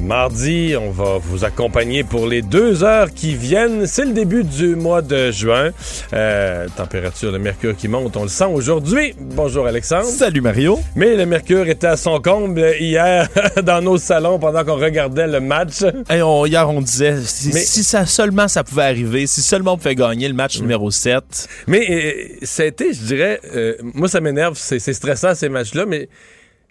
mardi. On va vous accompagner pour les deux heures qui viennent. C'est le début du mois de juin. Euh, température de mercure qui monte, on le sent aujourd'hui. Bonjour Alexandre. Salut Mario. Mais le mercure était à son comble hier dans nos salons pendant qu'on regardait le match. Et hier, on disait si, ça seulement ça pouvait arriver, si seulement on pouvait gagner le match numéro 7. Mais euh, été, je dirais, euh, moi ça m'énerve, c'est stressant ces matchs-là, mais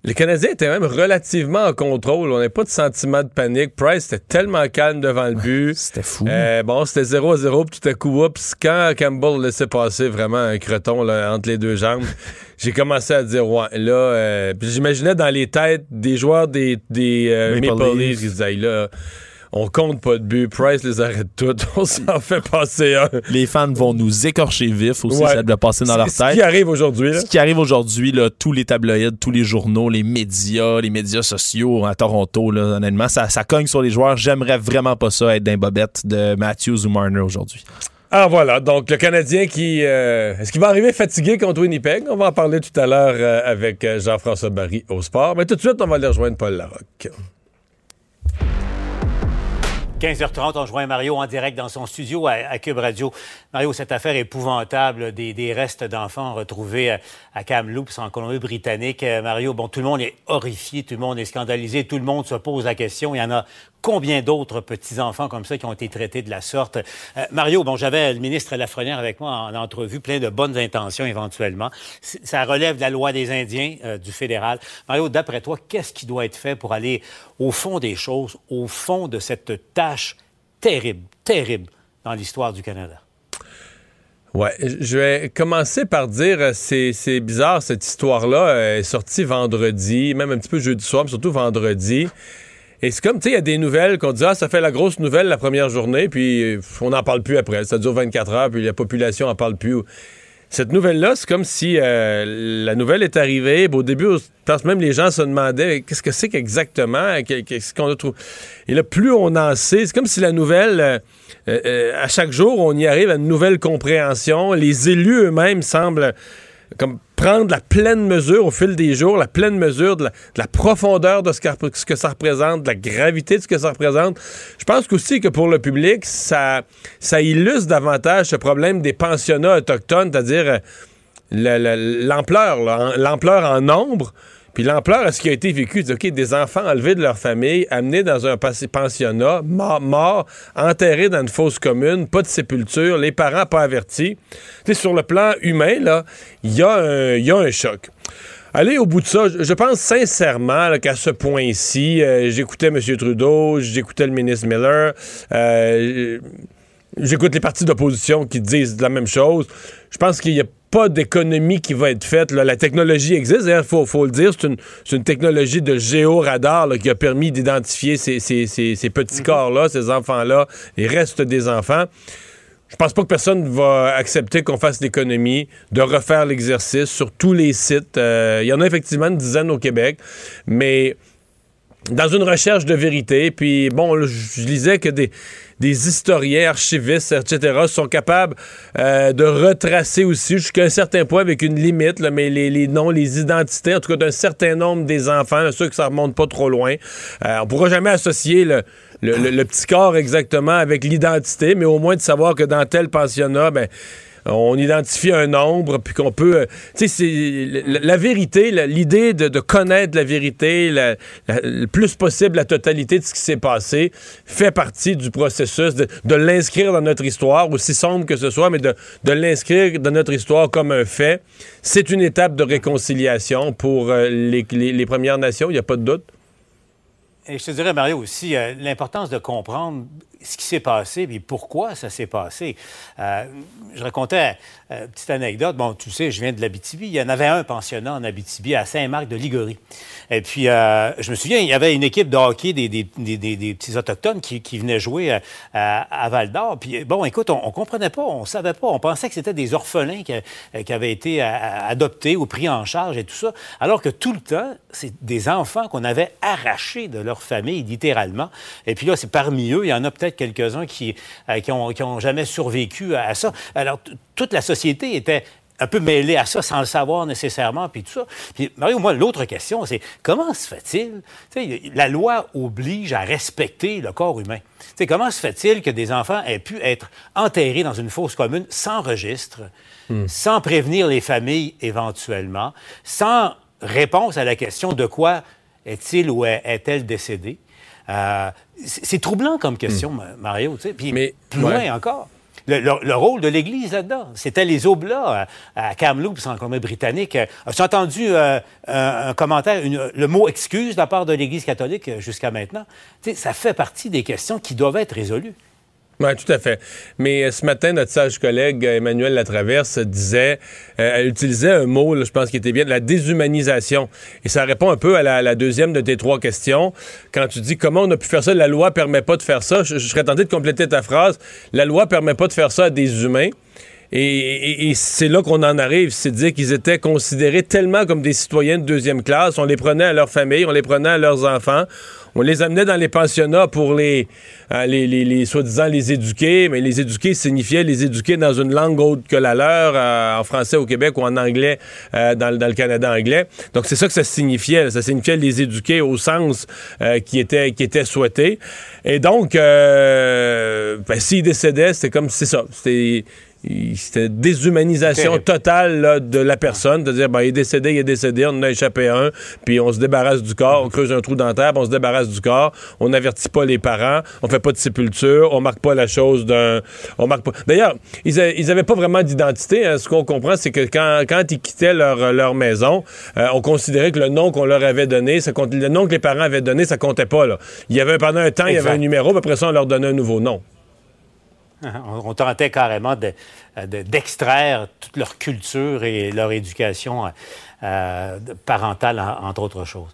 les Canadiens étaient même relativement en contrôle. On n'a pas de sentiment de panique. Price était tellement calme devant le but. c'était fou. Euh, bon, c'était 0-0, puis tout à coup, oups, quand Campbell laissait passer vraiment un creton là, entre les deux jambes, j'ai commencé à dire, ouais, là, euh, j'imaginais dans les têtes des joueurs des, des euh, Maple, Leafs qui disaient, là, on compte pas de but. Price les arrête toutes. On s'en fait passer un. Les fans vont nous écorcher vifs aussi. Ça doit passer dans leur tête. Ce qui arrive aujourd'hui. Ce qui arrive aujourd'hui, tous les tabloïds, tous les journaux, les médias, les médias sociaux à Toronto, là, honnêtement, ça, ça cogne sur les joueurs. J'aimerais vraiment pas ça être d'un bobette de Matthews ou Marner aujourd'hui. Ah voilà, donc le Canadien qui... Euh, est-ce qu'il va arriver fatigué contre Winnipeg? On va en parler tout à l'heure euh, avec euh, Jean-François Barry au sport. Mais tout de suite, on va aller rejoindre Paul Larocque. 15h30, on joint Mario en direct dans son studio à, Cube Radio. Mario, cette affaire épouvantable des, restes d'enfants retrouvés à, Kamloops en Colombie-Britannique. Euh, Mario, bon, tout le monde est horrifié, tout le monde est scandalisé, tout le monde se pose la question. Il y en a combien d'autres petits-enfants comme ça qui ont été traités de la sorte? Euh, Mario, bon, j'avais le ministre Lafrenière avec moi en entrevue, plein de bonnes intentions éventuellement. Ça relève de la loi des Indiens euh, du fédéral. Mario, d'après toi, qu'est-ce qui doit être fait pour aller au fond des choses, au fond de cette tâche terrible, terrible dans l'histoire du Canada? Ouais, je vais commencer par dire, euh, c'est, bizarre, cette histoire-là est sortie vendredi, même un petit peu jeudi soir, mais surtout vendredi. Et c'est comme, tu sais, il y a des nouvelles qu'on dit, ah, ça fait la grosse nouvelle la première journée, puis euh, on n'en parle plus après. Ça dure 24 heures, puis la population n'en parle plus. Cette nouvelle-là, c'est comme si euh, la nouvelle est arrivée. au début, pense même les gens se demandaient qu'est-ce que c'est qu'exactement, qu'est-ce qu'on a trouvé. Et là, plus on en sait, c'est comme si la nouvelle, euh, à chaque jour, on y arrive à une nouvelle compréhension. Les élus eux-mêmes semblent comme prendre la pleine mesure au fil des jours, la pleine mesure de la, profondeur de ce que, ça représente, de la gravité de ce que ça représente. Je pense aussi que pour le public, ça, ça illustre davantage ce problème des pensionnats autochtones, c'est-à-dire euh, l'ampleur, l'ampleur en nombre. Puis l'ampleur à ce qui a été vécu, OK, des enfants enlevés de leur famille, amenés dans un pensionnat, morts, enterrés dans une fosse commune, pas de sépulture, les parents pas avertis. sur le plan humain, là, il y, a un choc. Allez au bout de ça, je pense sincèrement qu'à ce point-ci, euh, j'écoutais M. Trudeau, j'écoutais le ministre Miller, euh, j'écoute les partis d'opposition qui disent la même chose. Je pense qu'il y a pas d'économie qui va être faite. La technologie existe, il faut, faut, le dire, c'est une, technologie de géoradar qui a permis d'identifier ces, petits mhm. corps-là, ces enfants-là, les restes des enfants. Je pense pas que personne va accepter qu'on fasse l'économie de refaire l'exercice sur tous les sites. Euh, il y en a effectivement une dizaine au Québec, mais dans une recherche de vérité, puis bon, je lisais que des des historiens, archivistes, etc., sont capables euh, de retracer aussi jusqu'à un certain point avec une limite, mais les, noms, les identités, en tout cas d'un certain nombre des enfants, là, que ça remonte pas trop loin. Euh, on pourra jamais associer le, le, petit corps exactement avec l'identité, mais au moins de savoir que dans tel pensionnat, ben, on identifie un nombre, puis qu'on peut... Euh, tu sais, la, vérité, l'idée de, connaître la vérité, le plus possible la totalité de ce qui s'est passé, fait partie du processus de, l'inscrire dans notre histoire, aussi sombre que ce soit, mais de, l'inscrire dans notre histoire comme un fait. C'est une étape de réconciliation pour euh, les, Premières Nations, il n'y a pas de doute. Et je te dirais, Mario, aussi, euh, l'importance de comprendre ce qui s'est passé et pourquoi ça s'est passé. Euh, je racontais euh, petite anecdote. Bon, tu sais, je viens de l'Abitibi. Il y en avait un pensionnat en Abitibi à Saint-Marc de Ligorie. Et puis, euh, je me souviens, il y avait une équipe de hockey des, des, des, des petits autochtones qui, qui venaient jouer à, à Val-d'Or. Puis, bon, écoute, on, on, comprenait pas, on savait pas. On pensait que c'était des orphelins qui, qui avaient été adoptés ou pris en charge et tout ça. Alors que tout le temps, c'est des enfants qu'on avait arrachés de leur famille, littéralement. Et puis là, c'est parmi eux, il y en a peut-être quelques-uns qui n'ont qui ont jamais survécu à, ça. Alors, toute la société était un peu mêlée à ça sans le savoir nécessairement, puis tout ça. Puis, Mario, moi, l'autre question, c'est comment se fait-il? La loi oblige à respecter le corps humain. comment se fait-il que des enfants aient pu être enterrés dans une fosse commune sans registre, hmm. sans prévenir les familles éventuellement, sans réponse à la question de quoi est-il ou est-elle décédée? Euh, c'est troublant comme question, hmm. Mario. Puis Mais, plus loin encore. Le, rôle de l'Église là-dedans. C'était les Oblats à, à Kamloops, en Colombie-Britannique. As-tu entendu euh, un, commentaire, le mot excuse de la part de l'Église catholique euh, jusqu'à maintenant? ça fait partie des questions qui doivent être résolues. Oui, tout à fait. Mais euh, ce matin, notre sage collègue euh, Emmanuel Latraverse disait, euh, elle utilisait un mot, je pense qui était bien, la déshumanisation. Et ça répond un peu à la, deuxième de tes trois questions. Quand tu dis comment on a pu faire ça, la loi permet pas de faire ça, je, serais tenté de compléter ta phrase. La loi permet pas de faire ça à des humains. Et, c'est là qu'on en arrive, c'est dire qu'ils étaient considérés tellement comme des citoyens de deuxième classe. On les prenait à leur famille, on les prenait à leurs enfants, on les amenait dans les pensionnats pour les, euh, les, les, soi-disant les éduquer, mais les éduquer signifiait les éduquer dans une langue autre que la leur, euh, en français au Québec ou en anglais euh, dans, dans, le Canada anglais. Donc c'est ça que ça signifiait. Ça signifiait les éduquer au sens qui était qui était souhaité. Et donc, ben, s'ils décédaient, c'était comme c'est ça. C'était c'était déshumanisation totale de la personne, de dire ben, il est décédé, il est décédé, on en a échappé un, puis on se débarrasse du corps, on creuse un trou dans terre, puis on se débarrasse du corps, on n'avertit pas les parents, on fait pas de sépulture, on marque pas la chose d'un, on marque pas. D'ailleurs, ils, avaient pas vraiment d'identité. Hein. Ce qu'on comprend, c'est que quand, quand ils quittaient leur, leur maison, euh, on considérait que le nom qu'on leur avait donné, ça compte, le nom que les parents avaient donné, ça comptait pas là. Il y avait pendant un temps, il y avait un numéro, puis après ça, on leur donnait un nouveau nom. On tentait carrément d'extraire toute leur culture et leur éducation euh, parentale, entre autres choses.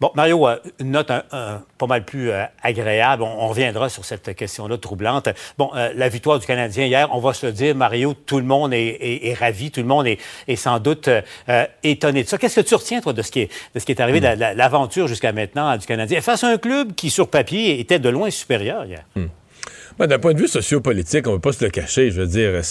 Bon, Mario, euh, une note pas mal plus euh, agréable. On, reviendra sur cette question-là troublante. Bon, la victoire du Canadien hier, on va se le dire, Mario, tout le monde est, ravi, tout le monde est, sans doute étonné de ça. Qu'est-ce que tu retiens, toi, de ce qui est, arrivé, de l'aventure jusqu'à maintenant du Canadien, face à un club qui, sur papier, était de loin supérieur hier? Hmm. D'un point de vue sociopolitique, on ne veut pas se le cacher. Je veux dire,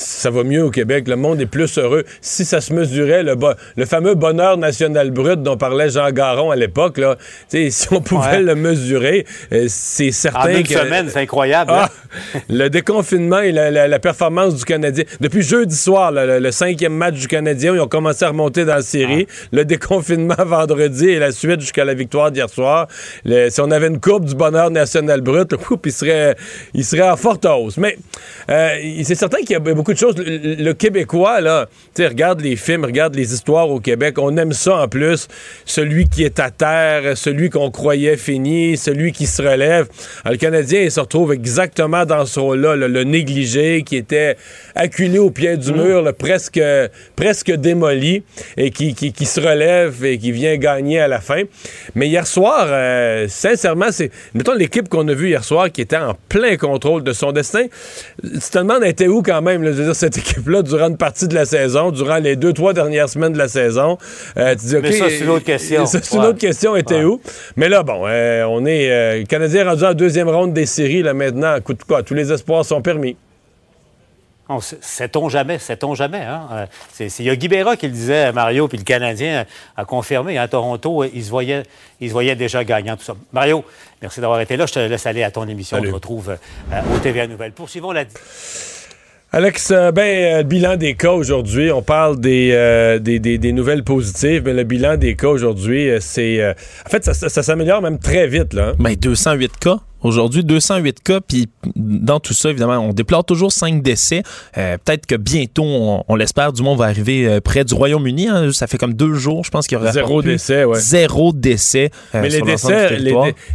ça va mieux au Québec. Le monde est plus heureux. Si ça se mesurait, le, le fameux bonheur national brut dont parlait Jean Garon à l'époque, là, si on pouvait le mesurer, euh, c'est certain. En une semaine, c'est incroyable. Hein? Ah, le déconfinement et la, performance du Canadien. Depuis jeudi soir, le, cinquième match du Canadien, ils ont commencé à remonter dans la série. Ah. Le déconfinement vendredi et la suite jusqu'à la victoire d'hier soir. si on avait une courbe du bonheur national brut, le coupe, il serait, il serait en forte hausse. Mais euh, c'est certain qu'il y a beaucoup de choses. Le, Québécois, là, tu regarde les films, regarde les histoires au Québec. On aime ça en plus. Celui qui est à terre, celui qu'on croyait fini, celui qui se relève. le Canadien, il se retrouve exactement dans ce rôle-là, le, négligé, qui était acculé au pied du mm. mur, presque, presque démoli, et qui, qui, se relève et qui vient gagner à la fin. Mais hier soir, euh, sincèrement, c'est, mettons, l'équipe qu'on a vue hier soir qui était en plein contrôle de son destin. Tu te demandes, était où quand même? Je veux dire, cette équipe-là, durant une partie de la saison, durant les deux, trois dernières semaines de la saison, euh, tu dis, OK. Mais ça, c'est une autre question. c'est une autre question, était où? Mais là, bon, euh, on est. Euh, le Canadien rendu en deuxième ronde des séries, là, maintenant. Écoute, quoi, tous les espoirs sont permis. Sait-on jamais, sait-on jamais. Hein? C'est Yogi Berra qui le disait, Mario, puis le Canadien a confirmé. À hein, Toronto, il se, voyait, il se voyait déjà gagnant, tout ça. Mario, merci d'avoir été là. Je te laisse aller à ton émission. On te retrouve au TVA Nouvelle. Poursuivons la... Alex, euh, ben, euh, le bilan des cas aujourd'hui, on parle euh, des, des, nouvelles positives, mais le bilan des cas aujourd'hui, c'est. en fait, ça, s'améliore même très vite. Là. Ben, 208 cas Aujourd'hui, 208 cas, puis dans tout ça, évidemment, on déplore toujours 5 décès. Euh, peut-être que bientôt, on, l'espère, du monde va arriver euh, près du Royaume-Uni. Hein. Ça fait comme deux jours, je pense qu'il y aura Zéro décès, ouais. Zéro décès. Mais les décès,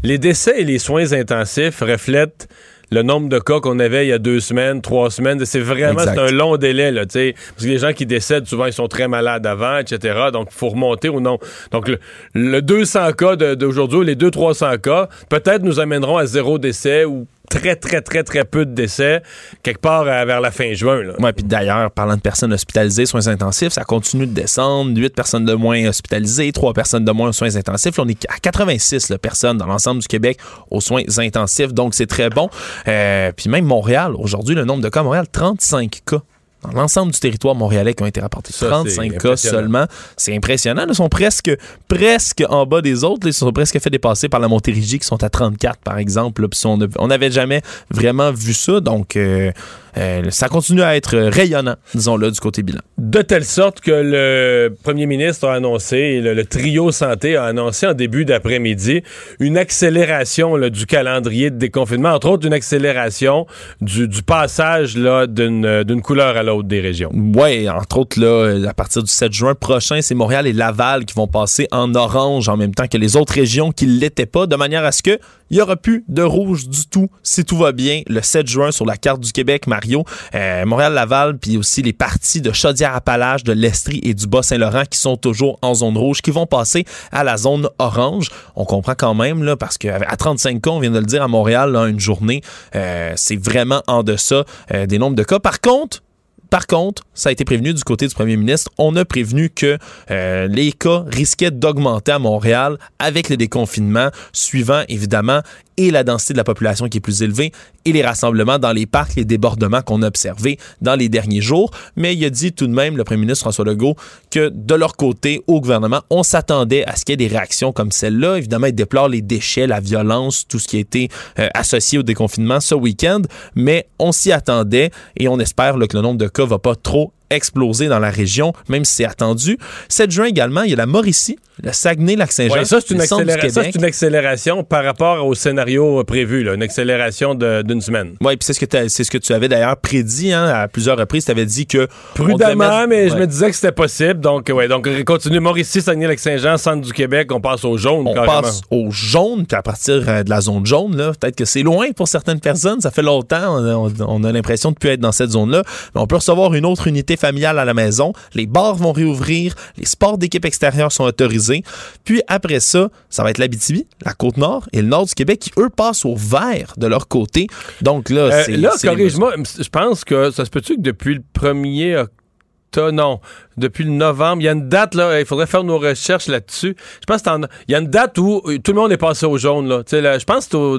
les décès et les soins intensifs reflètent le nombre de cas qu'on avait il y a deux semaines, trois semaines. C'est vraiment un long délai, là, parce que les gens qui décèdent, souvent, ils sont très malades avant, etc. Donc, il faut remonter ou non. Donc, le, 200 cas d'aujourd'hui, les 200-300 cas, peut-être nous amèneront à zéro décès ou très, très, très, très peu de décès quelque part euh, vers la fin juin. Oui, puis d'ailleurs, parlant de personnes hospitalisées, soins intensifs, ça continue de descendre. 8 personnes de moins hospitalisées, 3 personnes de moins aux soins intensifs. On est à 86 personnes dans l'ensemble du Québec aux soins intensifs, donc c'est très bon. Euh, puis même Montréal, aujourd'hui, le nombre de cas à Montréal, 35 cas dans l'ensemble du territoire montréalais qui ont été rapportés. 35 cas seulement. C'est impressionnant. Ils sont presque, presque en bas des autres. Ils sont presque fait dépasser par la Montérégie qui sont à 34, par exemple. on n'avait jamais vraiment vu ça. Donc, euh, euh, ça continue à être rayonnant, disons-le, du côté bilan. De telle sorte que le premier ministre a annoncé, le, trio santé a annoncé en début d'après-midi une accélération du calendrier de déconfinement, entre autres une accélération du, passage d'une couleur à l'autre des. Oui, entre autres, là, à partir du 7 juin prochain, c'est Montréal et Laval qui vont passer en orange en même temps que les autres régions qui ne l'étaient pas, de manière à ce que il n'y aura plus de rouge du tout si tout va bien le 7 juin sur la carte du Québec, Mario. Euh, Montréal-Laval, puis aussi les parties de Chaudière-Appalaches, de l'Estrie et du Bas-Saint-Laurent qui sont toujours en zone rouge, qui vont passer à la zone orange. On comprend quand même, là, parce qu'à 35 cas, on vient de le dire à Montréal, là, une journée, euh, c'est vraiment en deçà euh, des nombres de cas. Par contre, par contre, ça a été prévenu du côté du premier ministre. On a prévenu que euh, les cas risquaient d'augmenter à Montréal avec le déconfinement, suivant évidemment et la densité de la population qui est plus élevée et les rassemblements dans les parcs, les débordements qu'on a observés dans les derniers jours. Mais il a dit tout de même, le premier ministre François Legault, que de leur côté, au gouvernement, on s'attendait à ce qu'il y ait des réactions comme celle-là. Évidemment, il déplore les déchets, la violence, tout ce qui a été euh, associé au déconfinement ce week-end, mais on s'y attendait et on espère que le nombre de cas va pas trop exploser dans la région, même si c'est attendu. 7 juin également, il y a la Mauricie, le Saguenay-Lac-Saint-Jean. ça, c'est une, accélération par rapport au scénario prévu, une accélération d'une semaine. Oui, puis c'est ce, que ce que tu avais d'ailleurs prédit hein, à plusieurs reprises. Tu avais dit que. Prudemment, mais je me disais que c'était possible. Donc, ouais, donc continue Mauricie, Saguenay-Lac-Saint-Jean, centre du Québec, on passe au jaune. On passe au jaune, puis à partir euh, de la zone jaune, peut-être que c'est loin pour certaines personnes. Ça fait longtemps, on, on a l'impression de ne plus être dans cette zone-là. Mais on peut recevoir une autre unité familiale à la maison. Les bars vont réouvrir. Les sports d'équipe extérieure sont autorisés. Puis après ça, ça va être l'Abitibi, la Côte-Nord et le nord du Québec qui, eux, passent au vert de leur côté. Donc là, euh, c'est... là, corrige-moi, je pense que ça se peut-tu que depuis le 1er octobre, non, depuis le novembre. Il y a une date, là, il faudrait faire nos recherches là-dessus. Je pense qu'il y a une date où tout le monde est passé au jaune. Là. là je pense que c'est au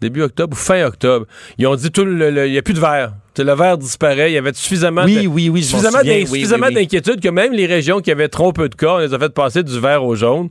début octobre ou fin octobre. Ils ont dit tout le, il n'y a plus de verre. Le verre disparaît. Il y avait suffisamment, oui, oui, oui, suffisamment, d'inquiétude que même les régions qui avaient trop peu de cas, on les a fait passer du vert au jaune.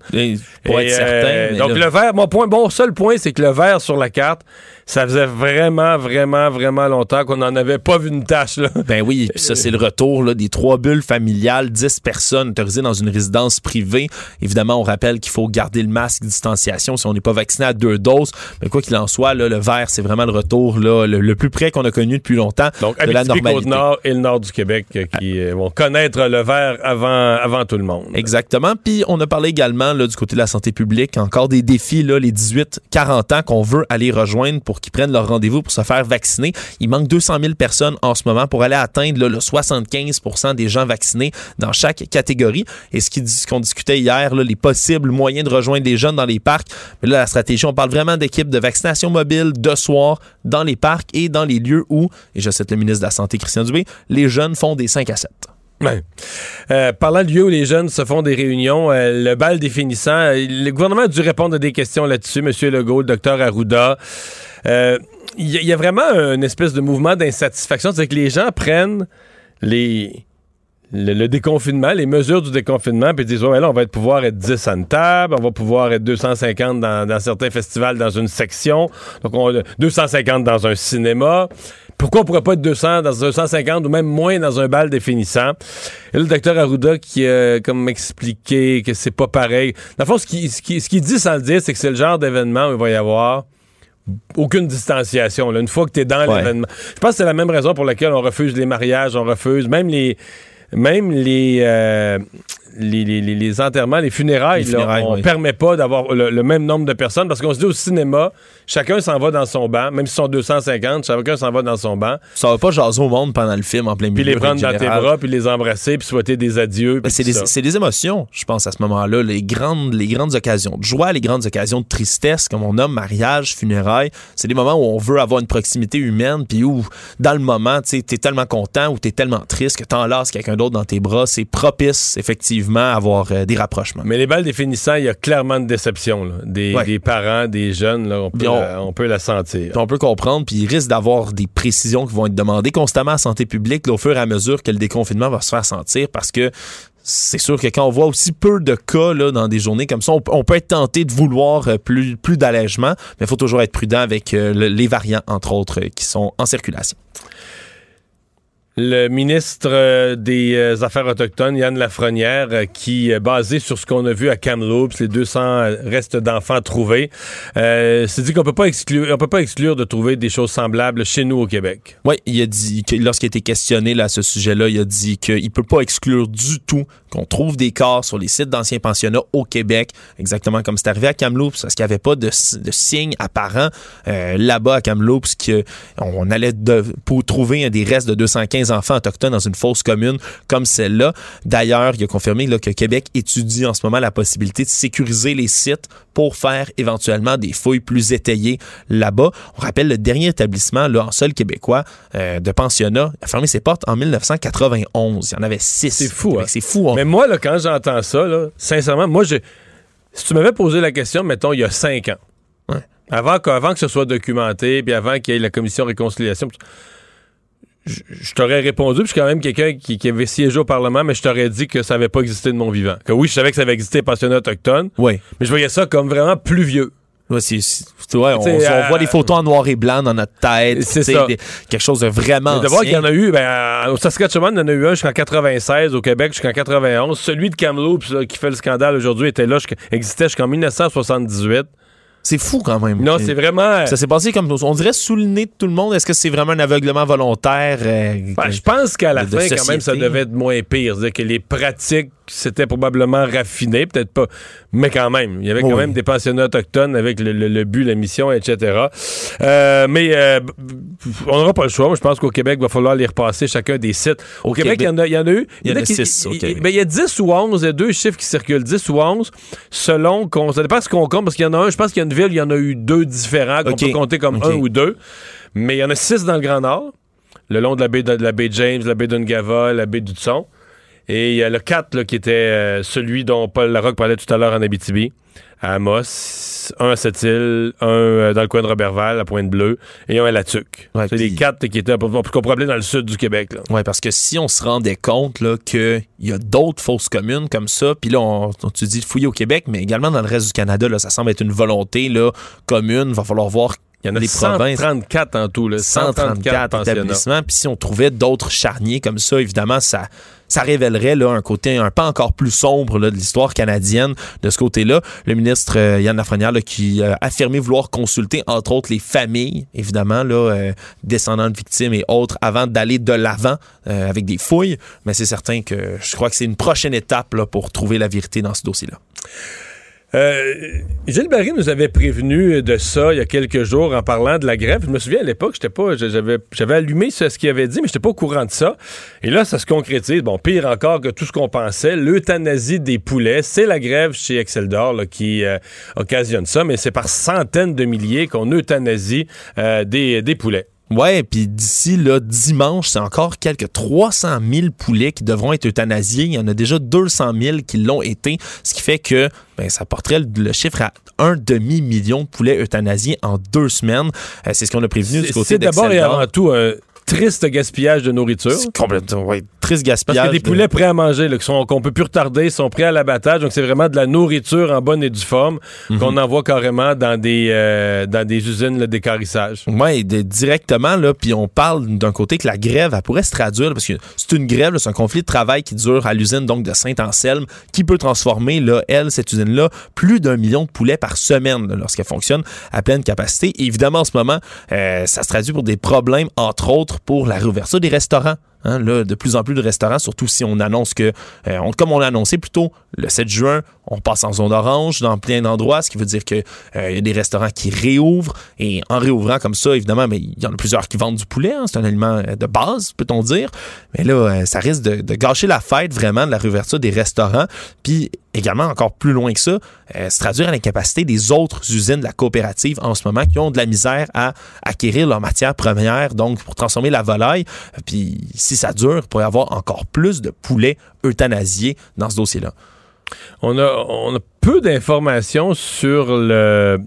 pour être certain. Euh, donc le vert, mon point, bon, seul point, c'est que le vert sur la carte, ça faisait vraiment, vraiment, vraiment longtemps qu'on n'en avait pas vu une tâche. Là. Ben oui, puis ça, c'est le retour là, des trois bulles familiales, 10 personnes autorisées dans une résidence privée. Évidemment, on rappelle qu'il faut garder le masque, distanciation si on n'est pas vacciné à deux doses. Mais quoi qu'il en soit, là, le vert, c'est vraiment le retour là, le, plus près qu'on a connu depuis longtemps Donc, de la normalité. nord et le nord du Québec qui euh, vont connaître le vert avant, avant tout le monde. Exactement. Puis on a parlé également là, du côté de la santé publique, encore des défis, là, les 18-40 ans qu'on veut aller rejoindre pour qui prennent leur rendez-vous pour se faire vacciner. Il manque 200 000 personnes en ce moment pour aller atteindre le 75 des gens vaccinés dans chaque catégorie. Et ce qu'on discutait hier, les possibles moyens de rejoindre les jeunes dans les parcs. Mais là, la stratégie, on parle vraiment d'équipes de vaccination mobile de soir dans les parcs et dans les lieux où, et je cite le ministre de la Santé, Christian Dubé, les jeunes font des 5 à 7. Euh, parlant de lieu où les jeunes se font des réunions, euh, le bal définissant, euh, le gouvernement a dû répondre à des questions là-dessus, M. Legault, le docteur Arruda. Il y, a vraiment une espèce de mouvement d'insatisfaction, c'est que les gens prennent le, déconfinement, les mesures du déconfinement, puis disent, ouais, là, on va être, pouvoir être 10 à une table, on va pouvoir être 250 dans, certains festivals dans une section, donc on, 250 dans un cinéma. Pourquoi on pourrait pas être 200 dans 250 ou même moins dans un bal définissant? Et le docteur Arruda qui a comme expliqué que c'est pas pareil. Dans le fond, ce qu'il dit sans le dire, c'est que c'est le genre d'événement où il va y avoir aucune distanciation. Une fois que tu es dans l'événement. Je pense que c'est la même raison pour laquelle on refuse les mariages, on refuse même les même les, euh, les, les, les, enterrements, les funérailles, on ne permet pas d'avoir le, même nombre de personnes parce qu'on se dit au cinéma, chacun s'en va dans son banc, même si sont 250, chacun s'en va dans son banc. Ça va pas jaser au monde pendant le film en plein milieu. Puis les prendre dans tes bras, puis les embrasser, puis souhaiter des adieux. c'est des, des, émotions, je pense, à ce moment-là. Les grandes, les grandes occasions de joie, les grandes occasions de tristesse, comme on nomme mariage, funérailles, c'est des moments où on veut avoir une proximité humaine, puis où, dans le moment, tu es tellement content ou tu es tellement triste que tu enlaces quelqu'un d'autre dans tes bras. C'est propice, effectivement avoir euh, des rapprochements. Mais les balles définissant, il y a clairement une déception des, parents, des jeunes. on, peut, la sentir. On peut comprendre, puis il risque d'avoir des précisions qui vont être demandées constamment à santé publique au fur et à mesure que le déconfinement va se faire sentir parce que c'est sûr que quand on voit aussi peu de cas dans des journées comme ça, on, peut être tenté de vouloir euh, plus, plus d'allègement, mais il faut toujours être prudent avec euh, les variants, entre autres, qui sont en circulation. Le ministre euh, des euh, Affaires autochtones, Yann Lafrenière, euh, qui, basé sur ce qu'on a vu à Kamloops, les 200 restes d'enfants trouvés, s'est dit qu'on peut pas exclure, on peut pas exclure de trouver des choses semblables chez nous au Québec. Oui, il a dit que lorsqu'il a été questionné là, à ce sujet-là, il a dit qu'il peut pas exclure du tout qu'on trouve des corps sur les sites d'anciens pensionnats au Québec, exactement comme c'est arrivé à Kamloops, parce qu'il n'y avait pas de, de signes apparents là-bas à Kamloops qu'on allait pour trouver des restes de 215 enfants autochtones dans une fosse commune comme celle-là. D'ailleurs, il a confirmé là, que Québec étudie en ce moment la possibilité de sécuriser les sites pour faire éventuellement des fouilles plus étayées là-bas. On rappelle le dernier établissement là, en sol québécois euh, de pensionnat a fermé ses portes en 1991. Il y en avait six. C'est fou. Hein? C'est fou. Hein? Mais moi, là, quand j'entends ça, là, sincèrement, moi, je, si tu m'avais posé la question, mettons, il y a cinq ans, avant, que, avant que ce soit documenté, puis avant qu'il y ait la commission réconciliation, je, t'aurais répondu, puis je suis quand même quelqu'un qui, avait siégé au Parlement, mais je t'aurais dit que ça n'avait pas existé de mon vivant. Que oui, je savais que ça avait existé pensionnat autochtone. Oui. Mais je voyais ça comme vraiment plus vieux. Ouais, on, voit des photos en noir et blanc dans notre tête. C'est quelque chose de vraiment. Mais de voir qu'il y en a eu, ben, au Saskatchewan, il y en a eu un jusqu'en 96, au Québec jusqu'en 91. Celui de Kamloops qui fait le scandale aujourd'hui était là, existait jusqu'en 1978. C'est fou quand même. Non, c'est vraiment. Ça s'est passé comme on dirait sous le nez de tout le monde. Est-ce que c'est vraiment un aveuglement volontaire? Euh, ben, je pense qu'à la fin, quand même, ça devait être moins pire. C'est-à-dire que les pratiques c'était probablement raffiné, peut-être pas, mais quand même. Il y avait quand même des pensionnats autochtones avec le, but, la mission, etc. Euh, mais euh, on n'aura pas le choix. Moi, je pense qu'au Québec, il va falloir les repasser chacun des sites. Au, Québec, il y, en a, eu. Il y, en a, six. Il, ben, il y a 10 ou 11, il y a deux chiffres qui circulent, 10 ou 11, selon qu'on. Ça dépend ce qu'on compte, parce qu'il y en a un, je pense qu'il y a une ville, il y en a eu deux différents, qu'on peut compter comme un ou deux. Mais il y en a six dans le Grand Nord, le long de la baie de, la baie James, la baie d'Ungava, la baie d'Hudson. Et il y a le 4 qui était euh, celui dont Paul Larocque parlait tout à l'heure en Abitibi, à Amos, un à Sept-Îles, un euh, dans le coin de Robertval, à Pointe-Bleue, et un à La Tuque. c'est les quatre qui étaient probablement dans le sud du Québec. Oui, parce que si on se rendait compte qu'il y a d'autres fausses communes comme ça, puis là, on, tu dis fouiller au Québec, mais également dans le reste du Canada, là, ça semble être une volonté là, commune. Va falloir voir il y en a des 134 en tout, là, 134, établissements. Puis si on trouvait d'autres charniers comme ça, évidemment, ça, ça révélerait là, un côté un pas encore plus sombre là, de l'histoire canadienne de ce côté-là. Le ministre euh, Yann Lafrenière qui a affirmé vouloir consulter, entre autres, les familles, évidemment, là, euh, descendants de victimes et autres, avant d'aller de l'avant euh, avec des fouilles. Mais c'est certain que je crois que c'est une prochaine étape là, pour trouver la vérité dans ce dossier-là. Euh, Gilles Barry nous avait prévenu de ça il y a quelques jours en parlant de la grève. Je me souviens à l'époque, j'étais pas, j'avais, allumé ce, qu'il avait dit, mais j'étais pas au courant de ça. Et là, ça se concrétise. Bon, pire encore que tout ce qu'on pensait, l'euthanasie des poulets. C'est la grève chez Exceldor qui euh, occasionne ça, mais c'est par centaines de milliers qu'on euthanasie euh, des poulets. Ouais, puis d'ici là dimanche, c'est encore quelques 300 000 poulets qui devront être euthanasiés. Il y en a déjà 200 000 qui l'ont été, ce qui fait que ben, ça porterait le, chiffre à un demi-million de poulets euthanasiés en deux semaines. Euh, c'est ce qu'on a prévenu du côté C'est d'abord et avant tout triste gaspillage de nourriture. C'est complètement, ouais, triste Parce gaspillage. qu'il y a des de- poulets prêts à manger, là, qu'on peut plus retarder, sont prêts à l'abattage. Donc, c'est vraiment de la nourriture en bonne et due forme Mhm. qu'on envoie carrément dans des, euh, dans des usines d'écarissage. Oui, directement, là, puis on parle d'un côté que la grève, elle pourrait se traduire, là, parce que c'est une grève, c'est un conflit de travail qui dure à l'usine donc de Saint-Anselme, qui peut transformer, là, elle, cette usine-là, plus d'un million de poulets par semaine lorsqu'elle fonctionne à pleine capacité. Et évidemment, en ce moment, euh, ça se traduit pour des problèmes, entre autres, pour la réouverture des restaurants. Hein, là, de plus en plus de restaurants, surtout si on annonce que, euh, comme on l'a annoncé plus tôt, le 7 juin, on passe en zone orange dans plein d'endroits, ce qui veut dire qu'il y a des restaurants qui réouvrent. Et en réouvrant comme ça, évidemment, mais il y en a plusieurs qui vendent du poulet. hein, c'est un aliment euh, de base, peut-on dire. Mais là, euh, ça risque de, gâcher la fête vraiment de la réouverture des restaurants. Puis également, encore plus loin que ça, euh, se traduire à l'incapacité des autres usines de la coopérative en ce moment qui ont de la misère à acquérir leurs matières premières, donc pour transformer la volaille. Puis si ça dure, il pourrait y avoir encore plus de poulets euthanasiés dans ce dossier-là. On a, on a peu d'informations sur le,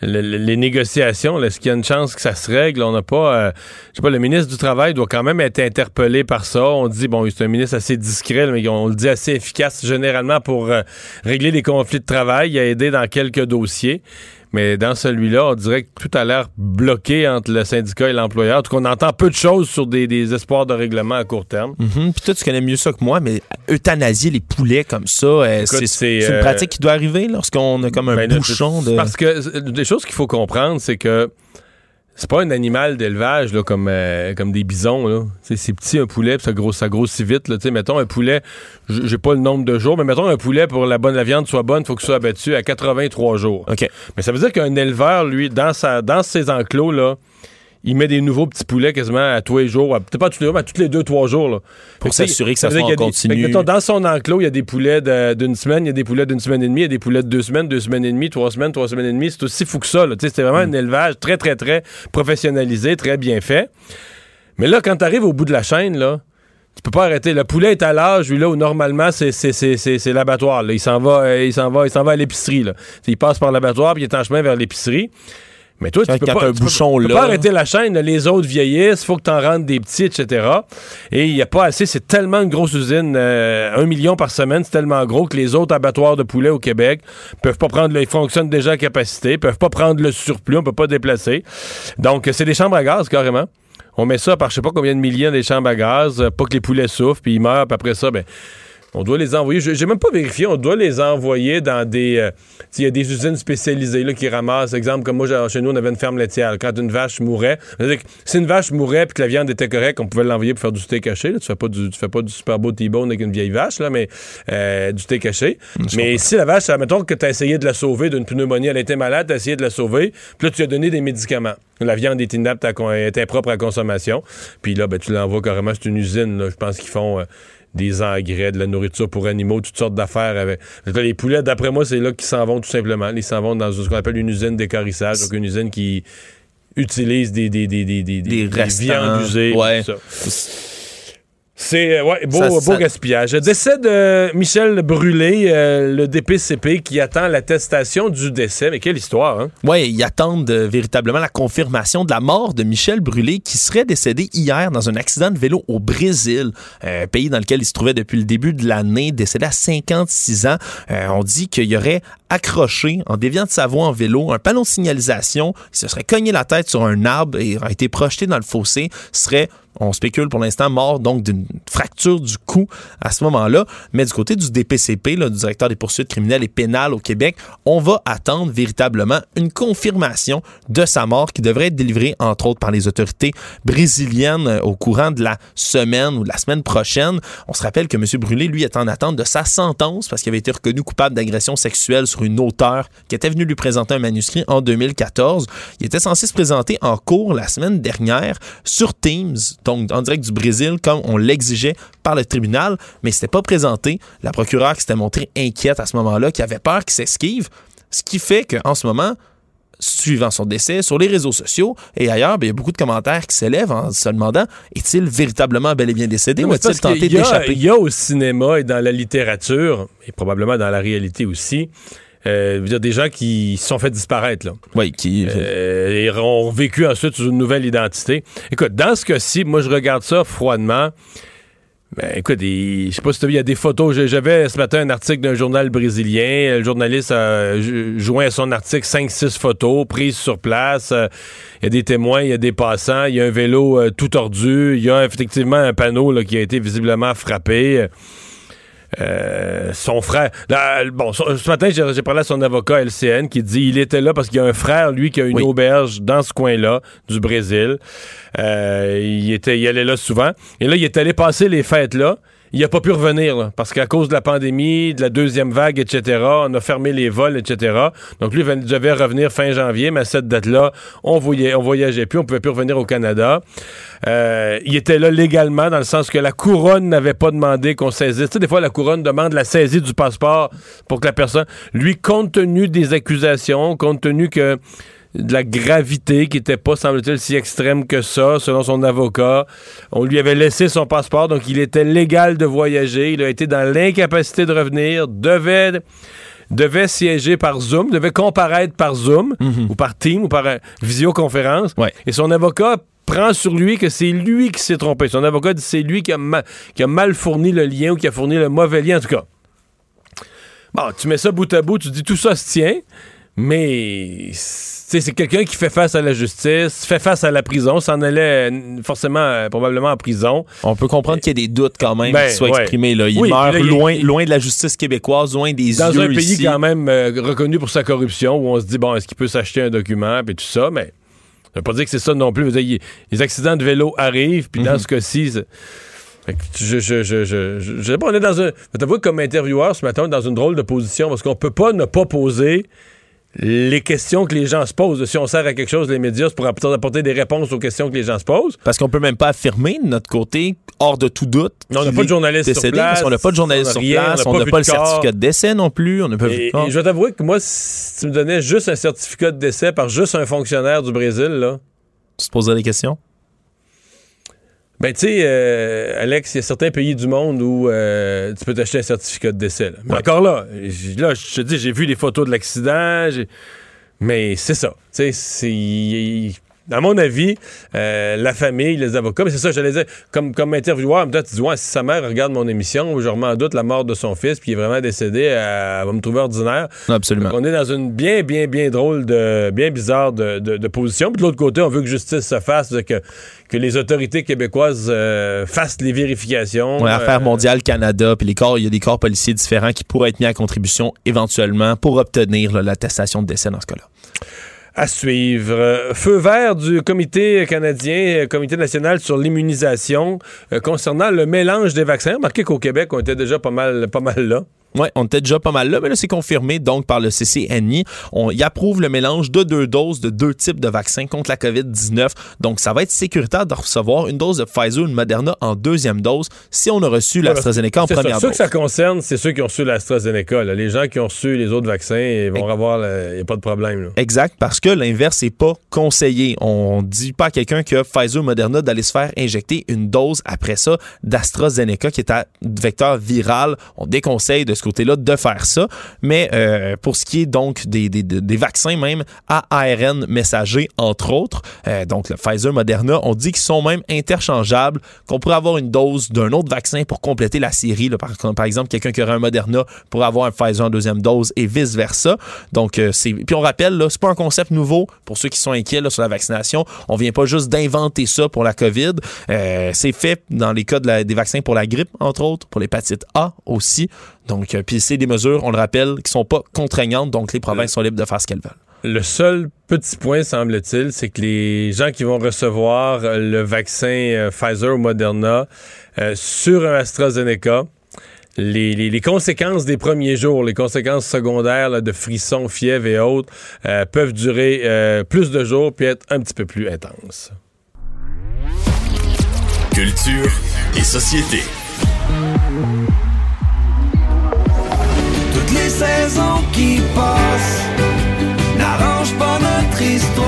le- le- les négociations. Est-ce qu'il y a une chance que ça se règle? On n'a pas. euh, je sais pas, le ministre du Travail doit quand même être interpellé par ça. On dit, bon, c'est un ministre assez discret, mais on le dit assez efficace généralement pour euh, régler les conflits de travail. Il a aidé dans quelques dossiers. Mais dans celui-là, on dirait que tout a l'air bloqué entre le syndicat et l'employeur. En tout cas, on entend peu de choses sur des, des espoirs de règlement à court terme. Mhm. Puis toi, tu connais mieux ça que moi, mais euthanasier les poulets comme ça, euh, c'est une euh, pratique qui doit arriver lorsqu'on a comme un Ben bouchon de. Parce que euh, des choses qu'il faut comprendre, c'est que c'est pas un animal d'élevage là, comme, euh, comme des bisons. Là. C'est petit un poulet, puis ça, gros, ça grossit vite. Là. Tu sais, Mettons un poulet, j'ai pas le nombre de jours, mais mettons un poulet pour la bonne la viande soit bonne, il faut qu'il soit abattu à 83 jours. OK. Mais ça veut dire qu'un éleveur, lui, dans, sa, dans ses enclos, là, il met des nouveaux petits poulets quasiment à tous les jours. Peut-être pas tous les jours, mais à tous les deux, trois jours. Là. Pour s'assurer que ça dire soit en des- continu. que, dans son enclos, il y a des poulets d'une semaine, il y a des poulets d'une semaine et demie, il y a des poulets de deux semaines, deux semaines et demie, trois semaines, trois semaines et demie. C'est aussi fou que ça. C'est vraiment un élevage très, très, très professionnalisé, très bien fait. Mais là, quand tu arrives au bout de la chaîne, là, tu peux pas arrêter. Le poulet est à l'âge, lui, là, où normalement, c'est, l'abattoir. Il s'en va, euh, il s'en va, il s'en va à l'épicerie. Il passe par l'abattoir, puis il est en chemin vers l'épicerie. Mais toi, tu peux quand pas, un tu peux- bouchon tu peux là. pas arrêter la chaîne. Les autres vieillissent, faut que tu en rentres des petits, etc. Et il n'y a pas assez. C'est tellement une grosse usine. euh, un million par semaine, c'est tellement gros que les autres abattoirs de poulet au Québec peuvent pas prendre le, ils fonctionnent déjà à capacité, peuvent pas prendre le surplus, on peut pas déplacer. Donc, c'est des chambres à gaz, carrément. On met ça par je sais pas combien de millions des chambres à gaz, euh, pas que les poulets souffrent, puis ils meurent, puis après ça, ben. On doit les envoyer. Je- J'ai même pas vérifié. On doit les envoyer dans des. euh, Il y a des usines spécialisées là, qui ramassent. Exemple, comme moi, chez nous, on avait une ferme laitière. Quand une vache mourait, que si une vache mourait puis que la viande était correcte, on pouvait l'envoyer pour faire du steak haché. là. Tu fais pas du, tu fais pas du super beau T-bone avec une vieille vache, là, mais euh, du steak haché. mais si la vache, mettons que tu as essayé de la sauver d'une pneumonie, elle était malade, tu as essayé de la sauver, puis là, tu lui as donné des médicaments. La viande est inapte, à con- était propre à consommation. Puis là, ben, tu l'envoies carrément, c'est une usine, je pense qu'ils font. euh, des engrais, de la nourriture pour animaux, toutes sortes d'affaires. Avec... Les poulets, d'après moi, c'est là qu'ils s'en vont tout simplement. Ils s'en vont dans ce qu'on appelle une usine d'écarissage, donc une usine qui utilise des, des, des, des, des, viandes usées. Ouais. tout ça. C'est euh, ouais, beau, Ça, beau ça- gaspillage. Décès de Michel Brûlé, euh, le DPCP qui attend l'attestation du décès. Mais quelle histoire, hein? Oui, ils attendent euh, véritablement la confirmation de la mort de Michel Brûlé, qui serait décédé hier dans un accident de vélo au Brésil, euh, pays dans lequel il se trouvait depuis le début de l'année, décédé à 56 ans. Euh, on dit qu'il y aurait accroché, en déviant de sa voie en vélo, un panneau de signalisation. Il se serait cogné la tête sur un arbre et aurait été projeté dans le fossé. Serait on spécule pour l'instant mort donc d'une fracture du cou à ce moment-là. Mais du côté du DPCP, là, du directeur des poursuites criminelles et pénales au Québec, on va attendre véritablement une confirmation de sa mort qui devrait être délivrée entre autres par les autorités brésiliennes euh, au courant de la semaine ou de la semaine prochaine. On se rappelle que M. Brûlé, lui, est en attente de sa sentence parce qu'il avait été reconnu coupable d'agression sexuelle sur une auteure qui était venue lui présenter un manuscrit en 2014. Il était censé se présenter en cours la semaine dernière sur Teams, donc en direct du Brésil, comme on l'exigeait par le tribunal, mais il s'était pas présenté. La procureure qui s'était montrée inquiète à ce moment-là, qui avait peur qu'il s'esquive, ce qui fait qu'en ce moment, suivant son décès, sur les réseaux sociaux et ailleurs, ben, il y a beaucoup de commentaires qui s'élèvent en se demandant est-il véritablement bel et bien décédé Non, ou a-t-il tenté d'échapper? Il y a au cinéma et dans la littérature, et probablement dans la réalité aussi, Euh, dire des gens qui se sont fait disparaître, là. Oui, qui. Euh, et ont vécu ensuite sous une nouvelle identité. Écoute, dans ce cas-ci, moi, je regarde ça froidement. Ben, écoute, je sais pas si tu as vu, il y a des photos. J'avais ce matin un article d'un journal brésilien. Le journaliste a joint à son article 5-6 photos prises sur place. Euh, il y a des témoins, il y a des passants, il y a un vélo euh, tout tordu. Il y a effectivement un panneau là, qui a été visiblement frappé. Euh, son frère. bon, ce matin, j'ai parlé à son avocat LCN qui dit il était là parce qu'il y a un frère, lui, qui a une auberge dans ce coin-là du Brésil. Euh, il, était, il allait là souvent. Et là, il est allé passer les fêtes là il n'a pas pu revenir, parce qu'à cause de la pandémie, de la deuxième vague, etc., on a fermé les vols, etc. Donc lui, devait revenir fin janvier, mais à cette date-là, on, voyait, on voyageait plus, on pouvait plus revenir au Canada. Euh, il était là légalement, dans le sens que la couronne n'avait pas demandé qu'on saisisse. Tu sais, des fois, la couronne demande la saisie du passeport pour que la personne... Lui, compte tenu des accusations, compte tenu que de la gravité qui n'était pas, semble-t-il, si extrême que ça, selon son avocat. On lui avait laissé son passeport, donc il était légal de voyager. Il a été dans l'incapacité de revenir, devait devait siéger par Zoom, devait comparaître par Zoom mhm. ou par Team ou par euh, visioconférence. Et son avocat prend sur lui que c'est lui qui s'est trompé. Son avocat dit que c'est lui qui a, qui a mal fourni le lien ou qui a fourni le mauvais lien, en tout cas. Bon, tu mets ça bout à bout, tu dis tout ça se tient, mais c'est quelqu'un qui fait face à la justice, fait face à la prison, s'en allait euh, forcément, euh, probablement en prison. On peut comprendre qu'il y a des doutes quand même ben, qui soient exprimés. Là. Il meurt loin, loin de la justice québécoise, loin des Dans yeux un pays quand même euh, reconnu pour sa corruption, où on se dit, bon, est-ce qu'il peut s'acheter un document, puis tout ça, mais ça veut pas dire que c'est ça non plus. les accidents de vélo arrivent, puis dans mhm. ce cas-ci... Je, je, je, je, je, on est dans un. T'avouer comme intervieweur ce matin, dans une drôle de position parce qu'on peut pas ne pas poser les questions que les gens se posent. Si on sert à quelque chose, les médias, c'est pour apporter des réponses aux questions que les gens se posent. Parce qu'on peut même pas affirmer de notre côté, hors de tout doute. on n'a pas de journaliste sur place. On n'a pas de journaliste sur place. On n'a pas, le certificat de décès non plus. On et, je vais t'avouer que moi, si tu me donnais juste un certificat de décès par juste un fonctionnaire du Brésil, là. Tu te posais des questions? Ben, tu sais, euh, Alex, il y a certains pays du monde où euh, tu peux t'acheter un certificat de décès. Mais encore là, là, je te dis, j'ai vu les photos de l'accident, mais c'est ça. Tu sais, c'est à mon avis, euh, la famille, les avocats, mais c'est ça, j'allais dire, comme, comme intervieweur, peut-être tu dis, ouais, si sa mère regarde mon émission, je remets en doute la mort de son fils, puis il est vraiment décédé, elle, va me trouver ordinaire. absolument. on est dans une bien, bien, bien drôle, de, bien bizarre de, de, position. Puis de l'autre côté, on veut que justice se fasse, que, que les autorités québécoises euh, fassent les vérifications. Ouais, Affaires euh, mondiales Canada, puis les corps, il y a des corps policiers différents qui pourraient être mis à contribution éventuellement pour obtenir l'attestation de décès dans ce cas-là à suivre. Feu vert du comité canadien, comité national sur l'immunisation euh, concernant le mélange des vaccins. Remarquez qu'au Québec, on était déjà pas mal, pas mal là. Oui, on était déjà pas mal là, mais là, c'est confirmé donc par le CCNI. On y approuve le mélange de deux doses de deux types de vaccins contre la COVID-19. Donc, ça va être sécuritaire de recevoir une dose de Pfizer ou de Moderna en deuxième dose si on a reçu l'AstraZeneca en première dose. Ceux que ça concerne, c'est ceux qui ont reçu l'AstraZeneca. Les gens qui ont reçu les autres vaccins ils vont avoir, il n'y a pas de problème. Exact, parce que l'inverse n'est pas conseillé. On dit pas à quelqu'un qui a Pfizer ou Moderna d'aller se faire injecter une dose après ça d'AstraZeneca qui est à vecteur viral. On déconseille de côté-là de faire ça. Mais euh, pour ce qui est donc des, des, des, vaccins même à ARN messager, entre autres, euh, donc le Pfizer, Moderna, on dit qu'ils sont même interchangeables, qu'on pourrait avoir une dose d'un autre vaccin pour compléter la série. Par, exemple, quelqu'un qui aurait un Moderna pourrait avoir un Pfizer en deuxième dose et vice-versa. Donc, euh, c'est... Puis on rappelle, là, c'est pas un concept nouveau pour ceux qui sont inquiets sur la vaccination. On vient pas juste d'inventer ça pour la COVID. c'est fait dans les cas de des vaccins pour la grippe, entre autres, pour l'hépatite A aussi. Donc, euh, puis c'est des mesures, on le rappelle, qui sont pas contraignantes, donc les provinces sont libres de faire ce qu'elles veulent. Le seul petit point, semble-t-il, c'est que les gens qui vont recevoir le vaccin euh, Pfizer ou Moderna euh, sur un AstraZeneca, les, conséquences des premiers jours, les conséquences secondaires de frissons, fièvre et autres, peuvent durer plus de jours puis être un petit peu plus intenses. Culture et société. Saisons qui passent n'arrange pas notre histoire.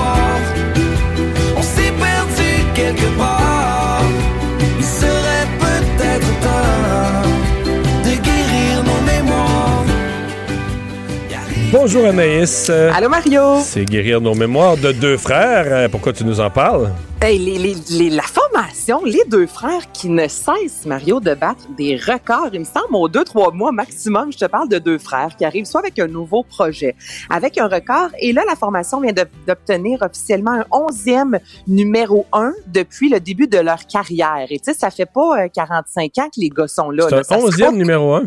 Bonjour Anaïs. Allô Mario. C'est guérir nos mémoires de deux frères. Euh, pourquoi tu nous en parles? Hey, les, les, les, la formation, les deux frères qui ne cessent, Mario, de battre des records. Il me semble, aux deux, trois mois maximum, je te parle de deux frères qui arrivent soit avec un nouveau projet, avec un record. Et là, la formation vient d'obtenir officiellement un onzième numéro un depuis le début de leur carrière. Et tu sais, ça fait pas 45 euh, ans que les gars sont là. C'est un onzième numéro un?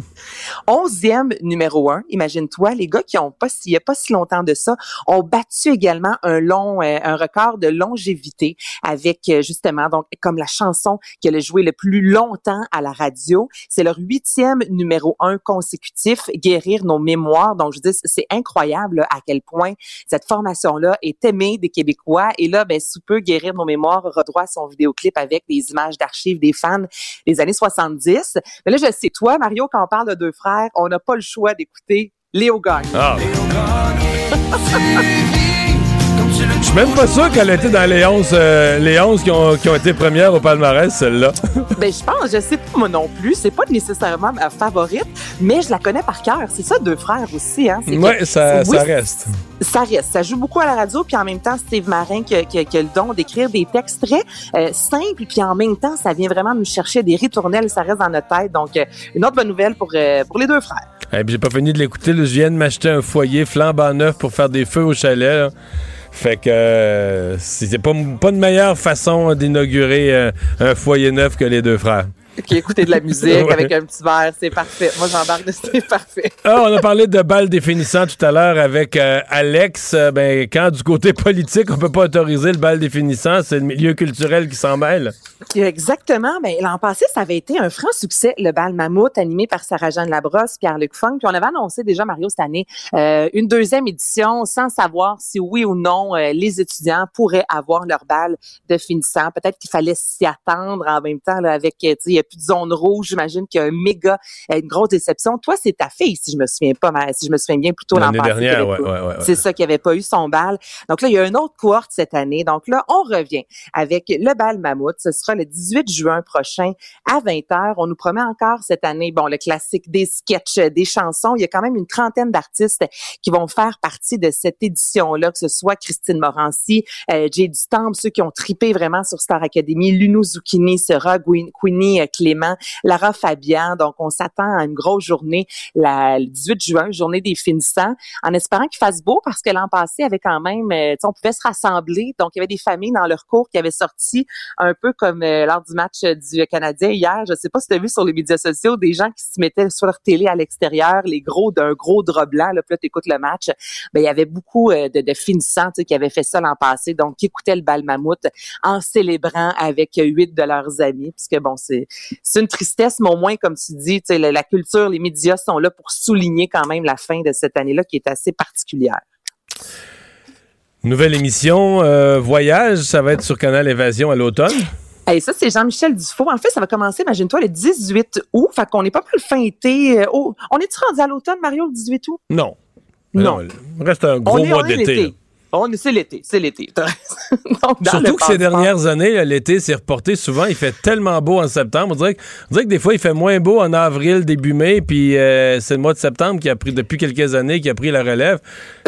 Onzième numéro un. Imagine-toi, les gars qui ont pas, il y a pas si longtemps de ça, ont battu également un long, euh, un record de longévité avec euh, justement donc comme la chanson qu'elle a joué le plus longtemps à la radio. C'est leur huitième numéro un consécutif, guérir nos mémoires. Donc je dis c'est incroyable à quel point cette formation là est aimée des Québécois. Et là, ben sous peu guérir nos mémoires aura droit à son vidéoclip avec des images d'archives des fans des années 70. Mais là je sais toi Mario quand on parle de deux frères, on n'a pas le choix d'écouter Lil Gag. Suis même pas sûr qu'elle était dans les 11, euh, les 11 qui, ont, qui ont été premières au palmarès, celle-là. ben, je pense, je sais pas moi non plus. C'est pas nécessairement ma favorite, mais je la connais par cœur. C'est ça, deux frères aussi. Hein? Oui, ça, ça reste. Ça reste. Ça joue beaucoup à la radio, puis en même temps, Steve Marin qui, qui, qui a le don d'écrire des textes très euh, simples, puis en même temps, ça vient vraiment nous chercher des ritournelles. Ça reste dans notre tête. Donc, euh, une autre bonne nouvelle pour, pour les deux frères. Et puis, j'ai pas fini de l'écouter. Je viens de m'acheter un foyer flambant neuf pour faire des feux au chalet. Fait que euh, c'est pas, pas de meilleure façon d'inaugurer euh, un foyer neuf que les deux frères qui écouter de la musique avec un petit verre, c'est parfait. Moi, j'embarque de c'est parfait. Ah, on a parlé de balles définissant tout à l'heure avec euh, Alex. Euh, ben, quand du côté politique, on peut pas autoriser le bal définissant, c'est le milieu culturel qui s'en mêle. Exactement. Ben, l'an passé, ça avait été un franc succès, le bal Mammouth, animé par Sarah-Jeanne Labrosse, Pierre-Luc Funk. Puis on avait annoncé déjà, Mario, cette année, euh, une deuxième édition sans savoir si oui ou non les étudiants pourraient avoir leur bal de finissant. Peut-être qu'il fallait s'y attendre en même temps là, avec, tu plus de zone rouge. J'imagine qu'il y a un méga, euh, une grosse déception. Toi, c'est ta fille, si je me souviens pas, mais si je me souviens bien plutôt l'an passé. dernière, ouais, ouais, C'est ça qui avait pas eu son bal. Donc là, il y a une autre cohorte cette année. Donc là, on revient avec le bal Mammouth. Ce sera le 18 juin prochain à 20h. On nous promet encore cette année, bon, le classique des sketchs, des chansons. Il y a quand même une trentaine d'artistes qui vont faire partie de cette édition-là, que ce soit Christine Morancy, euh, Jay Dustamp, ceux qui ont tripé vraiment sur Star Academy, Luno Zucchini sera, Queenie euh, Clément, Lara Fabian. Donc, on s'attend à une grosse journée la, le 18 juin, journée des finissants, en espérant qu'il fasse beau parce que l'an passé, avait quand même, euh, on pouvait se rassembler. Donc, il y avait des familles dans leur cours qui avaient sorti un peu comme euh, lors du match du Canadien hier. Je sais pas si tu as vu sur les médias sociaux des gens qui se mettaient sur leur télé à l'extérieur, les gros d'un gros drap blanc. Là, puis là, t'écoutes le match. Ben, il y avait beaucoup de, de finissants qui avaient fait ça l'an passé. Donc, qui écoutaient le bal mammouth en célébrant avec huit de leurs amis. Puisque, bon, c'est une tristesse, mais au moins, comme tu dis, la, culture, les médias sont là pour souligner quand même la fin de cette année-là qui est assez particulière. Nouvelle émission, euh, Voyage, ça va être sur Canal Évasion à l'automne. Et ça, c'est Jean-Michel Dufault. En fait, ça va commencer, imagine-toi, le 18 août. Fait qu'on est pas mal fin été. Euh, oh, on est-tu rendu à l'automne, Mario, le 18 août? Non. Non. reste un gros mois d'été. Oh, c'est l'été, c'est l'été. Surtout que ces dernières années, l'été s'est reporté souvent. Il fait tellement beau en septembre. On dirait, que, des fois, il fait moins beau en avril, début mai, puis euh, c'est le mois de septembre qui a pris, depuis quelques années, qui a pris la relève.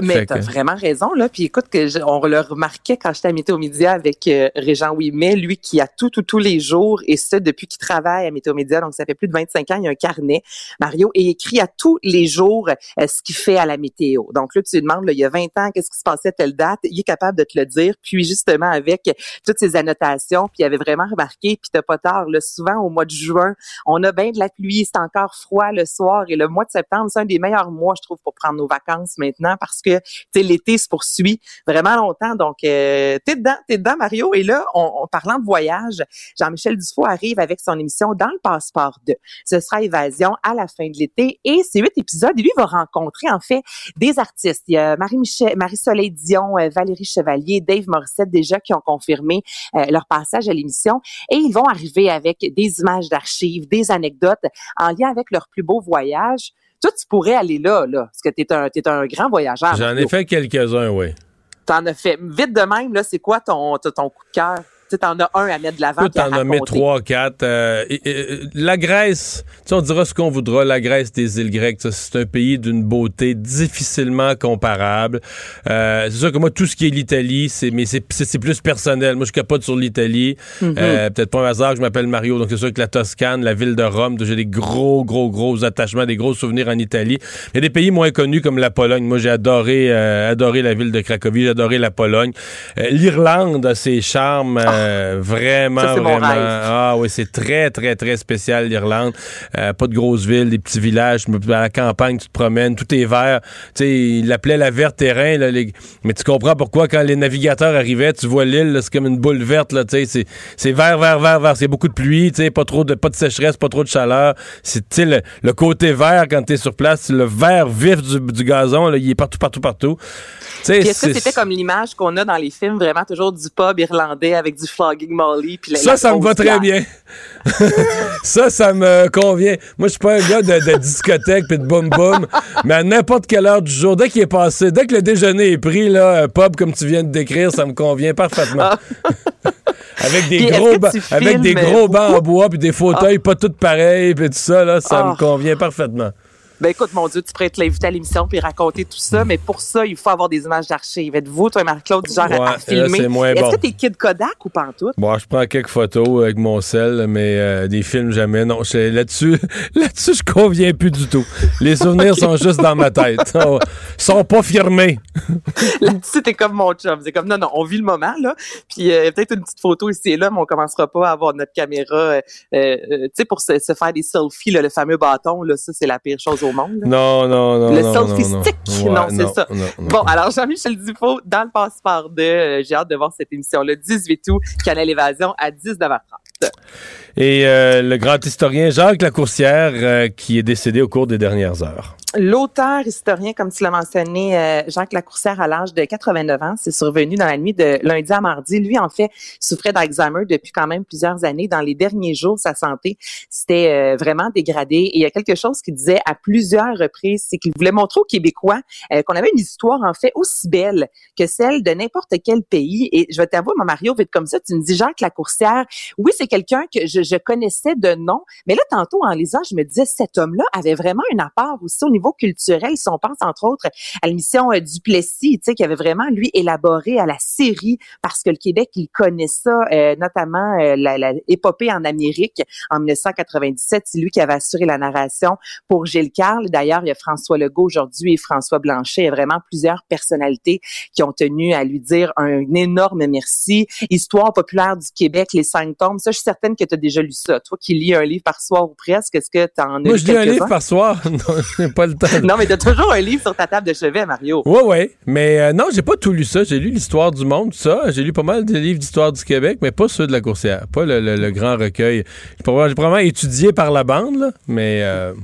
Mais t'as vraiment raison, là. Puis écoute, que on le remarquait quand j'étais à Météo Média avec euh, Régent Ouimet, lui qui a tout, tout, tous les jours, et ça depuis qu'il travaille à Météo Média, donc ça fait plus de 25 ans, il y a un carnet, Mario, et il écrit à tous les jours euh, ce qu'il fait à la météo. Donc là, tu lui demandes, il y a 20 ans, qu'est-ce qui se passait telle date, il est capable de te le dire. Puis justement, avec toutes ces annotations, puis il avait vraiment remarqué, puis t'as pas tard, là, souvent au mois de juin, on a bien de la pluie, c'est encore froid le soir, et le mois de septembre, c'est un des meilleurs mois, je trouve, pour prendre nos vacances maintenant, parce que, tu l'été se poursuit vraiment longtemps. Donc, euh, t'es dedans, t'es dedans, Mario. Et là, en parlant de voyage, Jean-Michel Dufault arrive avec son émission Dans le passeport 2. Ce sera Évasion à la fin de l'été, et c'est huit épisodes, et lui va rencontrer, en fait, des artistes. Il y a Marie-Soleil Dion, euh, Valérie Chevalier, Dave Morissette déjà qui ont confirmé euh, leur passage à l'émission et ils vont arriver avec des images d'archives, des anecdotes en lien avec leur plus beau voyage. Toi, tu pourrais aller là, là, parce que tu es un, es un grand voyageur. J'en ai fait quelques-uns, oui. T'en as fait. Vite de même, là, c'est quoi ton, ton coup de cœur? Tu en as un à mettre de l'avant. Tu en as mis trois, quatre. Euh, la Grèce, on dira ce qu'on voudra, la Grèce des îles grecques, c'est un pays d'une beauté difficilement comparable. Euh, c'est sûr que moi, tout ce qui est l'Italie, c'est mais c'est plus personnel. Moi, je capote sur l'Italie. Mm-hmm. Euh, peut-être pas un hasard que je m'appelle Mario, donc c'est sûr que la Toscane, la ville de Rome, j'ai des gros, gros, gros attachements, des gros souvenirs en Italie. Il y a des pays moins connus comme la Pologne. Moi, j'ai adoré, adoré la ville de Cracovie, j'ai adoré la Pologne. L'Irlande a ses charmes. Ah. Euh, vraiment, vraiment. Ah oui, c'est très, très, très spécial l'Irlande. Euh, pas de grosses villes, des petits villages. À la campagne, tu te promènes, tout est vert. Tu sais, il l'appelait la verte terrain. Là, Mais tu comprends pourquoi quand les navigateurs arrivaient, tu vois l'île, c'est comme une boule verte. Là, c'est, c'est vert, vert, vert, vert. C'est beaucoup de pluie, tu sais, pas trop de, pas de sécheresse, pas trop de chaleur. C'est le, le côté vert quand tu es sur place, le vert vif du, gazon, là, il est partout, partout, partout. Est-ce que c'était comme l'image qu'on a dans les films, vraiment toujours du pub irlandais avec du flogging molly? Puis ça, ça me va très bien. ça, ça me convient. Moi, je suis pas un gars de, discothèque puis de boum boum, mais à n'importe quelle heure du jour, dès qu'il est passé, dès que le déjeuner est pris, là, un pub comme tu viens de décrire, ça me convient parfaitement. Ah. avec des gros, avec des gros bancs en bois puis des fauteuils ah. pas tous pareils puis tout ça, là, ça me ah. convient parfaitement. Ben écoute, mon Dieu, tu pourrais être l'inviter à l'émission puis raconter tout ça, mais pour ça, il faut avoir des images d'archives. Êtes-vous, toi, Marc-Claude, du genre à, filmer? Est-ce que t'es kid Kodak ou pas en tout? Bon, je prends quelques photos avec mon sel, mais euh, des films jamais. Non, là-dessus, là-dessus, je conviens plus du tout. Les souvenirs sont juste dans ma tête. Ils sont pas firmés. là-dessus, t'es comme mon chum. C'est comme, non, non, on vit le moment, là. Puis euh, peut-être une petite photo ici et là, mais on commencera pas à avoir notre caméra, euh, tu sais, pour se, faire des selfies, le fameux bâton, là, ça, c'est la pire chose monde. Non, non, non. Le selfie stick. Non, c'est ça. bon, alors Jean-Michel Dufault, dans le passeport de, euh, j'ai hâte de voir cette émission le 18 août, Canal Évasion à 19h30. Et euh, le grand historien Jacques Lacourcière, euh, qui est décédé au cours des dernières heures. L'auteur historien, comme tu l'as mentionné, euh, Jacques Lacourcière, à l'âge de 89 ans, c'est survenu dans la nuit de lundi à mardi. Lui, en fait, souffrait d'Alzheimer depuis quand même plusieurs années. Dans les derniers jours, sa santé s'était vraiment dégradée. Et il y a quelque chose qu'il disait à plusieurs reprises, c'est qu'il voulait montrer aux Québécois qu'on avait une histoire, en fait, aussi belle que celle de n'importe quel pays. Et je vais t'avouer, mon Mario, vite comme ça, tu me dis Jacques Lacourcière. Oui, c'est quelqu'un que je, je, connaissais de nom. Mais là, tantôt, en lisant, je me disais, cet homme-là avait vraiment un apport aussi au niveau culturel. Si on pense entre autres à l'émission euh, Duplessis, tu sais, qui avait vraiment lui élaboré à la série parce que le Québec, il connaît ça, euh, notamment euh, la, la, épopée en Amérique en 1997. C'est lui qui avait assuré la narration pour Gilles Carle. D'ailleurs, il y a François Legault aujourd'hui et François Blanchet. Il y a vraiment plusieurs personnalités qui ont tenu à lui dire un énorme merci. Histoire populaire du Québec, les cinq tomes. Ça, je suis certaine que tu as déjà lu ça. Toi qui lis un livre par soir ou presque, est-ce que tu en as Moi, je lis un livre par soir. non, pas le temps. non, mais t'as toujours un livre sur ta table de chevet, Mario. Oui, oui. Mais euh, non, j'ai pas tout lu ça. J'ai lu l'histoire du monde, ça. J'ai lu pas mal de livres d'histoire du Québec, mais pas ceux de la coursière. Pas le, grand recueil. J'ai probablement étudié par la bande, là, mais... Euh,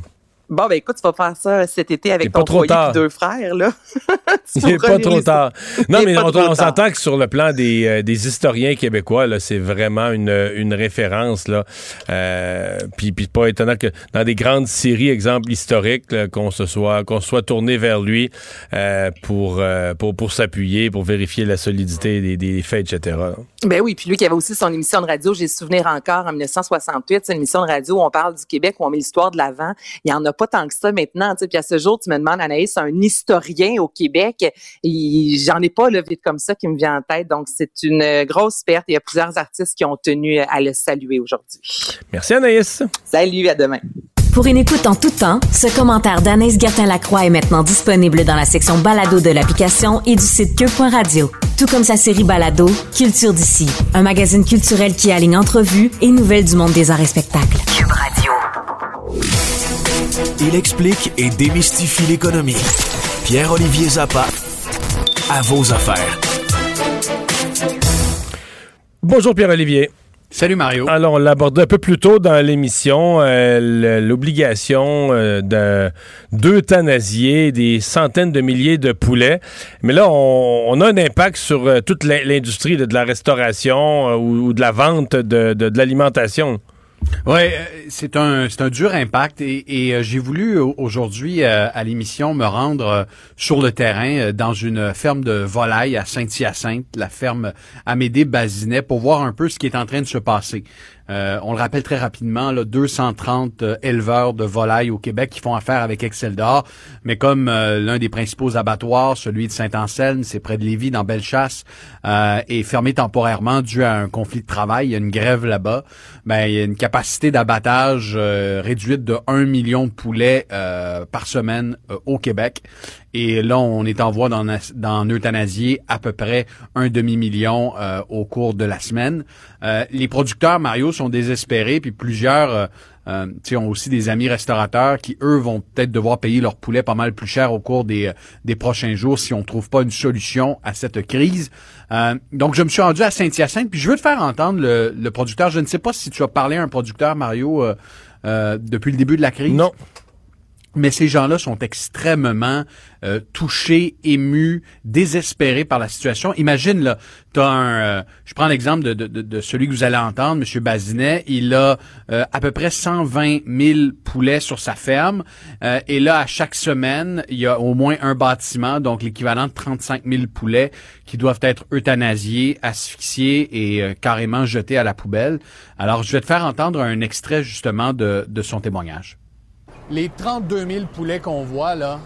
Bon, ben écoute, tu vas faire ça cet été avec ton foyer deux frères, là. Il n'est pas trop tard. Non, mais on, s'entend que sur le plan des, euh, des historiens québécois, là, c'est vraiment une, une référence, là. Euh, puis, puis pas étonnant que dans des grandes séries, exemple historiques, qu'on se soit qu'on soit tourné vers lui euh, pour, euh, pour, pour s'appuyer, pour vérifier la solidité des, des faits, etc. Ben oui, puis lui qui avait aussi son émission de radio, j'ai souvenir encore, en 1968, c'est une émission de radio où on parle du Québec, où on met l'histoire de l'avant. Il y en a pas tant que ça maintenant. Puis à ce jour, tu me demandes, Anaïs, un historien au Québec. J'en ai pas le vite comme ça qui me vient en tête. Donc, c'est une grosse perte. Il y a plusieurs artistes qui ont tenu à le saluer aujourd'hui. Merci, Anaïs. Salut, à demain. Pour une écoute en tout temps, ce commentaire d'Anaïs Gertin-Lacroix est maintenant disponible dans la section balado de l'application et du site cube.radio. Tout comme sa série balado, Culture d'ici, un magazine culturel qui aligne entrevues et nouvelles du monde des arts et spectacles. Cube Radio. Il explique et démystifie l'économie. Pierre-Olivier Zappa, à vos affaires. Bonjour Pierre-Olivier. Salut Mario. Alors, on l'abordait un peu plus tôt dans l'émission, euh, l'obligation euh, de d'euthanasier des centaines de milliers de poulets. Mais là, on, a un impact sur euh, toute l'industrie de, la restauration ou, de la vente de, de l'alimentation. Oui, euh, c'est un c'est un dur impact et, euh, j'ai voulu aujourd'hui euh, à l'émission me rendre sur le terrain dans une ferme de volailles à Saint-Hyacinthe, la ferme Amédée Bazinet, pour voir un peu ce qui est en train de se passer. Euh, on le rappelle très rapidement, là, 230 euh, éleveurs de volailles au Québec qui font affaire avec Excel d'Or, mais comme euh, l'un des principaux abattoirs, celui de Saint-Anselme, c'est près de Lévis, dans Bellechasse, est fermé temporairement dû à un conflit de travail, il y a une grève là-bas, ben, il y a une capacité d'abattage réduite de 1 million de poulets par semaine au Québec. Et là, on est en voie d'en euthanasier à peu près un demi-million au cours de la semaine. les producteurs, Mario, sont désespérés, puis plusieurs euh, euh ont aussi des amis restaurateurs qui, eux, vont peut-être devoir payer leur poulet pas mal plus cher au cours des, euh, des prochains jours si on ne trouve pas une solution à cette crise. Euh, donc, je me suis rendu à Saint-Hyacinthe, puis je veux te faire entendre le, le, producteur. Je ne sais pas si tu as parlé à un producteur, Mario, euh, depuis le début de la crise. Non. Mais ces gens-là sont extrêmement euh, touchés, émus, désespérés par la situation. Imagine là, as un, euh, je prends l'exemple de, celui que vous allez entendre, Monsieur Bazinet. Il a euh, à peu près 120 000 poulets sur sa ferme, et là à chaque semaine, il y a au moins un bâtiment, donc l'équivalent de 35 000 poulets qui doivent être euthanasiés, asphyxiés et carrément jetés à la poubelle. Alors, je vais te faire entendre un extrait justement de son témoignage. Les 32 000 poulets qu'on voit, là,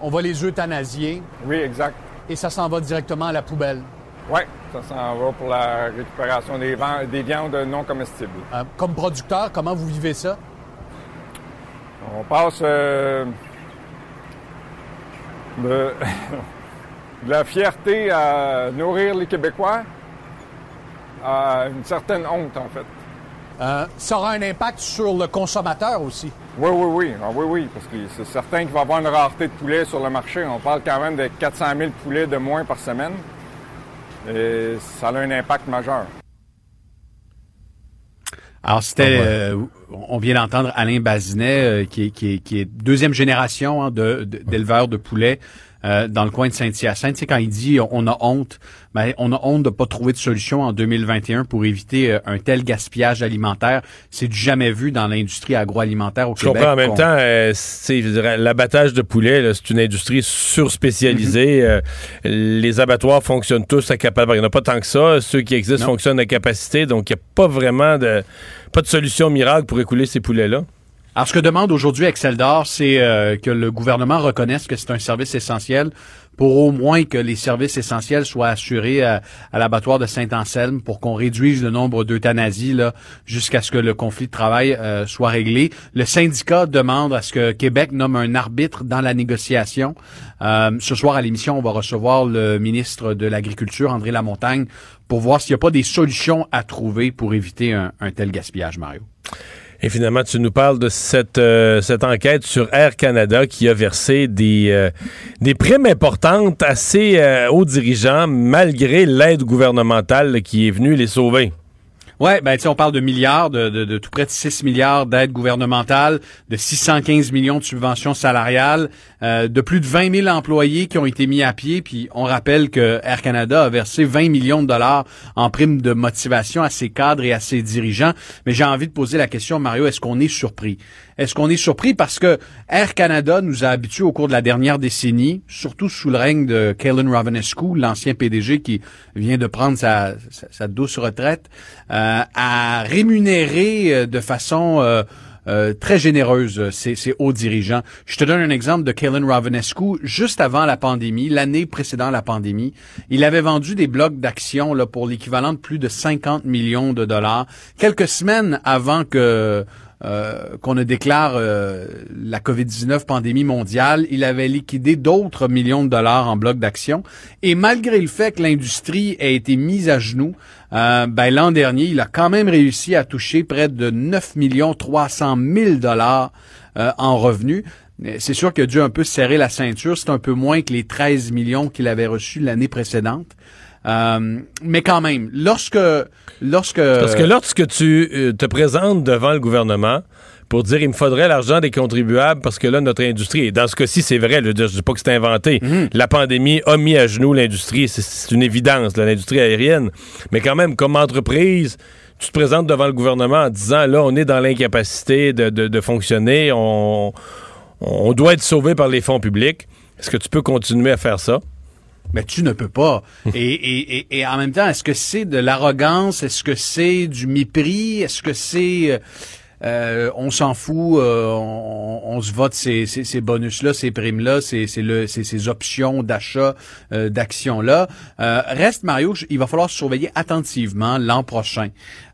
on va les euthanasier. Oui, exact. Et ça s'en va directement à la poubelle. Oui, ça s'en va pour la récupération des, des viandes non comestibles. Euh, comme producteur, comment vous vivez ça? On passe euh, de, la fierté à nourrir les Québécois à une certaine honte, en fait. Euh, ça aura un impact sur le consommateur aussi. Oui, oui, oui. Ah, oui, oui, parce que c'est certain qu'il va y avoir une rareté de poulet sur le marché. On parle quand même de 400 000 poulets de moins par semaine. Et ça a un impact majeur. Alors, c'était, ah euh, on vient d'entendre Alain Bazinet, euh, qui, est, qui, est, deuxième génération hein, de, d'éleveurs de poulets euh, dans le coin de Saint-Hyacinthe. Tu sais, quand il dit on a honte, ben, on a honte de pas trouver de solution en 2021 pour éviter euh, un tel gaspillage alimentaire. C'est du jamais vu dans l'industrie agroalimentaire au je Québec. Comprends. En même temps, euh, l'abattage de poulet, c'est une industrie surspécialisée. Mm-hmm. les abattoirs fonctionnent tous à capacité. Il n'y en a pas tant que ça. Ceux qui existent fonctionnent à capacité. Donc, il n'y a pas vraiment de, pas de solution miracle pour écouler ces poulets-là. Alors, ce que demande aujourd'hui Excel d'Or, c'est euh, que le gouvernement reconnaisse que c'est un service essentiel pour au moins que les services essentiels soient assurés à, l'abattoir de Saint-Anselme pour qu'on réduise le nombre d'euthanasies jusqu'à ce que le conflit de travail euh, soit réglé. Le syndicat demande à ce que Québec nomme un arbitre dans la négociation. Euh, ce soir à l'émission, on va recevoir le ministre de l'Agriculture, André Lamontagne, pour voir s'il n'y a pas des solutions à trouver pour éviter un, un tel gaspillage, Mario. Et finalement, tu nous parles de cette, euh, cette enquête sur Air Canada qui a versé des, euh, des primes importantes ses euh, hauts dirigeants malgré l'aide gouvernementale qui est venue les sauver. Ouais, ben tu on parle de milliards, de, tout près de 6 milliards d'aides gouvernementales, de 615 millions de subventions salariales, euh, de plus de 20 000 employés qui ont été mis à pied. Puis on rappelle que Air Canada a versé 20 millions de dollars en primes de motivation à ses cadres et à ses dirigeants. Mais j'ai envie de poser la question, Mario, est-ce qu'on est surpris? Est-ce qu'on est surpris parce que Air Canada nous a habitués au cours de la dernière décennie, surtout sous le règne de Kalen Ravenescu, l'ancien PDG qui vient de prendre sa, sa, douce retraite, euh, à rémunérer euh, de façon euh, très généreuse ces, ces, hauts dirigeants. Je te donne un exemple de Kalen Ravenescu. Juste avant la pandémie, l'année précédant la pandémie, il avait vendu des blocs d'actions pour l'équivalent de plus de 50 millions de dollars. Quelques semaines avant que euh, qu'on ne déclare euh, la COVID-19 pandémie mondiale, il avait liquidé d'autres millions de dollars en blocs d'actions. Et malgré le fait que l'industrie a été mise à genoux, euh, ben, l'an dernier, il a quand même réussi à toucher près de 9 millions 300 000 dollars en revenus. C'est sûr qu'il a dû un peu serrer la ceinture. C'est un peu moins que les 13 millions qu'il avait reçus l'année précédente. Euh, mais quand même, lorsque... lorsque Parce que lorsque tu euh, te présentes devant le gouvernement pour dire il me faudrait l'argent des contribuables parce que là, notre industrie, et dans ce cas-ci, c'est vrai, je ne dis pas que c'est inventé. La pandémie a mis à genoux l'industrie, c'est- une évidence, l'industrie aérienne. Mais quand même, comme entreprise, tu te présentes devant le gouvernement en disant là, on est dans l'incapacité de, de- de fonctionner, on, on doit être sauvé par les fonds publics. Est-ce que tu peux continuer à faire ça? Mais tu ne peux pas. et, et, et, et en même temps, est-ce que c'est de l'arrogance? Est-ce que c'est du mépris? Est-ce que c'est... euh, euh, on s'en fout, euh, on, on se vote ces, ces, ces bonus-là, ces primes-là, ces, ces, le- ces, ces options d'achat euh, d'actions-là? Euh, reste, Mario, il va falloir surveiller attentivement l'an prochain.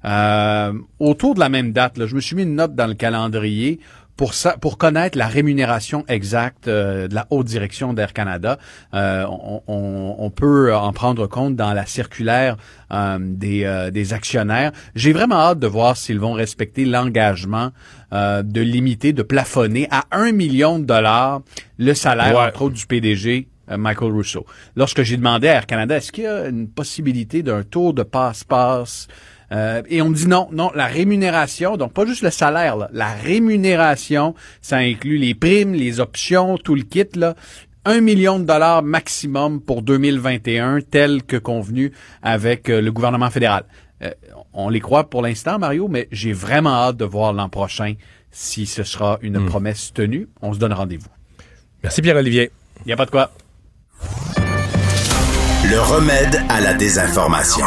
Euh, autour de la même date, là, je me suis mis une note dans le calendrier pour ça, pour connaître la rémunération exacte euh, de la haute direction d'Air Canada, euh, on, on- on peut en prendre compte dans la circulaire euh, des, euh, des actionnaires. J'ai vraiment hâte de voir s'ils vont respecter l'engagement euh, de limiter, de plafonner à un million de dollars le salaire, Ouais. entre autres, du PDG. euh, Michael Russo. Lorsque j'ai demandé à Air Canada, est-ce qu'il y a une possibilité d'un tour de passe-passe euh, et on me dit non, non, la rémunération, donc pas juste le salaire, là, la rémunération, ça inclut les primes, les options, tout le kit, là. Un million de dollars maximum pour 2021, tel que convenu avec euh, le gouvernement fédéral. Euh, on les croit pour l'instant, Mario, mais j'ai vraiment hâte de voir l'an prochain si ce sera une promesse tenue. On se donne rendez-vous. Merci Pierre-Olivier. Il n'y a pas de quoi. Le remède à la désinformation.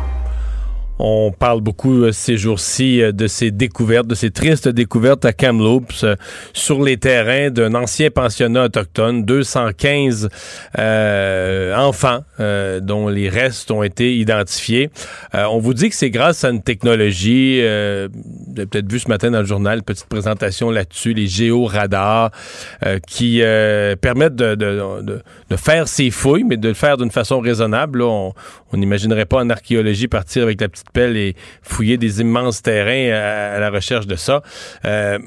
On parle beaucoup euh, ces jours-ci euh, de ces découvertes, de ces tristes découvertes à Kamloops euh, sur les terrains d'un ancien pensionnat autochtone, 215 euh, enfants dont les restes ont été identifiés. On vous dit que c'est grâce à une technologie, vous avez peut-être vu ce matin dans le journal, petite présentation là-dessus, les géoradars qui permettent de, faire ces fouilles, mais de le faire d'une façon raisonnable. On n'imaginerait pas en archéologie partir avec la petite pelle et fouiller des immenses terrains à, à la recherche de ça. Euh,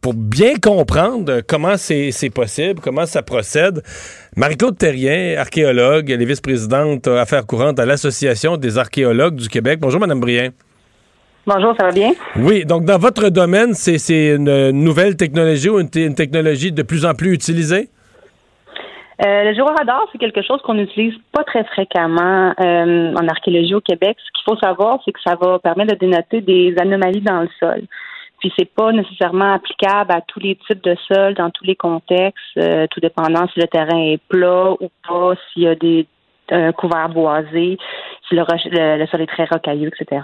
pour bien comprendre comment c'est possible, comment ça procède, Marie-Claude Terrien, archéologue, elle est vice-présidente euh, affaires courantes à l'Association des archéologues du Québec. Bonjour, Madame Brien. Bonjour, ça va bien? Oui, donc dans votre domaine, c'est une nouvelle technologie ou une technologie de plus en plus utilisée? Euh, le géoradar, c'est quelque chose qu'on n'utilise pas très fréquemment euh, en archéologie au Québec. Ce qu'il faut savoir, c'est que ça va permettre de dénoter des anomalies dans le sol. Puis c'est pas nécessairement applicable à tous les types de sols, dans tous les contextes, euh, tout dépendant si le terrain est plat ou pas, s'il y a des un couvert boisé, si le, roche- le, le sol est très rocailleux, etc.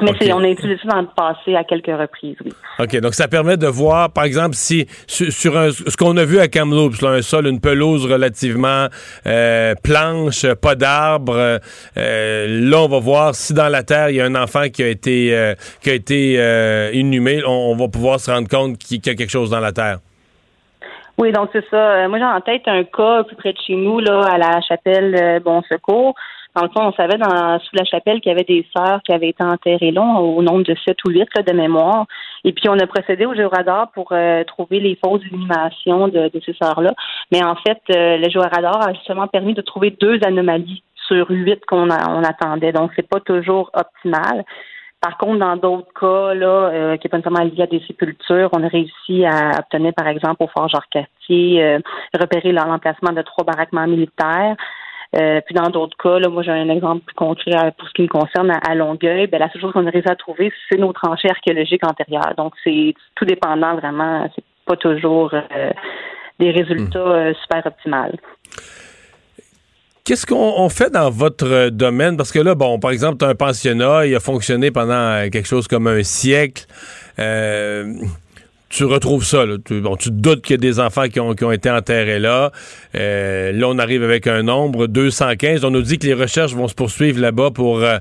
Mais Ok. c'est, on a utilisé ça dans le passé à quelques reprises, oui. OK, donc ça permet de voir, par exemple, si sur, sur un- ce qu'on a vu à Kamloops, là, un sol, une pelouse relativement euh, planche, pas d'arbres, euh, là, on va voir si dans la terre, il y a un enfant qui a été, euh, qui a été inhumé, on, on va pouvoir se rendre compte qu'il y a quelque chose dans la terre. Oui, donc c'est ça. Moi, j'ai en tête un cas plus près de chez nous, là, à la chapelle Bon Secours. Dans le fond, on savait dans, sous la chapelle qu'il y avait des sœurs qui avaient été enterrées là, au nombre de sept ou huit là, de mémoire. Et puis, on a procédé au géoradar pour euh, trouver les fausses inhumations de, de ces sœurs-là. Mais en fait, euh, le géoradar a justement permis de trouver deux anomalies sur huit qu'on on attendait. Donc, c'est pas toujours optimal. Par contre, dans d'autres cas, là, euh, qui n'est pas nécessairement lié à des sépultures, on a réussi à obtenir, par exemple, au Fort Jacques-Cartier, euh, repérer l'emplacement de trois baraquements militaires. Euh, puis dans d'autres cas, là, moi j'ai un exemple plus concret pour ce qui me concerne à, à Longueuil. Ben, la seule chose qu'on a réussi à trouver, c'est nos tranchées archéologiques antérieures. Donc c'est tout dépendant vraiment. C'est pas toujours euh, des résultats euh, super optimales. Qu'est-ce qu'on on fait dans votre domaine? Parce que là, bon, par exemple, tu as un pensionnat, il a fonctionné pendant quelque chose comme un siècle. Tu retrouves ça. Là. Tu, te doutes qu'il y a des enfants qui ont, été enterrés là. Euh, là, on arrive avec un nombre, 215. On nous dit que les recherches vont se poursuivre là-bas pour euh,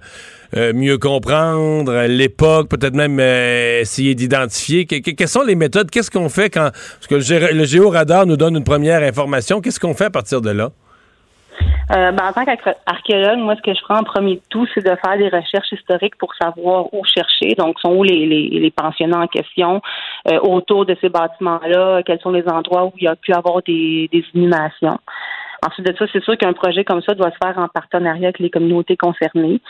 euh, mieux comprendre euh, l'époque, peut-être même essayer d'identifier. Que- que- quelles sont les méthodes? Qu'est-ce qu'on fait quand... Parce que le géoradar nous donne une première information. Qu'est-ce qu'on fait à partir de là? Euh, ben, en tant qu'archéologue, moi, ce que je prends en premier de tout, c'est de faire des recherches historiques pour savoir où chercher. Donc, sont où les, les, les pensionnats en question, euh, autour de ces bâtiments-là, quels sont les endroits où il y a pu avoir des, des inhumations. Ensuite de ça, c'est sûr qu'un projet comme ça doit se faire en partenariat avec les communautés concernées.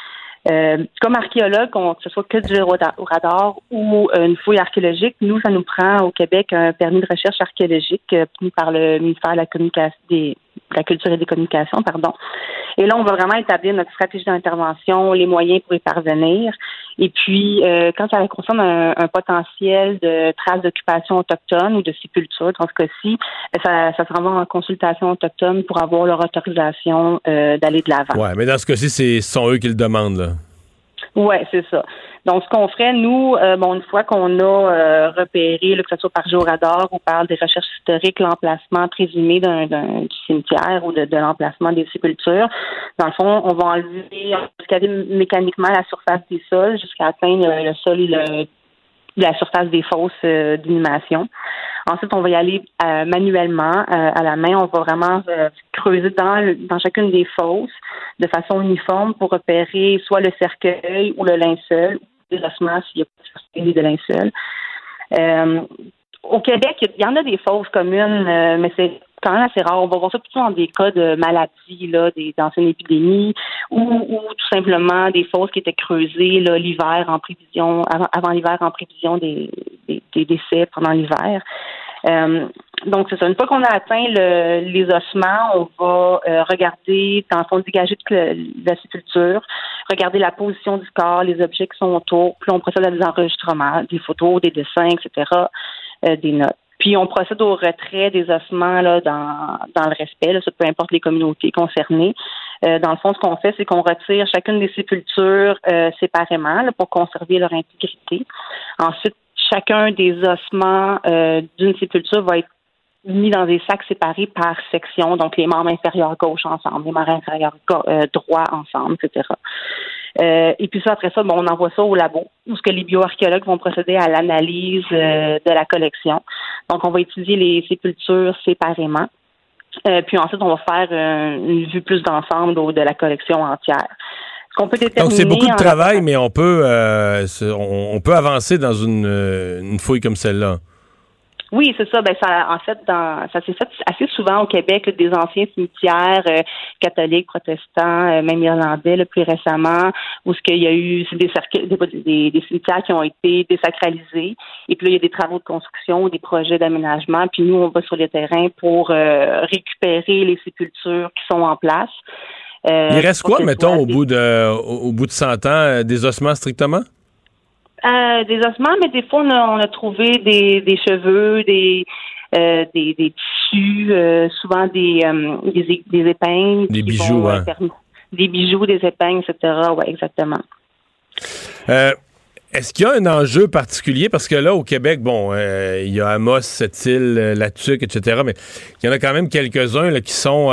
Euh, comme archéologue, que ce soit que du radar ou euh, une fouille archéologique, nous, ça nous prend au Québec un permis de recherche archéologique euh, par le ministère de la Communication, des, la Culture et des Communications, pardon. Et là, on va vraiment établir notre stratégie d'intervention, les moyens pour y parvenir. Et puis, euh, quand ça concerne un, un, potentiel de traces d'occupation autochtone ou de sépulture, dans ce cas-ci, ça, ça sera en consultation autochtone pour avoir leur autorisation euh, d'aller de l'avant. Ouais, mais dans ce cas-ci, ce sont eux qui le demandent, là. Oui, c'est ça. Donc, ce qu'on ferait, nous, euh, bon, une fois qu'on a euh, repéré, là, que par géoradar ou par des recherches historiques, l'emplacement présumé d'un, du cimetière ou de, l'emplacement des sépultures, dans le fond, on va enlever, on mécaniquement la surface des sols jusqu'à atteindre le, sol et le, la surface des fosses euh, d'inhumation. Ensuite, on va y aller euh, manuellement à la main. On va vraiment creuser dans, dans chacune des fosses de façon uniforme pour repérer soit le cercueil ou le linceul, les ossements s'il y a pas de de linceul. au Québec, il y en a des fosses communes, mais c'est quand rare. On va voir ça plutôt dans des cas de maladies, des d'anciennes épidémies, ou, ou, tout simplement des fosses qui étaient creusées l'hiver en prévision, avant, l'hiver en prévision des, décès pendant l'hiver. Euh, donc, c'est ça. Une fois qu'on a atteint le, les ossements, on va euh, regarder, dans le fond, dégager toute la sépulture, regarder la position du corps, les objets qui sont autour, puis on procède à des enregistrements, des photos, des dessins, etc., euh, des notes. Puis on procède au retrait des ossements là, dans, dans le respect, là, ça peu importe les communautés concernées. Euh, dans le fond, ce qu'on fait, c'est qu'on retire chacune des sépultures euh, séparément là, pour conserver leur intégrité. Ensuite, chacun des ossements euh, d'une sépulture va être mis dans des sacs séparés par section, donc les membres inférieurs gauche ensemble, les membres inférieurs droit ensemble, etc. Euh, et puis ça, après ça, bon, on envoie ça au labo, où ce que les bioarchéologues vont procéder à l'analyse euh, de la collection. Donc, on va étudier les sépultures séparément. Euh, puis ensuite, on va faire une vue plus d'ensemble de la collection entière. Donc c'est beaucoup de travail, mais on peut on, peut avancer dans une, une fouille comme celle-là. Oui, c'est ça. Ben ça, en fait, dans, ça s'est fait assez souvent au Québec, des anciens cimetières euh, catholiques, protestants, euh, même irlandais, le plus récemment, où ce qu'il y a eu des, des, des, cimetières qui ont été désacralisés, et puis là, il y a des travaux de construction, des projets d'aménagement, puis nous, on va sur les terrains pour euh, récupérer les sépultures qui sont en place. il reste quoi, mettons, au bout de au bout de 100 ans, des ossements strictement? Euh, des ossements, mais des fois, on a, on a trouvé des, des cheveux, des, euh, des, des, tissus, euh, souvent des, des, des, épingles. Des bijoux, hein. Des bijoux, des épingles, etc. Oui, exactement. Est-ce qu'il y a un enjeu particulier? Parce que là, au Québec, bon, il y a Amos, Sept-Îles, Latuc, etc., mais il y en a quand même quelques-uns qui sont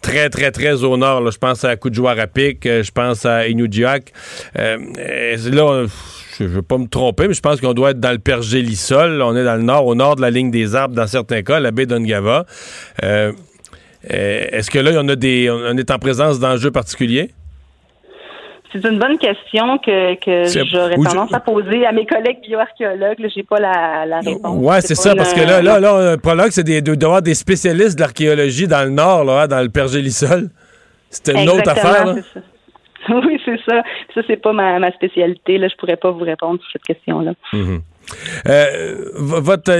très, très, très au nord. Là. Je pense à Coudjouarapik, je pense à Inujak. là, je ne veux pas me tromper, mais je pense qu'on doit être dans le pergélisol. On est dans le nord, au nord de la ligne des arbres, dans certains cas, la baie d'Ungava. Euh, euh, est-ce que là, on, a des, on est en présence d'enjeux particuliers? C'est une bonne question que, j'aurais tendance à poser à mes collègues bioarchéologues. Je n'ai pas la, réponse. Oui, c'est ça, parce que là, là, là, un prologue, c'est d'avoir des spécialistes de l'archéologie dans le nord, là, dans le pergélisol. C'était une autre affaire. Là. Oui, c'est ça. Ça, c'est pas ma, ma, spécialité. Là, je pourrais pas vous répondre sur cette question-là. Mhm. Euh, votre,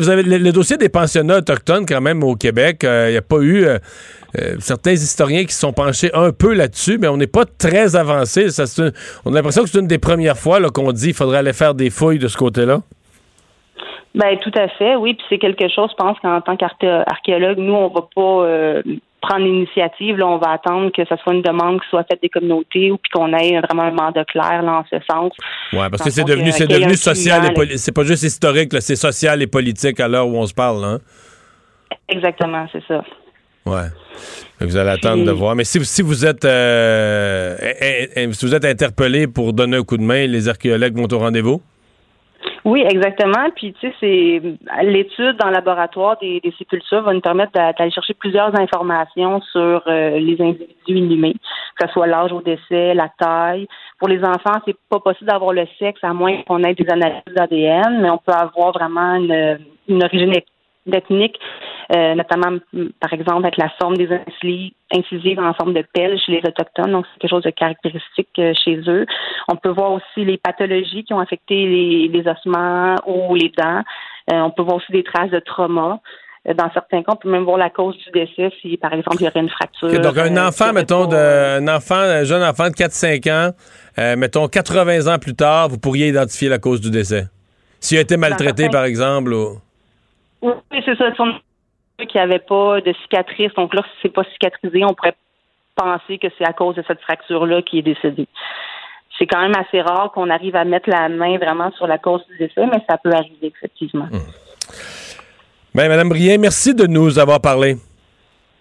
vous avez le, dossier des pensionnats autochtones quand même au Québec. Il euh, n'y a pas eu euh, certains historiens qui se sont penchés un peu là-dessus, mais on n'est pas très avancé. Ça, on a l'impression que c'est une des premières fois qu'on dit qu'il faudrait aller faire des fouilles de ce côté-là. Ben tout à fait, oui. Puis c'est quelque chose, je pense qu'en tant qu'archéologue, nous, on va pas prendre l'initiative. Là, on va attendre que ce soit une demande qui soit faite des communautés ou puis qu'on ait vraiment un mandat clair là, en ce sens. Oui, parce que c'est devenu, c'est devenu social et politique. C'est pas juste historique, c'est social et politique à l'heure où on se parle. Hein? Exactement, c'est ça. Ouais. Vous allez attendre de voir. Mais si, si vous êtes euh, si vous êtes interpellé pour donner un coup de main, les archéologues vont au rendez-vous? Oui, exactement. Puis, tu sais, c'est l'étude dans le laboratoire des, des sépultures va nous permettre d'aller chercher plusieurs informations sur euh, les individus inhumés, que ce soit l'âge au décès, la taille. Pour les enfants, c'est pas possible d'avoir le sexe à moins qu'on ait des analyses d'ADN, mais on peut avoir vraiment une, une origine ethnique, euh, notamment, par exemple, avec la forme des incisives en forme de pelle chez les Autochtones. Donc, c'est quelque chose de caractéristique euh, chez eux. On peut voir aussi les pathologies qui ont affecté les, les ossements ou les dents. Euh, on peut voir aussi des traces de trauma. Dans certains cas, on peut même voir la cause du décès si, par exemple, il y aurait une fracture. donc, un enfant, mettons, de, un enfant, un jeune enfant de 4-5 ans, mettons 80 ans plus tard, vous pourriez identifier la cause du décès. S'il a été maltraité, par exemple. Ou... Oui, c'est ça. Qui avait pas de cicatrice. Donc là, si c'est pas cicatrisé, on pourrait penser que c'est à cause de cette fracture-là qu'il est décédé. C'est quand même assez rare qu'on arrive à mettre la main vraiment sur la cause du décès, mais ça peut arriver, effectivement. Mmh. Bien, Madame Brien, merci de nous avoir parlé.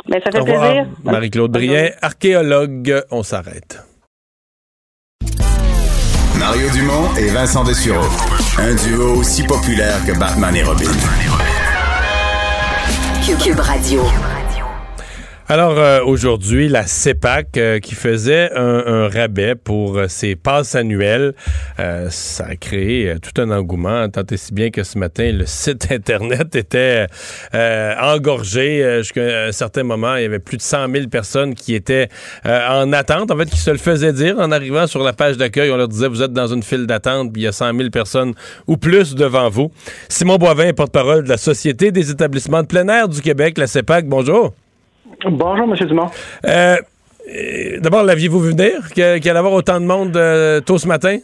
Bien, ça fait plaisir. Marie-Claude Brien, archéologue. On s'arrête. Mario Dumont et Vincent Dessureau. Un duo aussi populaire que Batman et Robin. Cube Radio. Alors euh, aujourd'hui, la CEPAC euh, qui faisait un, rabais pour euh, ses passes annuelles, ça a créé tout un engouement, tant et si bien que ce matin, le site Internet était engorgé. Jusqu'à un certain moment, il y avait plus de 100 000 personnes qui étaient en attente, en fait, qui se le faisaient dire en arrivant sur la page d'accueil. On leur disait, vous êtes dans une file d'attente, puis il y a 100 000 personnes ou plus devant vous. Simon Boivin, porte-parole de la Société des établissements de plein air du Québec, la CEPAC. Bonjour. Bonjour, M. Dumont. Euh, d'abord, l'aviez-vous vu venir qu'il allait y avoir autant de monde euh, tôt ce matin?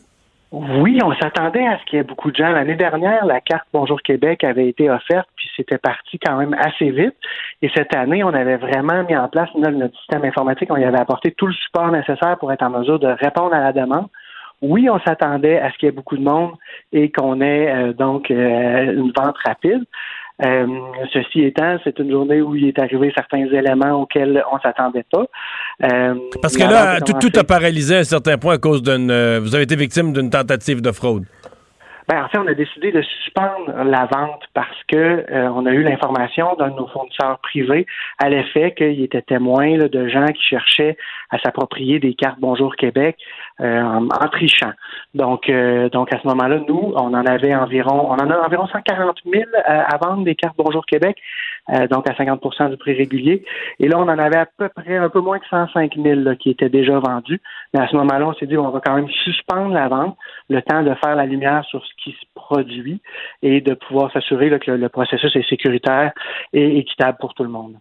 Oui, on s'attendait à ce qu'il y ait beaucoup de gens. L'année dernière, la carte Bonjour Québec avait été offerte, puis c'était parti quand même assez vite. Et cette année, on avait vraiment mis en place notre, système informatique. On y avait apporté tout le support nécessaire pour être en mesure de répondre à la demande. Oui, on s'attendait à ce qu'il y ait beaucoup de monde et qu'on ait euh, donc une vente rapide. Euh, ceci étant, c'est une journée où il est arrivé certains éléments auxquels on s'attendait pas. Euh, Parce que là, tout, tout, a paralysé à un certain point à cause d'une... Euh, vous avez été victime d'une tentative de fraude. Ben, en fait, on a décidé de suspendre la vente parce que euh, on a eu l'information d'un de nos fournisseurs privés à l'effet qu'il était témoin de gens qui cherchaient à s'approprier des cartes Bonjour Québec euh, en, trichant. Donc, euh, donc à ce moment-là, nous, on en avait environ, on en a environ 140 000 à vendre des cartes Bonjour Québec, donc à 50% du prix régulier. Et là, on en avait à peu près un peu moins que 105 000 qui étaient déjà vendus. Mais à ce moment-là, on s'est dit, on va quand même suspendre la vente, le temps de faire la lumière sur ce qui se produit et de pouvoir s'assurer que le, processus est sécuritaire et équitable pour tout le monde.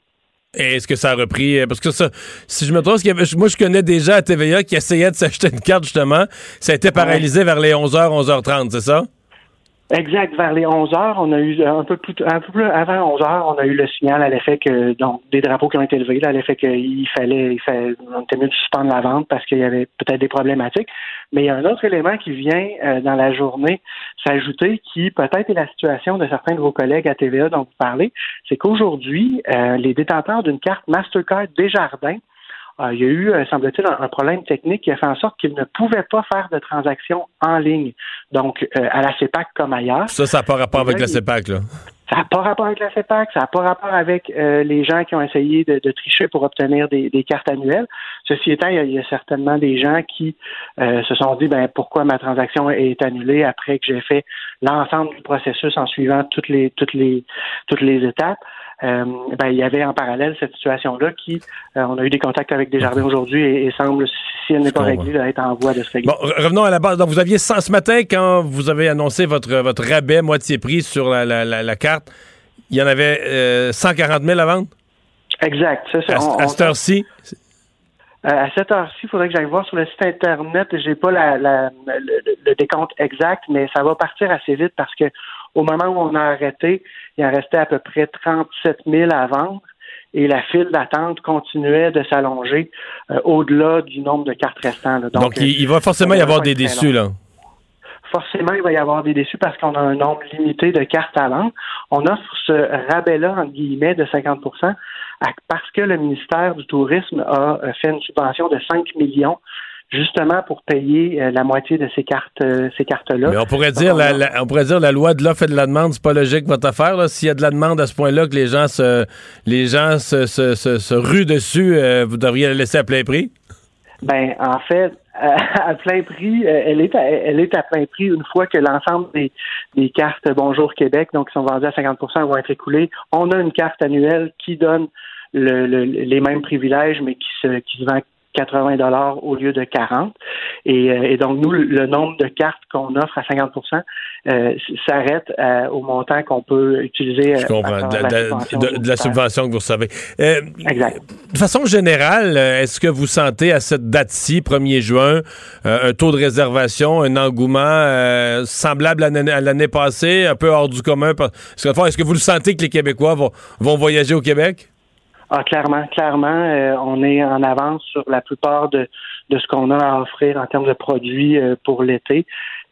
Est-ce que ça a repris? Euh, parce que ça, si je me trompe, moi, je connais déjà à TVA qui essayait de s'acheter une carte, justement. Ça a été paralysé vers les 11h, 11h30, c'est ça? Exact. Vers les 11 heures, on a eu un peu plus, un peu plus avant 11 heures, on a eu le signal à l'effet que donc des drapeaux qui ont été levés, à l'effet qu'il fallait, il fallait, on était mieux de suspendre la vente parce qu'il y avait peut-être des problématiques. Mais il y a un autre élément qui vient euh, dans la journée s'ajouter, qui peut-être est la situation de certains de vos collègues à TVA dont vous parlez, c'est qu'aujourd'hui, euh, les détenteurs d'une carte Mastercard Desjardins euh, il y a eu, euh, semble-t-il, un, problème technique qui a fait en sorte qu'ils ne pouvaient pas faire de transactions en ligne, donc euh, à la CEPAC comme ailleurs. Ça, ça n'a pas rapport avec la CEPAC, là. Ça n'a pas rapport avec la CEPAC, ça n'a pas rapport avec les gens qui ont essayé de, tricher pour obtenir des, cartes annuelles. Ceci étant, il y, a, certainement des gens qui se sont dit ben pourquoi ma transaction est annulée après que j'ai fait l'ensemble du processus en suivant toutes les toutes les toutes les étapes. Euh, ben, il y avait en parallèle cette situation-là qui, euh, on a eu des contacts avec Desjardins aujourd'hui et, semble, si elle n'est pas réglée, être en voie de se régler. Bon, revenons à la base. Donc, vous aviez ce matin, quand vous avez annoncé votre, votre rabais moitié prix sur la, la, la, carte, il y en avait 140 euh, 000 à vendre? Exact, c'est ça. À, cette heure-ci? à cette heure-ci, il faudrait que j'aille voir sur le site Internet. J'ai pas la, la, le, décompte exact, mais ça va partir assez vite parce que au moment où on a arrêté, il en restait à peu près 37 000 à vendre et la file d'attente continuait de s'allonger euh, au-delà du nombre de cartes restantes. Donc, il, va forcément y avoir des déçus, là. Forcément, il va y avoir des déçus parce qu'on a un nombre limité de cartes à vendre. On offre ce rabais-là, entre guillemets, de 50% parce que le ministère du Tourisme a fait une subvention de 5 millions justement pour payer euh, la moitié de ces cartes euh, ces cartes-là. Mais on pourrait dire la, la- on pourrait dire la loi de l'offre et de la demande, c'est pas logique votre affaire. là. S'il y a de la demande à ce point-là que les gens se les gens se, se, se- se ruent dessus, euh, vous devriez la laisser à plein prix? Ben, en fait, à, à plein prix, euh, elle est à, elle est à plein prix une fois que l'ensemble des, des cartes Bonjour Québec, donc qui sont vendues à 50% vont être écoulées. On a une carte annuelle qui donne le- le- les mêmes privilèges, mais qui se, qui se vend 80 dollars au lieu de 40. Et, euh, et donc, nous, le nombre de cartes qu'on offre à 50 euh, s'arrête euh, au montant qu'on peut utiliser. Je comprends. De, de- de- de la subvention que vous recevez. Euh, Exact. De façon générale, euh, est-ce que vous sentez à cette date-ci, 1er juin, euh, un taux de réservation, un engouement euh, semblable à l'année- passée, un peu hors du commun? Est-ce que vous le sentez que les Québécois vont, vont voyager au Québec? Ah, clairement, clairement, euh, on est en avance sur la plupart de, de ce qu'on a à offrir en termes de produits euh, pour l'été.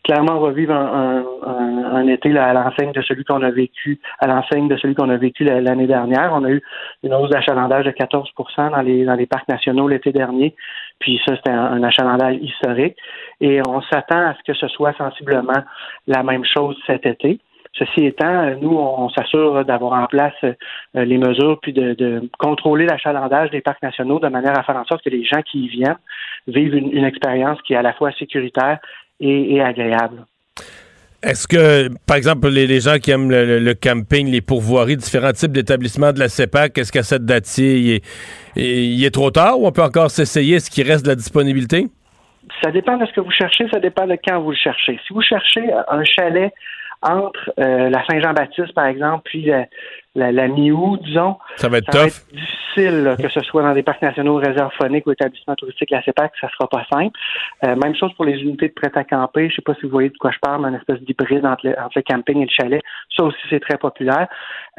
Clairement, on va vivre un, un- un- un été là, à l'enseigne de celui qu'on a vécu, à l'enseigne de celui qu'on a vécu la- l'année dernière. On a eu une hausse d'achalandage de 14% dans les dans les parcs nationaux l'été dernier. Puis ça, c'était un achalandage historique. Et on s'attend à ce que ce soit sensiblement la même chose cet été. Ceci étant, nous, on, s'assure d'avoir en place euh, les mesures puis de, de contrôler l'achalandage des parcs nationaux de manière à faire en sorte que les gens qui y viennent vivent une, une expérience qui est à la fois sécuritaire et, et agréable. Est-ce que, par exemple, les, les gens qui aiment le, le- le camping, les pourvoiries, différents types d'établissements de la CEPAC, est-ce qu'à cette date-ci, il est, il est trop tard ou on peut encore s'essayer? Est-ce qu'il reste de la disponibilité? Ça dépend de ce que vous cherchez, ça dépend de quand vous le cherchez. Si vous cherchez un chalet entre euh, la Saint-Jean-Baptiste, par exemple, puis la, la, la mi-août, disons, Ça va être ça va être difficile, là, que ce soit dans des parcs nationaux, réserves phoniques ou établissements touristiques, la CEPAC, ça sera pas simple. Euh, même chose pour les unités de prêt à camper. Je sais pas si vous voyez de quoi je parle, mais une espèce d'hybride entre, le- entre le camping et le chalet. Ça aussi, c'est très populaire.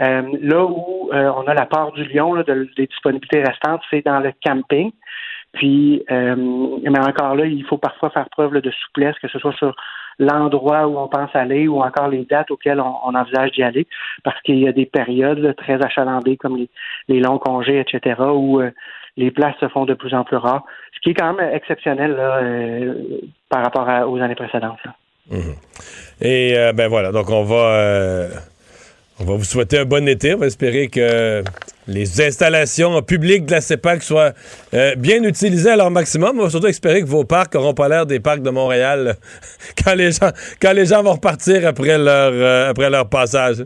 Euh, là où on a la part du lion là, de- des disponibilités restantes, c'est dans le camping. Puis, mais encore là, il faut parfois faire preuve là, de souplesse, que ce soit sur l'endroit où on pense aller ou encore les dates auxquelles on, envisage d'y aller, parce qu'il y a des périodes très achalandées comme les, longs congés, etc., où euh, les places se font de plus en plus rares, ce qui est quand même exceptionnel euh, par rapport aux années précédentes. là. Et euh, ben voilà, donc on va, on va vous souhaiter un bon été. On va espérer que les installations publiques de la CEPAC soient euh, bien utilisées à leur maximum. On va surtout espérer que vos parcs n'auront pas l'air des parcs de Montréal quand les gens, quand les gens vont repartir après leur, euh, après leur passage.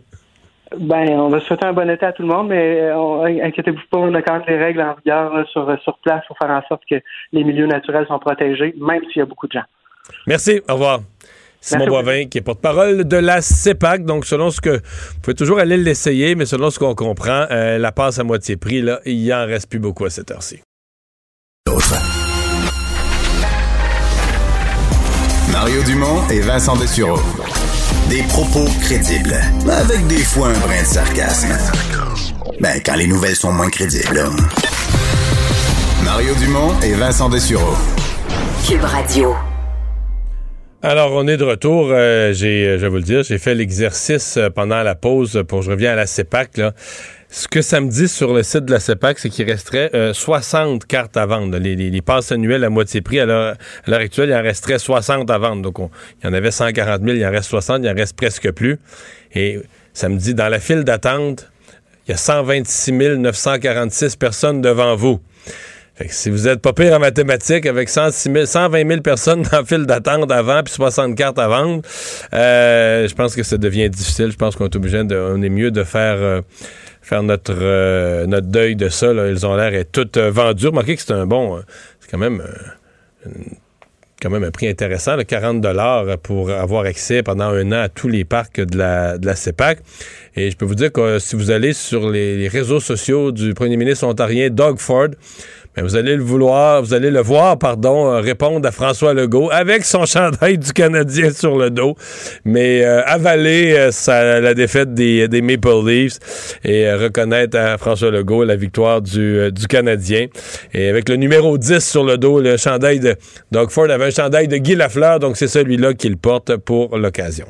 Ben, on va souhaiter un bon été à tout le monde, mais euh, on- inquiétez-vous pas, on a quand même des règles en vigueur là, sur, sur place pour faire en sorte que les milieux naturels sont protégés, même s'il y a beaucoup de gens. Merci, au revoir. Simon Merci Boivin, qui est porte-parole de la CEPAC. Donc, selon ce que. Vous pouvez toujours aller l'essayer, mais selon ce qu'on comprend, euh, la passe à moitié prix, là, il y en reste plus beaucoup à cette heure-ci. Mario Dumont et Vincent Dessureau. Des propos crédibles, avec des fois un brin de sarcasme. Ben, quand les nouvelles sont moins crédibles. Mario Dumont et Vincent Dessureau. Cube Radio. Alors, on est de retour. Euh, j'ai, euh, je vais vous le dire, j'ai fait l'exercice euh, pendant la pause pour je reviens à la CEPAC. Ce que ça me dit sur le site de la CEPAC, c'est qu'il resterait euh, 60 cartes à vendre. Les, les- les passes annuelles à moitié prix, à l'heure, à l'heure actuelle, il en resterait 60 à vendre. Donc, on- il y en avait 140 000, il en reste 60, il en reste presque plus. Et ça me dit, dans la file d'attente, il y a 126 946 personnes devant vous. Si vous êtes pas pire en mathématiques, avec 106 000 120 000 personnes dans le file d'attente avant, puis 60 cartes à vendre, euh, je pense que ça devient difficile. Je pense qu'on est obligé de, on est mieux de faire, euh, faire notre, euh, notre deuil de ça. Ils ont l'air toutes vendues. Remarquez que c'est un bon, euh, c'est quand même, quand même un prix intéressant, le 40 dollars pour avoir accès pendant un an à tous les parcs de la, de la CEPAC. Et je peux vous dire que si vous allez sur les, les réseaux sociaux du premier ministre ontarien Doug Ford, vous allez le vouloir, vous allez le voir, pardon, euh, répondre à François Legault avec son chandail du Canadien sur le dos, mais euh, avaler euh, la défaite des, Maple Leafs et reconnaître à François Legault la victoire du, du Canadien. Et avec le numéro 10 sur le dos, le chandail de Doug Ford avait un chandail de Guy Lafleur, donc c'est celui-là qu'il porte pour l'occasion.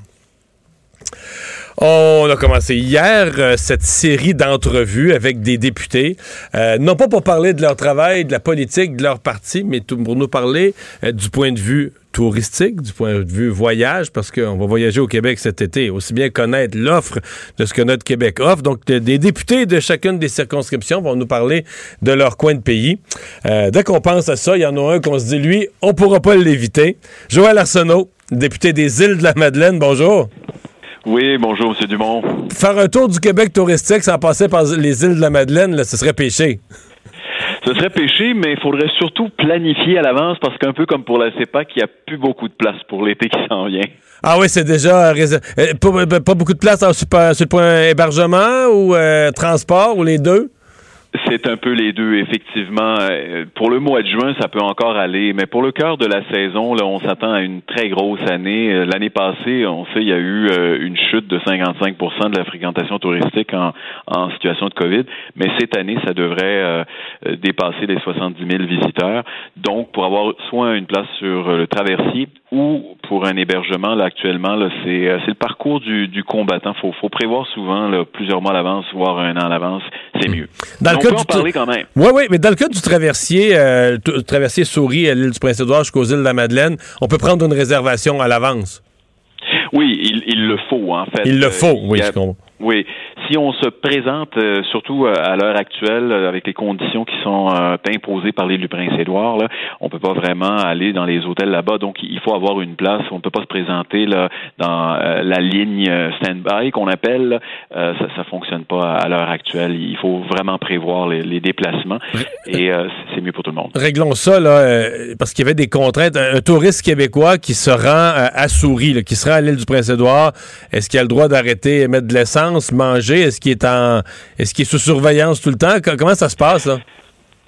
On a commencé hier euh, cette série d'entrevues avec des députés, euh, non pas pour parler de leur travail, de la politique, de leur parti, mais pour nous parler euh, du point de vue touristique, du point de vue voyage, parce qu'on va voyager au Québec cet été, aussi bien connaître l'offre de ce que notre Québec offre. Donc, des députés de chacune des circonscriptions vont nous parler de leur coin de pays. dès qu'on pense à ça, il y en a un qu'on se dit, lui, on pourra pas l'éviter. Joël Arsenault, député des îles de la Madeleine, bonjour. Oui, bonjour, M. Dumont. Faire un tour du Québec touristique sans passer par les îles de la Madeleine, là, ce serait péché. Ce serait péché, mais il faudrait surtout planifier à l'avance parce qu'un peu comme pour la CEPAC, il n'y a plus beaucoup de place pour l'été qui s'en vient. Ah oui, c'est déjà réservé. Euh, pas, beaucoup de place sur, le point hébergement ou euh, transport ou les deux? C'est un peu les deux, effectivement. Euh, pour le mois de juin, ça peut encore aller, mais pour le cœur de la saison, là, on s'attend à une très grosse année. Euh, l'année passée, on sait, il y a eu euh, une chute de 55% de la fréquentation touristique en, situation de COVID, mais cette année, ça devrait dépasser les 70 000 visiteurs. Donc, pour avoir soit une place sur le traversier ou pour un hébergement, là, actuellement, là, c'est, le parcours du, du combattant. Faut, faut prévoir souvent, là, plusieurs mois à l'avance, voire un an à l'avance, c'est hmm. mieux on peut en parler quand même. Oui, oui, mais dans le cas du traversier, euh, traversier Souris à l'île du Prince-Édouard jusqu'aux îles de la Madeleine, on peut prendre une réservation à l'avance. Oui, il, le faut, en fait. Il le faut, oui, je comprends. Oui, si on se présente, euh, surtout euh, à l'heure actuelle, euh, avec les conditions qui sont imposées par l'île du Prince-Édouard, on peut pas vraiment aller dans les hôtels là-bas. Donc, il faut avoir une place. On peut pas se présenter là dans la ligne stand-by qu'on appelle. ça, ça fonctionne pas à l'heure actuelle. Il faut vraiment prévoir les, déplacements et c'est mieux pour tout le monde. Réglons ça là, parce qu'il y avait des contraintes. Un touriste québécois qui se rend à Souris, qui se rend à l'île du Prince-Édouard, est-ce qu'il a le droit d'arrêter et mettre de l'essence, manger? Est-ce qu'il est en est-ce qu'il est sous surveillance tout le temps? Comment ça se passe là?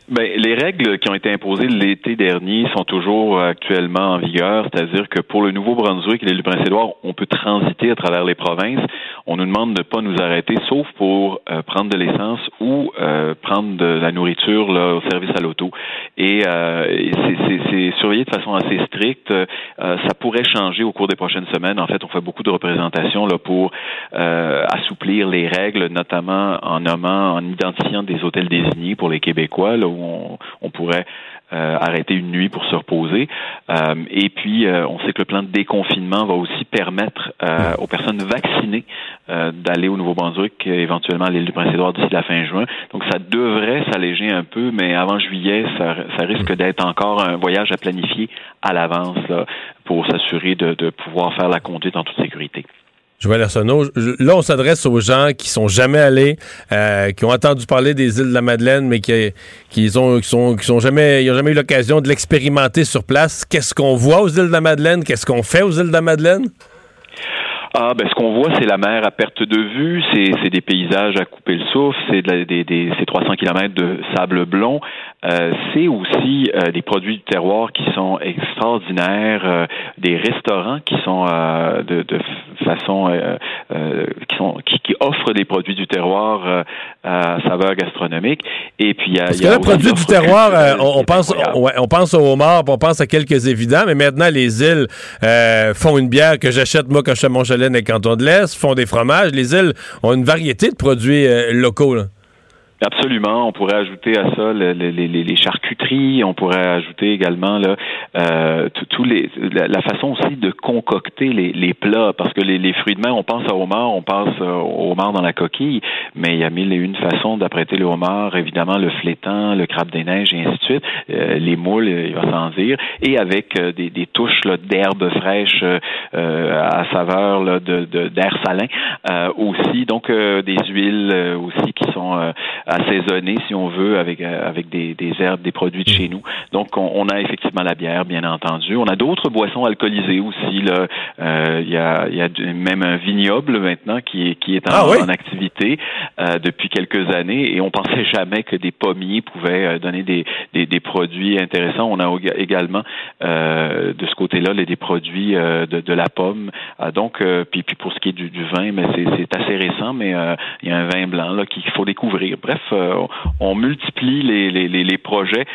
Ben, les règles qui ont été imposées l'été dernier sont toujours actuellement en vigueur, c'est-à-dire que pour le Nouveau-Brunswick et l'île Prince-Édouard, on peut transiter à travers les provinces. On nous demande de ne pas nous arrêter, sauf pour euh, prendre de l'essence ou euh, prendre de la nourriture là, au service à l'auto. Et euh, c'est surveillé de façon assez stricte. ça pourrait changer au cours des prochaines semaines. En fait, on fait beaucoup de représentations là, pour assouplir les règles, notamment en nommant, en identifiant des hôtels désignés pour les Québécois. Là, où on, pourrait euh, arrêter une nuit pour se reposer. Euh, et puis, euh, on sait que le plan de déconfinement va aussi permettre aux personnes vaccinées d'aller au Nouveau-Brunswick, éventuellement à l'île du Prince-Édouard d'ici la fin juin. Donc, ça devrait s'alléger un peu, mais avant juillet, ça, risque d'être encore un voyage à planifier à l'avance pour s'assurer de, de pouvoir faire la conduite en toute sécurité. Joël là, on s'adresse aux gens qui sont jamais allés, euh, qui ont entendu parler des îles de la Madeleine, mais qui, qui ont, qui sont, qui sont jamais, ils jamais eu l'occasion de l'expérimenter sur place. Qu'est-ce qu'on voit aux îles de la Madeleine? Qu'est-ce qu'on fait aux îles de la Madeleine? Ah, ben ce qu'on voit, c'est la mer à perte de vue, c'est des paysages à couper le souffle, c'est des, des, 300 kilomètres de sable blond, euh, c'est aussi euh, des produits du terroir qui sont extraordinaires, euh, des restaurants qui sont de, de, façon qui sont qui, qui, offrent des produits du terroir à saveur gastronomique. Et puis il y a, Parce que le produit du terroir, on, pense ouais, on pense au homard, on pense à quelques évidents, mais maintenant les îles font une bière que j'achète moi quand je fais mon chalet et Canton de l'Est, font des fromages. Les îles ont une variété de produits locaux. Là. Absolument. On pourrait ajouter à ça les, charcuteries. On pourrait ajouter également là, euh, tout, les, la, façon aussi de concocter les, plats. Parce que les, fruits de mer, on pense à homard, on pense euh, au homard dans la coquille, mais il y a mille et une façons d'apprêter le homard. Évidemment, le flétan, le crabe des neiges et ainsi de suite. Euh, les moules, il va s'en dire. Et avec des, des, touches d'herbes fraîches à saveur là, de, d'air salin aussi. Donc, des huiles aussi qui sont assaisonner, si on veut, avec, euh, avec des, des herbes, des produits de chez nous. Donc, on, a effectivement la bière, bien entendu. On a d'autres boissons alcoolisées aussi. Là. Euh, il y, a, y a même un vignoble maintenant qui est, qui est en, ah activité euh, depuis quelques années et on pensait jamais que des pommiers pouvaient donner des, des, des produits intéressants. On a également de ce côté-là des produits de, de la pomme. donc, puis, puis pour ce qui est du, du vin, mais c'est assez récent, mais il y a un vin blanc là qu'il faut Bref, euh, on multiplie les, projets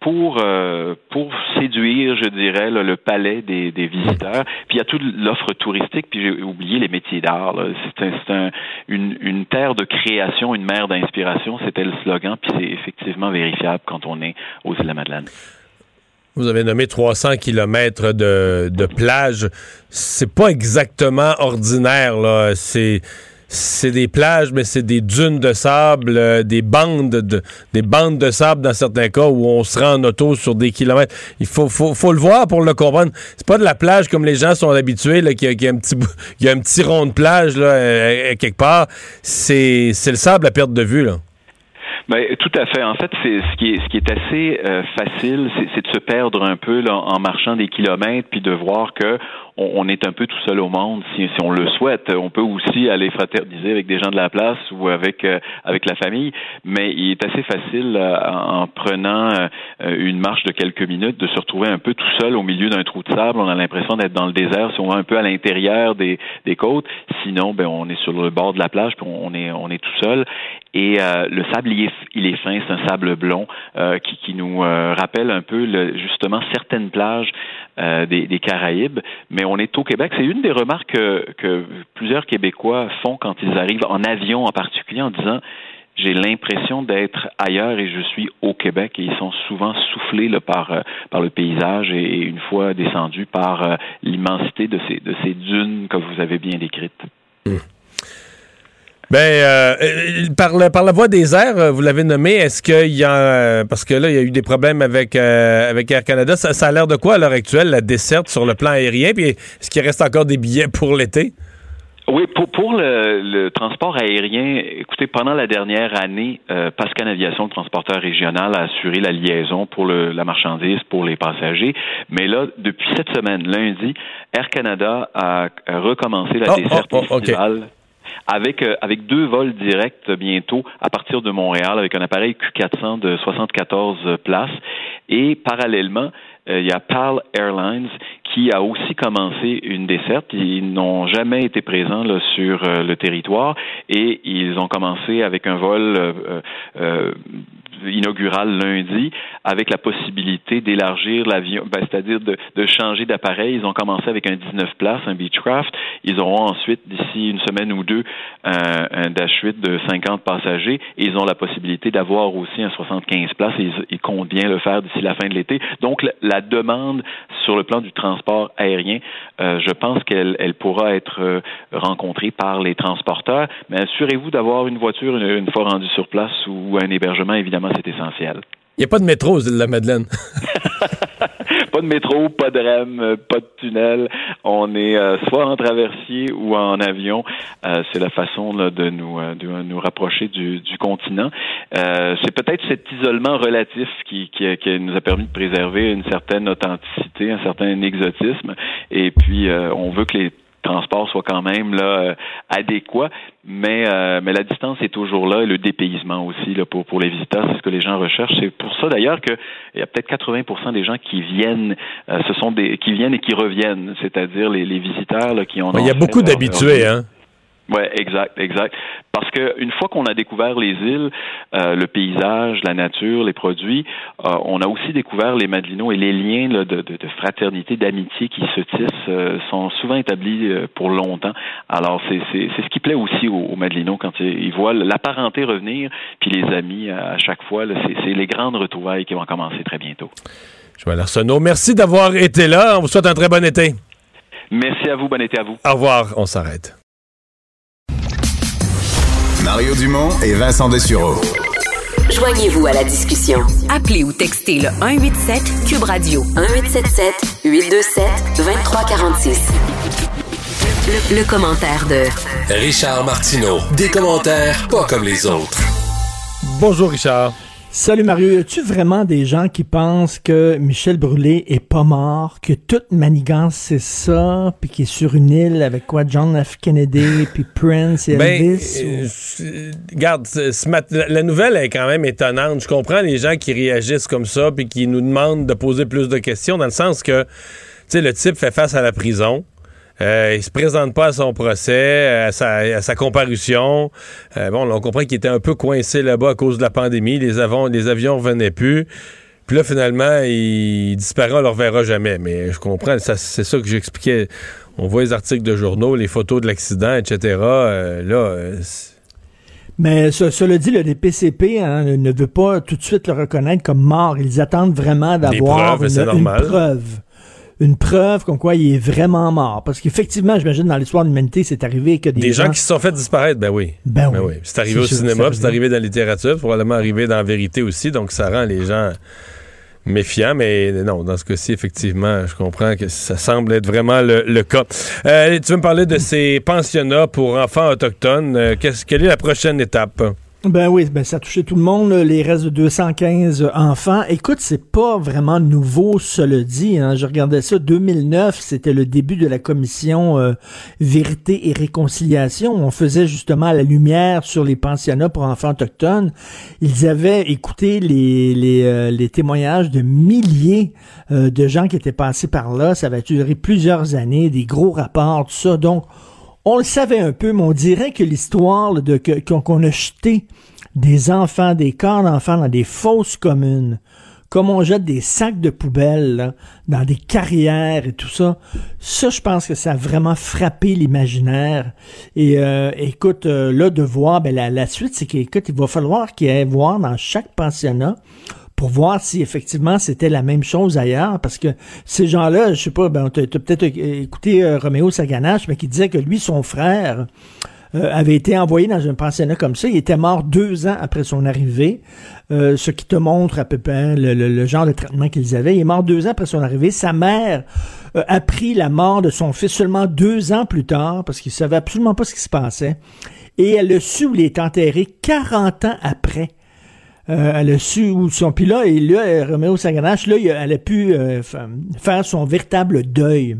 pour euh, pour séduire, je dirais, le palais des, visiteurs. Puis il y a toute l'offre touristique. Puis j'ai oublié les métiers d'art. C'est un, une, terre de création, une mer d'inspiration. C'était le slogan. Puis c'est effectivement vérifiable quand on est aux îles de Madeleine. Vous avez nommé 300 kilomètres de, de plage. C'est pas exactement ordinaire, là. C'est c'est des plages, mais c'est des dunes de sable, euh, des bandes de, des bandes de sable dans certains cas où on se rend en auto sur des kilomètres. Il faut, faut, faut le voir pour le comprendre. C'est pas de la plage comme les gens sont habitués, qu'il y, a un petit, y a un petit rond de plage là, euh, quelque part. C'est le sable à perte de vue. Là. Ben, tout à fait. En fait, c'est ce qui est ce qui est assez euh, facile, c'est de se perdre un peu là, en marchant des kilomètres, puis de voir que on, est un peu tout seul au monde si, on le souhaite. On peut aussi aller fraterniser avec des gens de la place ou avec euh, avec la famille, mais il est assez facile euh, en prenant euh, une marche de quelques minutes de se retrouver un peu tout seul au milieu d'un trou de sable. On a l'impression d'être dans le désert si on va un peu à l'intérieur des, des côtes. Sinon, ben on est sur le bord de la plage, puis on est on est tout seul. Et le sable, il est, il est fin, c'est un sable blond qui, qui nous rappelle un peu le, justement certaines plages des, des Caraïbes, mais on est au Québec. C'est une des remarques que, plusieurs Québécois font quand ils arrivent en avion en particulier en disant j'ai l'impression d'être ailleurs et je suis au Québec et ils sont souvent soufflés par, euh, par le paysage et, une fois descendus par euh, l'immensité de ces, de ces dunes que vous avez bien décrites. Mmh. Ben, euh, par, la, par la voie des airs, euh, vous l'avez nommé, est-ce qu'il y a, euh, parce que là, il y a eu des problèmes avec, avec Air Canada, ça, ça a l'air de quoi à l'heure actuelle, la desserte sur le plan aérien, puis est-ce qu'il reste encore des billets pour l'été? Oui, pour, pour le, transport aérien, écoutez, pendant la dernière année, euh, Pascan Aviation, le transporteur régional, a assuré la liaison pour le, la marchandise, pour les passagers. Mais là, depuis cette semaine, lundi, Air Canada a recommencé la oh, desserte oh, oh, avec, euh, avec deux vols directs bientôt à partir de Montréal avec un appareil Q400 de 74 places. Et parallèlement, euh, il y a PAL Airlines qui a aussi commencé une desserte. Ils n'ont jamais été présents là, sur euh, le territoire et ils ont commencé avec un vol euh, inaugural lundi avec la possibilité d'élargir l'avion, ben, c'est-à-dire de, de, changer d'appareil. Ils ont commencé avec un 19 places, un Beechcraft. Ils auront ensuite, d'ici une semaine ou deux, un, Dash 8 de 50 passagers et ils ont la possibilité d'avoir aussi un 75 places et ils, comptent bien le faire d'ici la fin de l'été. Donc, la, demande sur le plan du transport aérien, euh, je pense qu'elle elle pourra être euh, rencontrée par les transporteurs, mais assurez-vous d'avoir une voiture une, une fois rendue sur place ou un hébergement, évidemment, c'est essentiel. Il n'y a pas de métro aux îles de la Madeleine. pas de métro, pas de REM, pas de tunnel. On est euh, soit en traversier ou en avion. Euh, c'est la façon de, nous, euh, de nous rapprocher du, du continent. c'est peut-être cet isolement relatif qui, qui, qui, nous a permis de préserver une certaine authenticité, un certain exotisme. Et puis, on veut que les transport soit quand même là euh, adéquat, mais euh, mais la distance est toujours là et le dépaysement aussi là pour pour les visiteurs, c'est ce que les gens recherchent. C'est pour ça d'ailleurs que il y a peut-être 80% des gens qui viennent, euh, ce sont des qui viennent et qui reviennent, c'est-à-dire les, les visiteurs là, qui ont. Il y a beaucoup d'habitués, hein. Oui, exact, exact. Parce qu'une fois qu'on a découvert les îles, euh, le paysage, la nature, les produits, euh, on a aussi découvert les Madelinos et les liens de, de, de, fraternité, d'amitié qui se tissent euh, sont souvent établis pour longtemps. Alors c'est ce qui plaît aussi aux, aux Madelinos quand ils, voient la parenté revenir, puis les amis à chaque fois. C'est les grandes retrouvailles qui vont commencer très bientôt. Joël Arsenault, merci d'avoir été là. On vous souhaite un très bon été. Merci à vous, bon été à vous. Au revoir, on s'arrête. Mario Dumont et Vincent Dessureau. Joignez-vous à la discussion. Appelez ou textez le 187 Cube Radio 1877 827 2346. Le, le commentaire de Richard Martineau. Des commentaires pas comme les autres. Bonjour Richard. Salut Mario, y a-tu vraiment des gens qui pensent que Michel Brûlé est pas mort, que toute manigance c'est ça, puis qu'il est sur une île avec quoi John F. Kennedy, puis Prince et ben, Elvis? Euh, regarde, la nouvelle est quand même étonnante. Je comprends les gens qui réagissent comme ça, puis qui nous demandent de poser plus de questions, dans le sens que, tu sais, le type fait face à la prison. Euh, il se présente pas à son procès, à sa, comparution. Euh, bon, on comprend qu'il était un peu coincé là-bas à cause de la pandémie. Les, avions, les avions revenaient plus. Puis là, finalement, il disparaît, on ne le reverra jamais. Mais je comprends, c'est ça que j'expliquais. On voit les articles de journaux, les photos de l'accident, etc. Euh, là, euh, Mais ce- cela dit, le DPCP hein, ne veut pas tout de suite le reconnaître comme mort. Ils attendent vraiment d'avoir une, preuve. Une preuve comme quoi il est vraiment mort. Parce qu'effectivement, j'imagine, dans l'histoire de l'humanité, c'est arrivé que des, des, gens, qui se sont fait disparaître, ben oui. Ben oui. C'est arrivé au sûr, cinéma, c'est puis c'est arrivé dans la littérature, probablement arrivé dans la vérité aussi, donc ça rend les gens méfiants, mais non, dans ce cas-ci, effectivement, je comprends que ça semble être vraiment le, le cas. Euh, tu veux me parler de ces pensionnats pour enfants autochtones. Euh, quelle est la prochaine étape? Ben oui, ben ça a touché tout le monde, les restes de 215 enfants. Écoute, c'est pas vraiment nouveau, cela dit. Hein. Je regardais ça, 2009, c'était le début de la commission euh, Vérité et Réconciliation. On faisait justement la lumière sur les pensionnats pour enfants autochtones. Ils avaient écouté les, les, euh, témoignages de milliers euh, de gens qui étaient passés par là. Ça avait duré plusieurs années, des gros rapports, tout ça. Donc, on le savait un peu, mais on dirait que l'histoire de qu'on a jeté des enfants, des corps d'enfants dans des fosses communes, comme on jette des sacs de poubelle dans des carrières et tout ça, ça, je pense que ça a vraiment frappé l'imaginaire. Et euh, écoute, euh, là, de voir, ben, la, la suite, c'est qu'écoute, il va falloir qu'il y ait voir dans chaque pensionnat pour voir si effectivement c'était la même chose ailleurs, parce que ces gens-là, je sais pas, ben, t'as peut-être écouté euh, Roméo Saganache, mais qui disait que lui, son frère, euh, avait été envoyé dans un pensionnat comme ça. Il était mort deux ans après son arrivée, euh, ce qui te montre à peu près le, le- le genre de traitement qu'ils avaient. Il est mort deux ans après son arrivée. Sa mère euh, a appris la mort de son fils seulement deux ans plus tard, parce qu'il savait absolument pas ce qui se passait. Et elle a su il est enterré 40 ans après. Euh, elle a su où son. Puis là, et là, euh, Roméo Saganache, là, elle a pu euh, fa- faire son véritable deuil.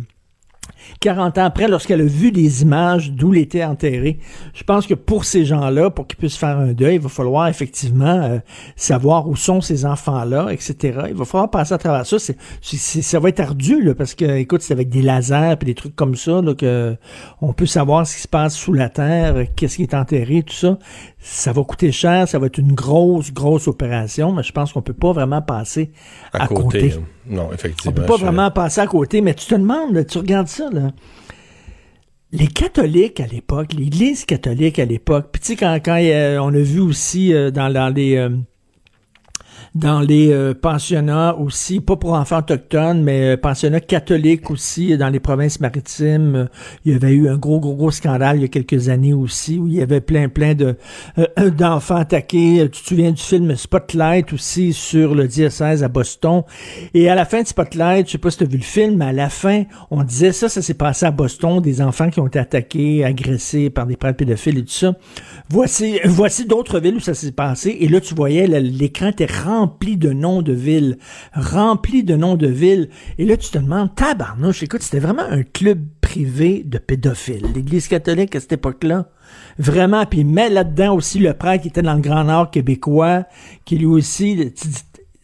40 ans après, lorsqu'elle a vu les images d'où il était enterré, je pense que pour ces gens-là, pour qu'ils puissent faire un deuil, il va falloir effectivement euh, savoir où sont ces enfants-là, etc. Il va falloir passer à travers ça. C'est, c'est- ça va être ardu, là, parce que, écoute, c'est avec des lasers et des trucs comme ça, là, que on peut savoir ce qui se passe sous la terre, qu'est-ce qui est enterré, tout ça. Ça va coûter cher, ça va être une grosse, grosse opération, mais je pense qu'on peut pas vraiment passer à, À côté. côté. hein. Non, effectivement. On peut pas je- vraiment passer à côté, mais tu te demandes, là, tu regardes ça, Les catholiques à l'époque, l'Église catholique à l'époque, puis tu sais, quand, euh, on a vu aussi euh, dans, dans les... euh, dans les euh, pensionnats aussi, pas pour enfants autochtones, mais euh, pensionnats catholiques aussi, dans les provinces maritimes. Euh, il y avait eu un gros, gros, gros scandale il y a quelques années aussi, où il y avait plein, plein de euh, d'enfants attaqués. Euh, Tu te souviens du film Spotlight aussi sur le diocèse à Boston? Et à la fin de Spotlight, je sais pas si tu as vu le film, mais à la fin, on disait ça, ça s'est passé à Boston, des enfants qui ont été attaqués, agressés par des prêtres pédophiles et tout ça. Voici, voici d'autres villes où ça s'est passé. Et là, tu voyais, l'écran était rempli de noms de villes. Rempli de noms de villes. Et là, tu te demandes, tabarnouche, écoute, c'était vraiment un club privé de pédophiles. L'Église catholique à cette époque-là. Vraiment. Puis met là-dedans aussi le prêtre qui était dans le Grand Nord québécois, qui lui aussi,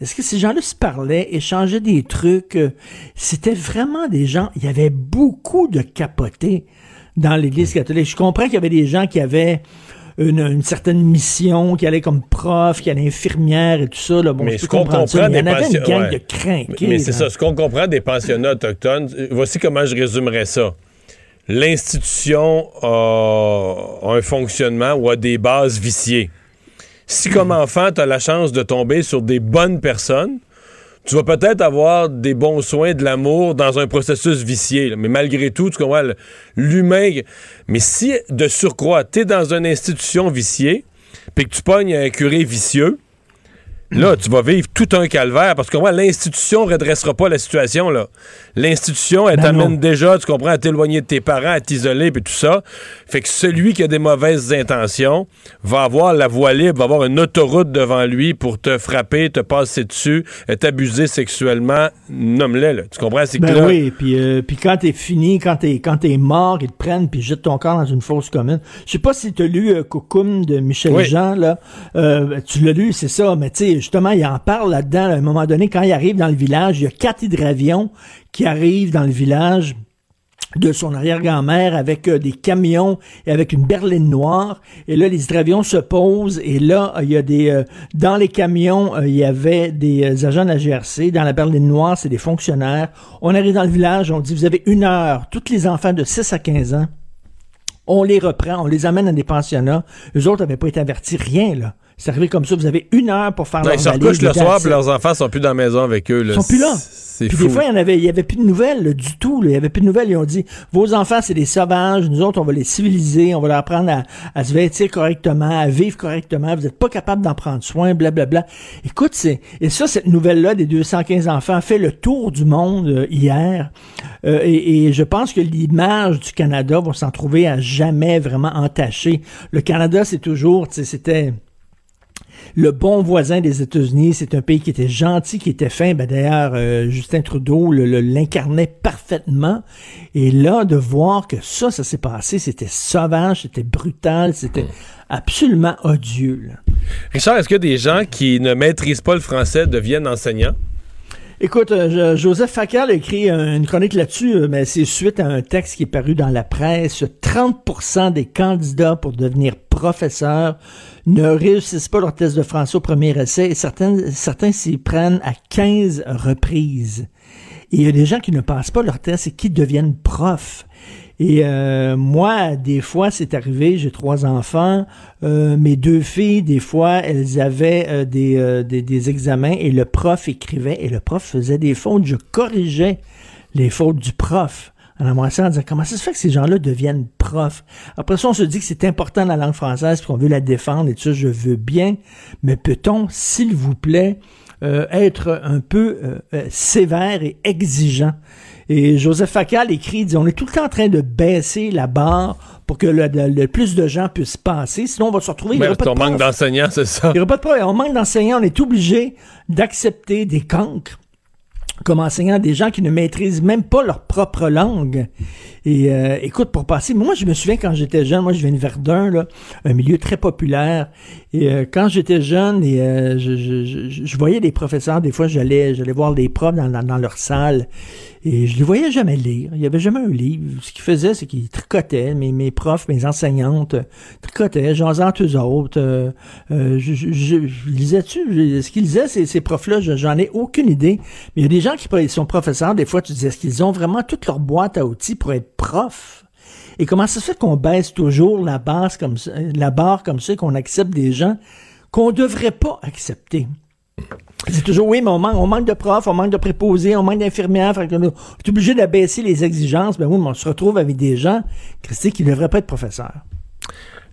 est-ce que ces gens-là se parlaient, échangeaient des trucs? C'était vraiment des gens, il y avait beaucoup de capotés dans l'Église catholique. Je comprends qu'il y avait des gens qui avaient une, une certaine mission, qui allaient comme prof, qui allaient infirmière et tout ça. Là. Bon, mais je ce qu'on ça, comprend mais il y des en avait une ouais. de crinqués. Mais c'est ça, ce qu'on comprend des pensionnats autochtones, euh, voici comment je résumerais ça. L'institution a, a un fonctionnement ou a des bases viciées. Si comme enfant, tu as la chance de tomber sur des bonnes personnes, tu vas peut-être avoir des bons soins, de l'amour dans un processus vicié. Mais malgré tout, tu comprends, l'humain... Mais si, de surcroît, tu es dans une institution viciée, puis que tu pognes un curé vicieux, Là, tu vas vivre tout un calvaire parce que l'institution ne redressera pas la situation. là. L'institution, elle Ben t'amène déjà, tu comprends, à t'éloigner de tes parents, à t'isoler, puis tout ça. Fait que celui qui a des mauvaises intentions va avoir la voie libre, va avoir une autoroute devant lui pour te frapper, te passer dessus, euh, t'abuser sexuellement. Nomme-le, là. Tu comprends? C'est Ben oui, puis euh, puis quand t'es fini, quand t'es quand t'es mort, ils te prennent puis jettent ton corps dans une fosse commune. Je sais pas si t'as lu euh, Coucoum de Michel Oui. Jean là, Euh, tu l'as lu, c'est ça, mais tu sais justement il en parle là-dedans. À un moment donné, quand il arrive dans le village, il y a quatre hydravions qui arrivent dans le village. de son arrière-grand-mère avec euh, des camions et avec une berline noire. Et là, les hydravions se posent et là, il y a des... euh, dans les camions, euh, il y avait des agents de la GRC. Dans la berline noire, c'est des fonctionnaires. On arrive dans le village, on dit, vous avez une heure. Tous les enfants de 6 à 15 ans, on les reprend, on les amène à des pensionnats. Eux autres n'avaient pas été avertis, rien, là. C'est arrivé comme ça. Vous avez une heure pour faire Non, leur ils se recouchent le soir, puis leurs enfants sont plus dans la maison avec eux. Là. Ils sont plus là. C'est Puis fou. des fois, il y en avait, il y avait plus de nouvelles là, du tout. là. Il y avait plus de nouvelles. Ils ont dit, vos enfants, c'est des sauvages. Nous autres, on va les civiliser. On va leur apprendre à, à se vêtir correctement, à vivre correctement. Vous n'êtes pas capable d'en prendre soin, blablabla. Écoute, c'est et ça, cette nouvelle-là des 215 enfants fait le tour du monde euh, hier. Euh, et, et je pense que l'image du Canada va s'en trouver à jamais vraiment entachée. Le Canada, c'est toujours, tu sais, c'était le bon voisin des États-Unis. C'est un pays qui était gentil, qui était fin. Ben, D'ailleurs, euh, Justin Trudeau l'incarnait parfaitement. Et là, de voir que ça, ça s'est passé, c'était sauvage, c'était brutal, c'était absolument odieux. Richard, est-ce que des gens qui ne maîtrisent pas le français deviennent enseignants? Écoute, euh, Joseph Facal a écrit une chronique là-dessus, euh, mais c'est suite à un texte qui est paru dans la presse. 30% des candidats pour devenir professeurs ne réussissent pas leur test de français au premier essai et certains, certains s'y prennent à 15 reprises. Et il y a des gens qui ne passent pas leur test et qui deviennent profs. Et euh, moi, des fois, c'est arrivé, j'ai trois enfants, euh, mes deux filles, des fois, elles avaient euh, des, des, examens et le prof écrivait et le prof faisait des fautes. Je corrigeais les fautes du prof en amassant en disant comment ça se fait que ces gens-là deviennent profs? Après ça, on se dit que c'est important la langue française qu'on veut la défendre et tout ça, je veux bien, mais peut-on, s'il vous plaît, être un peu sévère et exigeant? Et Joseph Facal écrit, il dit, on est tout le temps en train de baisser la barre pour que le, le- le plus de gens puissent passer, sinon on va se retrouver... il y aura pas de on manque d'enseignants, c'est ça. Il n'y aura pas de problème. On manque d'enseignants. On est obligé d'accepter des cancres comme enseignants, des gens qui ne maîtrisent même pas leur propre langue. Et euh, écoute, pour passer, moi je me souviens quand j'étais jeune, moi je viens de Verdun, là, un milieu très populaire. Et euh, quand j'étais jeune, et euh, je, je, je, je voyais des professeurs, des fois j'allais j'allais voir des profs dans, dans, dans leur salle, et je les voyais jamais lire. Il y avait jamais un livre. Ce qu'ils faisaient, c'est qu'ils tricotaient, mes, mes profs, mes enseignantes, euh, tricotaient, jasant entre eux autres. Euh, euh, je, je, je, lisais-tu? Ce qu'ils lisaient, ces, ces profs-là, je- j'en ai aucune idée. Mais il y a des gens qui sont professeurs, des fois, tu dis, est-ce qu'ils ont vraiment toute leur boîte à outils pour être profs? Et comment ça se fait qu'on baisse toujours la base comme ça, la barre comme ça, qu'on accepte des gens qu'on devrait pas accepter? C'est toujours, oui, mais on manque, on manque de profs, on manque de préposés, on manque d'infirmières, fait on est obligé d'abaisser les exigences. Ben oui, mais on se retrouve avec des gens, Christy, qui ne devraient pas être professeurs.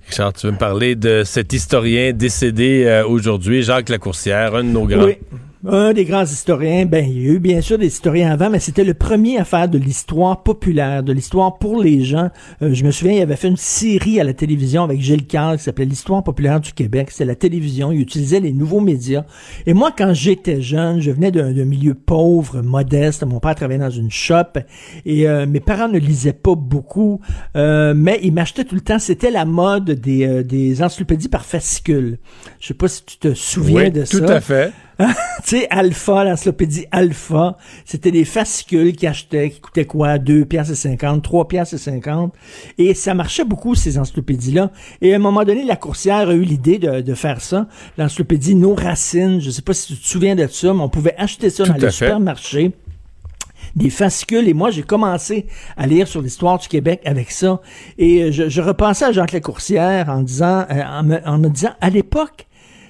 Richard, tu veux me parler de cet historien décédé euh, aujourd'hui, Jacques Lacourcière, un de nos grands. Oui. Un des grands historiens, ben, il y a eu bien sûr des historiens avant, mais c'était le premier à faire de l'histoire populaire, de l'histoire pour les gens. Euh, je me souviens, il avait fait une série à la télévision avec Gilles Carle qui s'appelait L'histoire populaire du Québec. C'était la télévision, il utilisait les nouveaux médias. Et moi, quand j'étais jeune, je venais d'un milieu pauvre, modeste. Mon père travaillait dans une shop et euh, mes parents ne lisaient pas beaucoup, euh, mais ils m'achetaient tout le temps. C'était la mode des, euh, des encyclopédies par fascicule. Je sais pas si tu te souviens Oui, de tout ça. à fait. tu sais, Alpha, l'encyclopédie Alpha, c'était des fascicules qui achetaient, qui coûtaient quoi? 2 piastres et 50, 3 piastres et 50. Et ça marchait beaucoup, ces encyclopédies-là. Et à un moment donné, la coursière a eu l'idée de, de faire ça. L'encyclopédie Nos Racines, je sais pas si tu te souviens de ça, mais on pouvait acheter ça Tout dans les fait. supermarchés des fascicules et moi j'ai commencé à lire sur l'histoire du Québec avec ça et euh, je, je repensais à Jacques Lacourcière en disant euh, en, me, en me disant à l'époque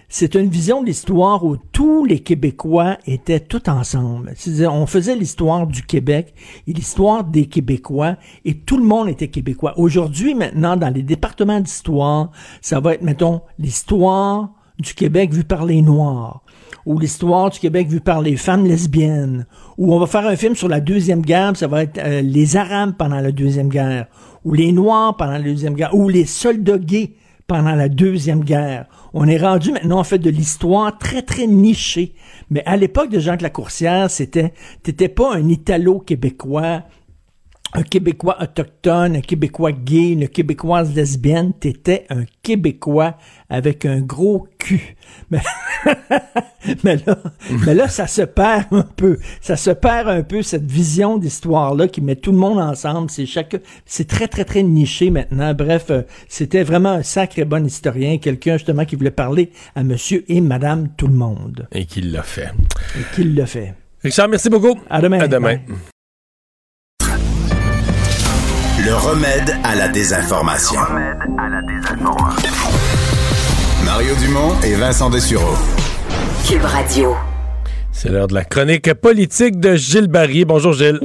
c'est une vision de l'histoire où tous les Québécois étaient tout ensemble. On faisait l'histoire du Québec et l'histoire des Québécois et tout le monde était québécois. Aujourd'hui, maintenant, dans les départements d'histoire, ça va être, mettons, l'histoire du Québec vue par les Noirs ou l'histoire du Québec vue par les femmes lesbiennes, ou on va faire un film sur la Deuxième Guerre, ça va être euh, les Arabes pendant la Deuxième Guerre, ou les Noirs pendant la Deuxième Guerre, ou les soldats gays pendant la Deuxième Guerre. On est rendu maintenant en fait de l'histoire très très nichée. Mais à l'époque de Jacques Lacourcière, c'était t'étais pas un Italo-Québécois, un Québécois autochtone, un Québécois gay, une Québécoise lesbienne, t'étais un Québécois avec un gros cul. Mais mais là, mais là, ça se perd un peu. Ça se perd un peu cette vision d'histoire-là qui met tout le monde ensemble. C'est chaque, c'est très, très, très niché maintenant. Bref, euh, c'était vraiment un sacré bon historien, quelqu'un justement qui voulait parler à monsieur et madame tout le monde. Et qui l'a fait. Et qui l'a fait. Richard, merci beaucoup. À demain. À demain. Bye. Le remède à la désinformation. Mario Dumont et Vincent Dessureau. Cube Radio. C'est l'heure de la chronique politique de Gilles Barry. Bonjour Gilles.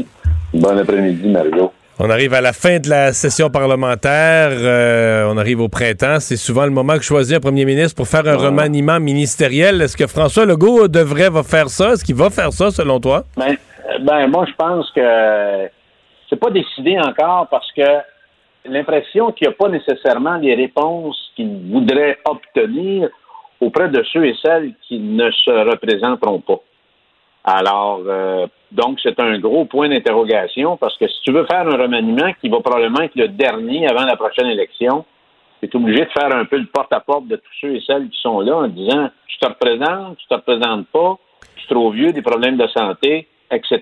Bon après-midi, Mario. On arrive à la fin de la session parlementaire. Euh, on arrive au printemps. C'est souvent le moment que choisit un premier ministre pour faire un remaniement ministériel. Est-ce que François Legault devrait va faire ça? Est-ce qu'il va faire ça, selon toi? Ben, ben, moi, je pense que c'est pas décidé encore parce que l'impression qu'il n'y a pas nécessairement les réponses qu'il voudrait obtenir auprès de ceux et celles qui ne se représenteront pas. Alors, euh, donc, c'est un gros point d'interrogation parce que si tu veux faire un remaniement qui va probablement être le dernier avant la prochaine élection, tu es obligé de faire un peu le porte-à-porte de tous ceux et celles qui sont là en disant tu te représentes, tu te représentes pas, tu es trop vieux, des problèmes de santé, etc.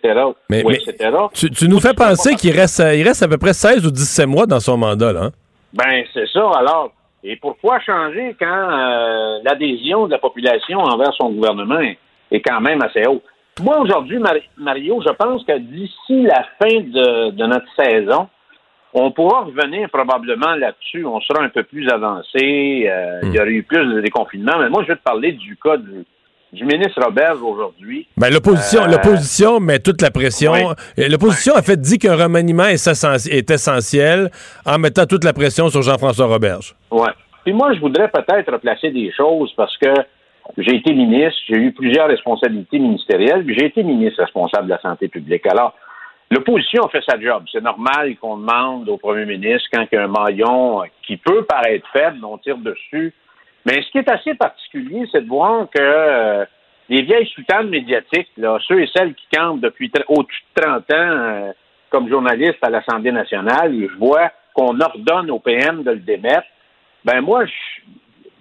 Mais, ou mais etc. tu, tu nous fais penser qu'il reste, il reste à peu près 16 ou 17 mois dans son mandat, là. hein? Ben, c'est ça. Alors, et pourquoi changer quand euh, l'adhésion de la population envers son gouvernement est, quand même assez haute? Moi, aujourd'hui, Mari- Mario, je pense que d'ici la fin de, de notre saison, on pourra revenir probablement là-dessus. On sera un peu plus avancé. euh, Il y aurait eu plus de déconfinement. Mais moi, je vais te parler du cas du, du ministre Robert aujourd'hui. Ben, l'opposition, Euh, l'opposition met toute la pression. Oui. L'opposition a fait dit qu'un remaniement est, essen- est essentiel en mettant toute la pression sur Jean-François Roberge. Ouais. Puis moi, je voudrais peut-être replacer des choses parce que j'ai été ministre, j'ai eu plusieurs responsabilités ministérielles, puis j'ai été ministre responsable de la santé publique. Alors, l'opposition fait sa job. C'est normal qu'on demande au premier ministre, quand il y a un maillon qui peut paraître faible, on tire dessus. Mais ce qui est assez particulier, c'est de voir que euh, les vieilles soutanes médiatiques, là, ceux et celles qui campent depuis au-dessus de 30 ans euh, comme journalistes à l'Assemblée nationale, je vois qu'on ordonne au PM de le démettre, ben moi, je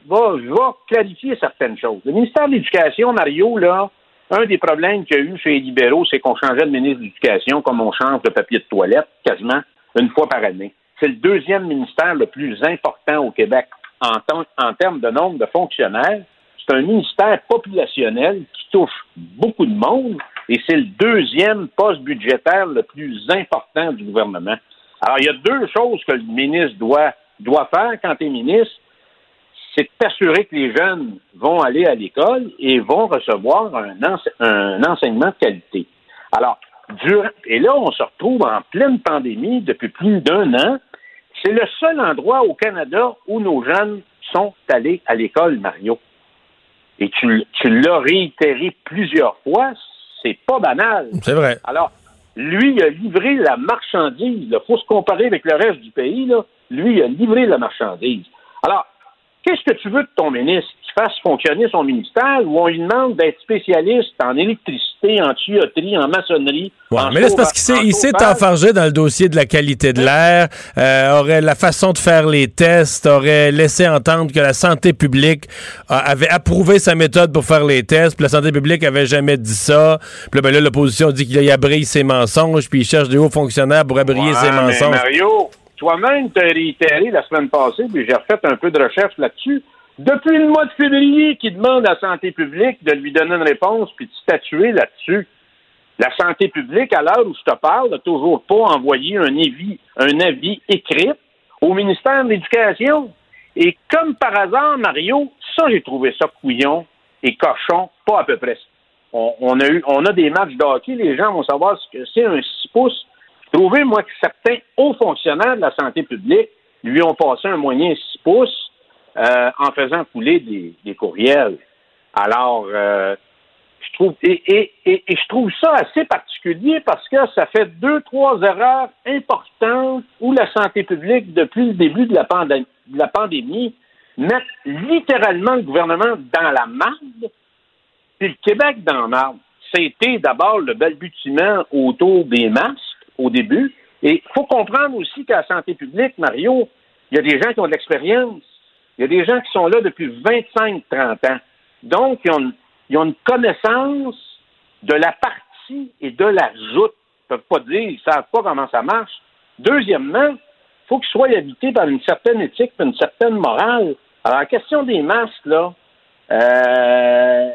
vais, je vais clarifier certaines choses. Le ministère de l'Éducation, Mario, là, un des problèmes qu'il y a eu chez les libéraux, c'est qu'on changeait de ministre de l'Éducation comme on change de papier de toilette quasiment une fois par année. C'est le deuxième ministère le plus important au Québec en, termes de nombre de fonctionnaires. C'est un ministère populationnel qui touche beaucoup de monde et c'est le deuxième poste budgétaire le plus important du gouvernement. Alors, il y a deux choses que le ministre doit, doit faire quand il est ministre c'est de t'assurer que les jeunes vont aller à l'école et vont recevoir un, ense- un enseignement de qualité. Alors, et là, on se retrouve en pleine pandémie depuis plus d'un an. C'est le seul endroit au Canada où nos jeunes sont allés à l'école, Mario. Et tu, tu l'as réitéré plusieurs fois, c'est pas banal. C'est vrai. Alors, lui, il a livré la marchandise. Il faut se comparer avec le reste du pays. Là. Lui, il a livré la marchandise. Alors, qu'est-ce que tu veux de ton ministre? Qu'il fasse fonctionner son ministère ou on lui demande d'être spécialiste en électricité, en tuyauterie, en maçonnerie? Ouais, en mais là, c'est parce qu'il s'est, enfargé dans le dossier de la qualité de l'air, euh, aurait la façon de faire les tests, aurait laissé entendre que la santé publique euh, avait approuvé sa méthode pour faire les tests, puis la santé publique avait jamais dit ça. Puis là, ben là, l'opposition dit qu'il abrille ses mensonges, puis il cherche des hauts fonctionnaires pour abriller ses Ouais, mensonges. Mario, toi-même, tu as réitéré la semaine passée, puis j'ai refait un peu de recherche là-dessus. Depuis le mois de février, qui demande à la santé publique de lui donner une réponse puis de statuer là-dessus. La santé publique, à l'heure où je te parle, n'a toujours pas envoyé un avis, un avis écrit au ministère de l'Éducation. Et comme par hasard, Mario, ça, j'ai trouvé ça couillon et cochon, pas à peu près. On, on a eu, on a des matchs de hockey, les gens vont savoir ce que c'est un 6 pouces. Trouvez, moi, que certains hauts fonctionnaires de la santé publique lui ont passé un moyen 6 pouces euh, en faisant couler des, des courriels. Alors, euh, je trouve et, et, et, je trouve ça assez particulier parce que ça fait deux, trois erreurs importantes où la santé publique, depuis le début de la, pandé- de la pandémie, met littéralement le gouvernement dans la marde, puis le Québec dans la marde. C'était d'abord le balbutiement autour des masques au début. Et il faut comprendre aussi qu'à la santé publique, Mario, il y a des gens qui ont de l'expérience. Il y a des gens qui sont là depuis 25-30 ans. Donc, ils ont, ils ont une connaissance de la partie et de la joute. Ils ne peuvent pas dire, ils ne savent pas comment ça marche. Deuxièmement, il faut qu'ils soient habités par une certaine éthique et une certaine morale. Alors, la question des masques, là, euh,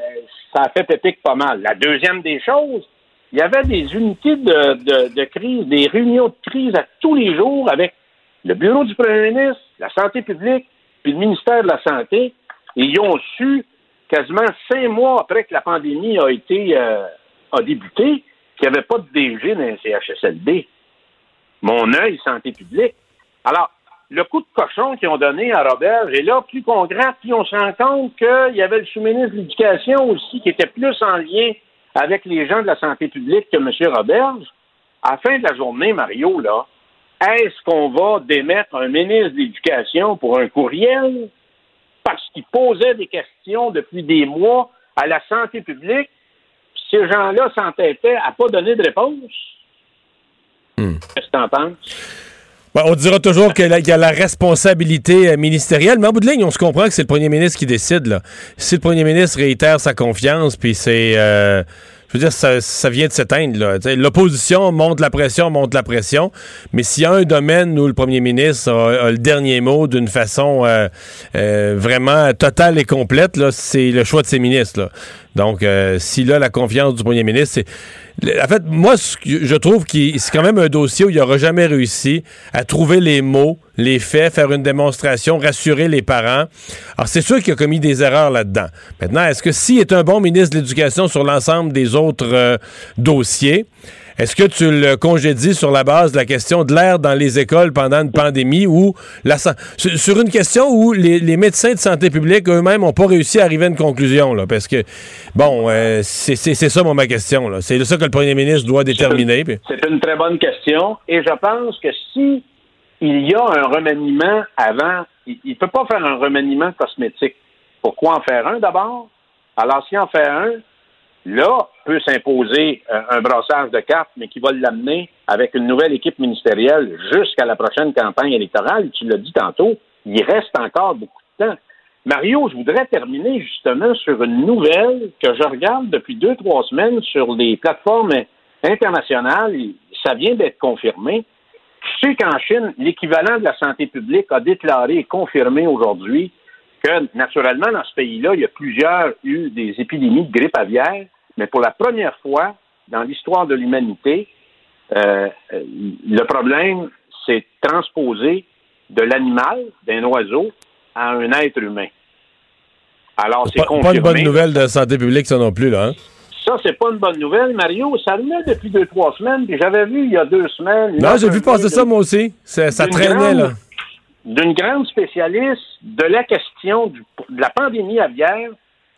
ça a fait pépique pas mal. La deuxième des choses, il y avait des unités de, crise, des réunions de crise à tous les jours avec le bureau du premier ministre, la santé publique, puis le ministère de la Santé. Et ils ont su, quasiment cinq mois après que la pandémie a été euh, a débuté, qu'il n'y avait pas de DG dans le CHSLD. Mon œil, santé publique. Alors, le coup de cochon qu'ils ont donné à Robert, et là, plus qu'on gratte, plus on se rend compte qu'il y avait le sous-ministre de l'Éducation aussi, qui était plus en lien avec les gens de la santé publique que M. Roberge. À la fin de la journée, Mario, là, est-ce qu'on va démettre un ministre de l'Éducation pour un courriel? Parce qu'il posait des questions depuis des mois à la santé publique? Puis ces gens-là s'entêtaient à pas donner de réponse? Qu'est-ce que tu en penses? Ben, on dira toujours qu'il y a la responsabilité euh, ministérielle, mais en bout de ligne, on se comprend que c'est le premier ministre qui décide. Là. Si le premier ministre réitère sa confiance, puis c'est... euh, je veux dire, ça, vient de s'éteindre. L'opposition monte la pression, monte la pression, mais s'il y a un domaine où le premier ministre a, le dernier mot d'une façon euh, euh, vraiment totale et complète, c'est le choix de ses ministres. là. Donc, euh, s'il a la confiance du premier ministre, c'est... En fait, moi, je trouve que c'est quand même un dossier où il n'aura jamais réussi à trouver les mots, les faits, faire une démonstration, rassurer les parents. Alors, c'est sûr qu'il a commis des erreurs là-dedans. Maintenant, est-ce que s'il est un bon ministre de l'Éducation sur l'ensemble des autres euh, dossiers, est-ce que tu le congédies sur la base de la question de l'air dans les écoles pendant une pandémie ou la, sur une question où les, médecins de santé publique eux-mêmes n'ont pas réussi à arriver à une conclusion, là, parce que, bon, euh, c'est ça, moi, ma question. là. C'est ça que le premier ministre doit déterminer. C'est une très bonne question. Et je pense que si il y a un remaniement avant, il ne peut pas faire un remaniement cosmétique. Pourquoi en faire un d'abord? Alors, s'il en fait un, là, peut s'imposer euh, un brassage de cartes, mais qui va l'amener avec une nouvelle équipe ministérielle jusqu'à la prochaine campagne électorale. Tu l'as dit tantôt, il reste encore beaucoup de temps. Mario, je voudrais terminer justement sur une nouvelle que je regarde depuis deux, trois semaines sur les plateformes internationales. Ça vient d'être confirmé. Tu sais qu'en Chine, l'équivalent de la santé publique a déclaré et confirmé aujourd'hui que, naturellement, dans ce pays-là, il y a plusieurs eu des épidémies de grippe aviaire, mais pour la première fois dans l'histoire de l'humanité, euh, euh, le problème s'est transposé de l'animal, d'un oiseau, à un être humain. Alors, c'est Pas, confirmé. pas une bonne nouvelle de santé publique, ça non plus, là. hein? Ça, c'est pas une bonne nouvelle, Mario. Ça revenait depuis deux, trois semaines, puis j'avais vu il y a deux semaines. Non, j'ai vu passer de- ça, moi aussi. Ça, traînait, grande- là. D'une grande spécialiste de la question du- de la pandémie aviaire,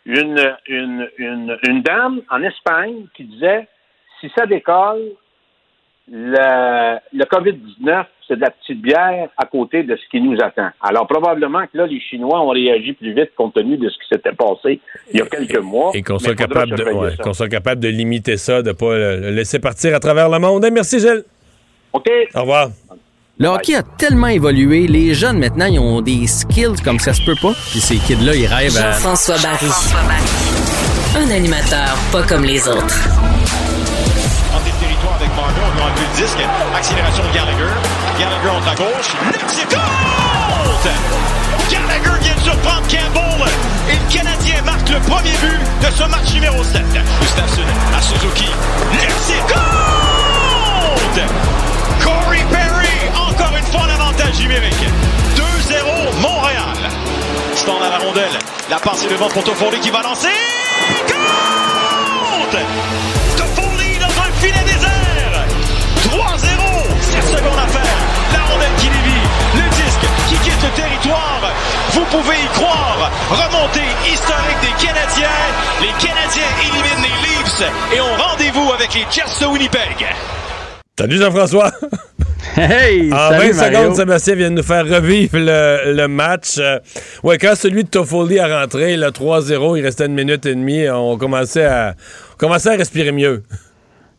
une, une, une, une dame en Espagne qui disait si ça décolle, le, le COVID-19, c'est de la petite bière à côté de ce qui nous attend. Alors, probablement que là, les Chinois ont réagi plus vite compte tenu de ce qui s'était passé il y a quelques mois. Et qu'on soit, capable de, ouais, soit capable de limiter ça, de ne pas le, laisser partir à travers le monde. Merci, Gilles. OK. Au revoir. Le hockey a tellement évolué, les jeunes maintenant, ils ont des skills comme ça se peut pas. Puis ces kids-là, ils rêvent à... Jean-François Barry. Un animateur pas comme les autres. en des territoires avec Marner, on a enlevé le disque. Accélération de Gallagher. Gallagher entre la gauche. Le tir compte! Gallagher vient de surprendre Campbell. Et le Canadien marque le premier but de ce match numéro 7. Gustafsson à Suzuki. Le encore une fois en avantage numérique. 2-0 Montréal. Stand à la rondelle. La passe est devant pour Toffoli qui va lancer. Compte! Toffoli dans un filet désert. 3-0. 7 secondes à faire. La rondelle qui dévie. Le disque qui quitte le territoire. Vous pouvez y croire. Remontée historique des Canadiens. Les Canadiens éliminent les Leafs et ont rendez-vous avec les Jets de Winnipeg. Salut, Jean-François. Hey, En salut, 20 Mario. secondes, Sébastien vient de nous faire revivre le, le match. Euh, ouais, quand celui de Toffoli a rentré, le 3-0, il restait une minute et demie, on commençait à, on commençait à respirer mieux.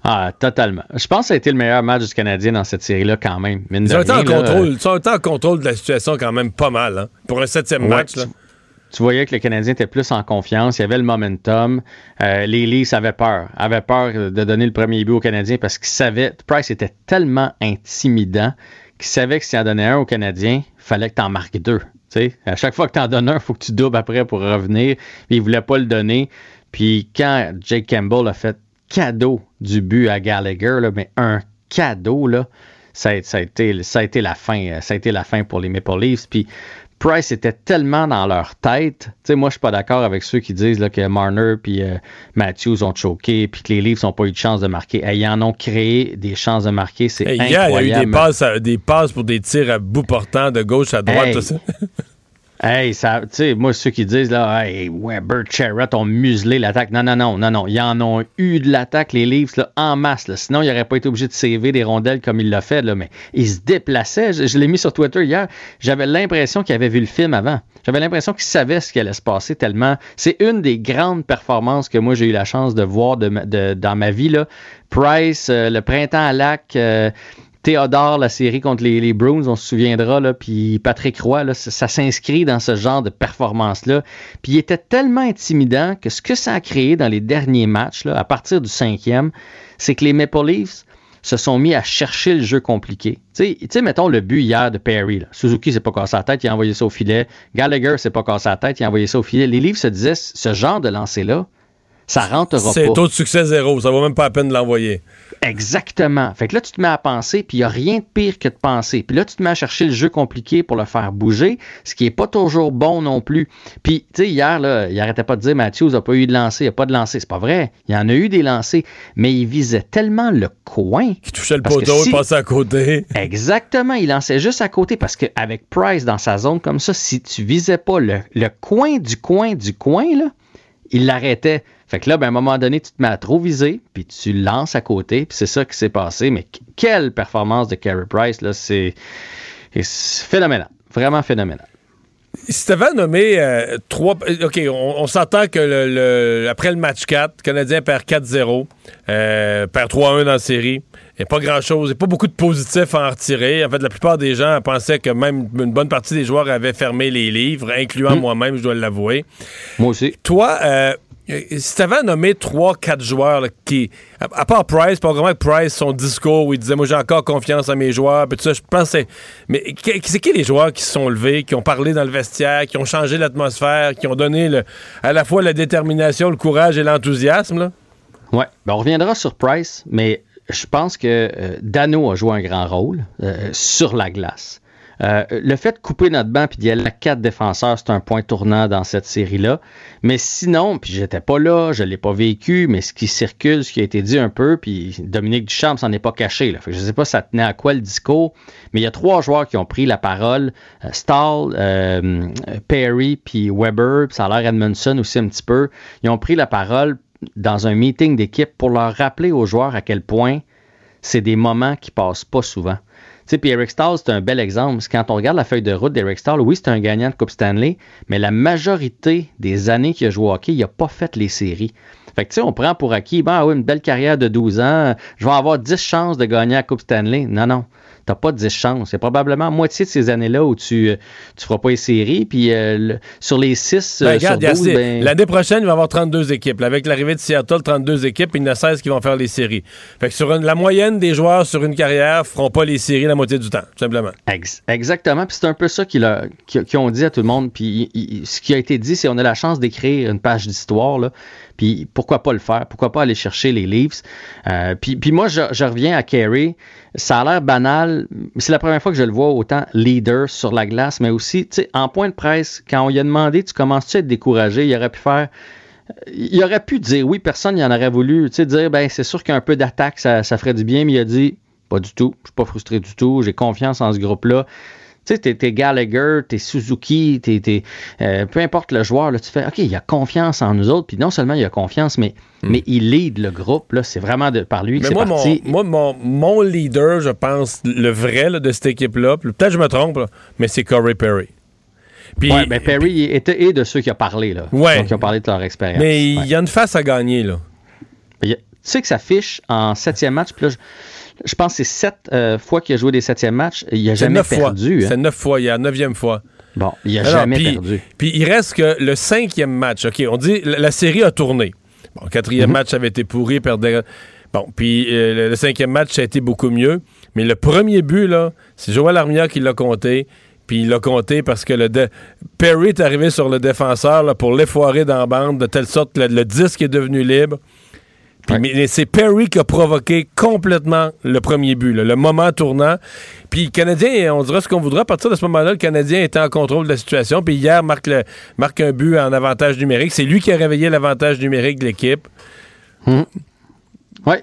Ah, totalement. Je pense que ça a été le meilleur match du Canadien dans cette série-là, quand même. Mine Ils ont été en là, contrôle, ils ont été en contrôle de la situation quand même pas mal, hein, pour un septième Ouais. match. Là. Tu voyais que le Canadien était plus en confiance, il y avait le momentum. Euh, les Leafs avaient peur, avaient peur de donner le premier but au Canadien parce qu'ils savaient, Price était tellement intimidant qu'ils savaient que s'il en donnait un au Canadien, fallait que tu en marques deux. sais, à chaque fois que tu en donnes un, il faut que tu doubles après pour revenir. Puis il voulait pas le donner. Puis quand Jake Campbell a fait cadeau du but à Gallagher, là, mais un cadeau, là, ça, a, ça, a été, ça a été la fin. Ça a été la fin pour les Maple Leafs. Puis Price était tellement dans leur tête. Tu sais, moi, je suis pas d'accord avec ceux qui disent là, que Marner puis euh, Matthews ont choqué puis que les Leafs n'ont pas eu de chance de marquer. ils en ont créé des chances de marquer. C'est incroyable. il y a eu des passes, des passes pour des tirs à bout portant de gauche à droite. Tout ça. Hey, ça, tu sais, moi, ceux qui disent, là, hey, Weber, Charrett ont muselé l'attaque. Non, non, non, non, non. Ils en ont eu de l'attaque, les Leafs, là, en masse. Là. Sinon, ils n'auraient pas été obligés de sauver des rondelles comme il l'a fait, là. Mais ils se déplaçaient. Je, l'ai mis sur Twitter hier. J'avais l'impression qu'ils avaient vu le film avant. J'avais l'impression qu'ils savaient ce qui allait se passer tellement. C'est une des grandes performances que moi, j'ai eu la chance de voir de, dans ma vie, là. Price, euh, le printemps à lac, euh, Théodore, la série contre les, les Bruins, on se souviendra, là, puis Patrick Roy, ça, s'inscrit dans ce genre de performance-là. Puis il était tellement intimidant que ce que ça a créé dans les derniers matchs, à partir du cinquième, c'est que les Maple Leafs se sont mis à chercher le jeu compliqué. Tu sais, mettons le but hier de Perry. Suzuki s'est pas cassé la tête, il a envoyé ça au filet. Gallagher s'est pas cassé la tête, il a envoyé ça au filet. Les Leafs se disaient, ce genre de lancer-là, ça rentrera pas. C'est taux de succès zéro, ça vaut même pas la peine de l'envoyer. Exactement. Fait que là, tu te mets à penser, puis il n'y a rien de pire que de penser. Puis là, tu te mets à chercher le jeu compliqué pour le faire bouger, ce qui n'est pas toujours bon non plus. Puis, tu sais, hier, là, il arrêtait pas de dire Matthews n'a pas eu de lancer, il n'a pas de lancer. C'est pas vrai. Il y en a eu des lancers, mais il visait tellement le coin. Il touchait le poteau, il passait à côté. Exactement. Il lançait juste à côté parce qu'avec Price dans sa zone comme ça, si tu visais pas le, le coin du coin du coin, là, il l'arrêtait. Fait que là, ben, à un moment donné, tu te mets à trop viser, puis tu lances à côté, puis c'est ça qui s'est passé. Mais quelle performance de Carey Price, là, c'est phénoménal. Vraiment phénoménal. Si tu avais nommé euh, trois. OK, on, s'entend que le, après le match 4, le Canadien perd 4-0, euh, perd 3-1 dans la série. Il n'y a pas grand-chose, il n'y a pas beaucoup de positifs à en retirer. En fait, la plupart des gens pensaient que même une bonne partie des joueurs avaient fermé les livres, incluant hmm. moi-même, je dois l'avouer. Moi aussi. Toi, euh, euh, si tu avais nommé 3-4 joueurs qui, à, part Price, pas vraiment Price, son discours où il disait Moi j'ai encore confiance en mes joueurs, puis tout ça, je pensais. Mais c'est qui les joueurs qui se sont levés, qui ont parlé dans le vestiaire, qui ont changé l'atmosphère, qui ont donné à la fois la détermination, le courage et l'enthousiasme? Oui, ben on reviendra sur Price, mais je pense que euh, Dano a joué un grand rôle euh, sur la glace. Euh, le fait de couper notre banc puis d'y aller à quatre défenseurs, c'est un point tournant dans cette série-là. Mais sinon, puis j'étais pas là, je l'ai pas vécu, mais ce qui circule, ce qui a été dit un peu, puis Dominique Duchamp s'en est pas caché. Là. Fait que je sais pas ça tenait à quoi le discours, mais il y a trois joueurs qui ont pris la parole. Euh, Stahl, euh, Perry, puis Weber, puis ça a l'air Edmondson aussi un petit peu. Ils ont pris la parole dans un meeting d'équipe pour leur rappeler aux joueurs à quel point c'est des moments qui passent pas souvent puis Eric Stahl, c'est un bel exemple. Quand on regarde la feuille de route d'Eric Stahl, oui, c'est un gagnant de Coupe Stanley, mais la majorité des années qu'il a joué au hockey, il n'a pas fait les séries. Fait que, tu sais, on prend pour acquis, ben, ah oui, une belle carrière de 12 ans, je vais avoir 10 chances de gagner la Coupe Stanley. Non, non t'as pas 10 chances. C'est probablement moitié de ces années-là où tu ne euh, feras pas les séries. Puis euh, sur les 6 ben, sur 12, ben... L'année prochaine, il va y avoir 32 équipes. avec l'arrivée de Seattle, 32 équipes, il y en a 16 qui vont faire les séries. Fait que sur la moyenne des joueurs sur une carrière feront pas les séries la moitié du temps, tout simplement. exactement. Puis c'est un peu ça qu'ils ont dit à tout le monde. Puis ce qui a été dit, c'est qu'on a la chance d'écrire une page d'histoire. Puis pourquoi pas le faire? Pourquoi pas aller chercher les Leafs? Euh, puis, moi, je, reviens à Carey ça a l'air banal. C'est la première fois que je le vois autant leader sur la glace, mais aussi, tu sais, en point de presse, quand on lui a demandé, tu commences-tu à être découragé, il aurait pu faire. Il aurait pu dire oui, personne n'y en aurait voulu. Tu sais, dire, ben, c'est sûr qu'un peu d'attaque, ça, ça ferait du bien, mais il a dit, pas du tout, je suis pas frustré du tout, j'ai confiance en ce groupe-là. Tu sais, t'es Gallagher, t'es Suzuki, t'es, euh, peu importe le joueur, là, tu fais, OK, il a confiance en nous autres, puis non seulement il a confiance, mais, hmm. mais il lead le groupe, là, c'est vraiment de, par lui que c'est moi, parti. Mon, moi, mon, leader, je pense, le vrai de cette équipe-là, peut-être je me trompe, mais c'est Corey Perry. Puis, ouais, ben Perry était de ceux qui ont parlé, là. Ouais. qui ont parlé de leur expérience. Mais il y a une face à gagner, là. Tu sais que ça fiche en septième match, puis là, je pense que c'est sept euh, fois qu'il a joué des septièmes matchs. Il n'a jamais perdu. Hein. C'est neuf fois. Il y a la neuvième fois. Bon, il a Alors, jamais puis- perdu. Puis il reste que le cinquième match. OK, on dit la, la série a tourné. Bon, le quatrième Mhm. match avait été pourri, perdait. Bon, puis euh, le, le cinquième match, ça a été beaucoup mieux. Mais le premier but, là, c'est Joël Armia qui l'a compté. Puis il l'a compté parce que le Perry est arrivé sur le défenseur là, pour l'effoirer dans la bande, de telle sorte que le, le disque est devenu libre. Puis, mais- mais c'est Perry qui a provoqué complètement le premier but, là, le moment tournant. Puis le Canadien, on dira ce qu'on voudra. À partir de ce moment-là, le Canadien était en contrôle de la situation. Puis hier, marque, le- marque un but en avantage numérique. C'est lui qui a réveillé l'avantage numérique de l'équipe. Oui.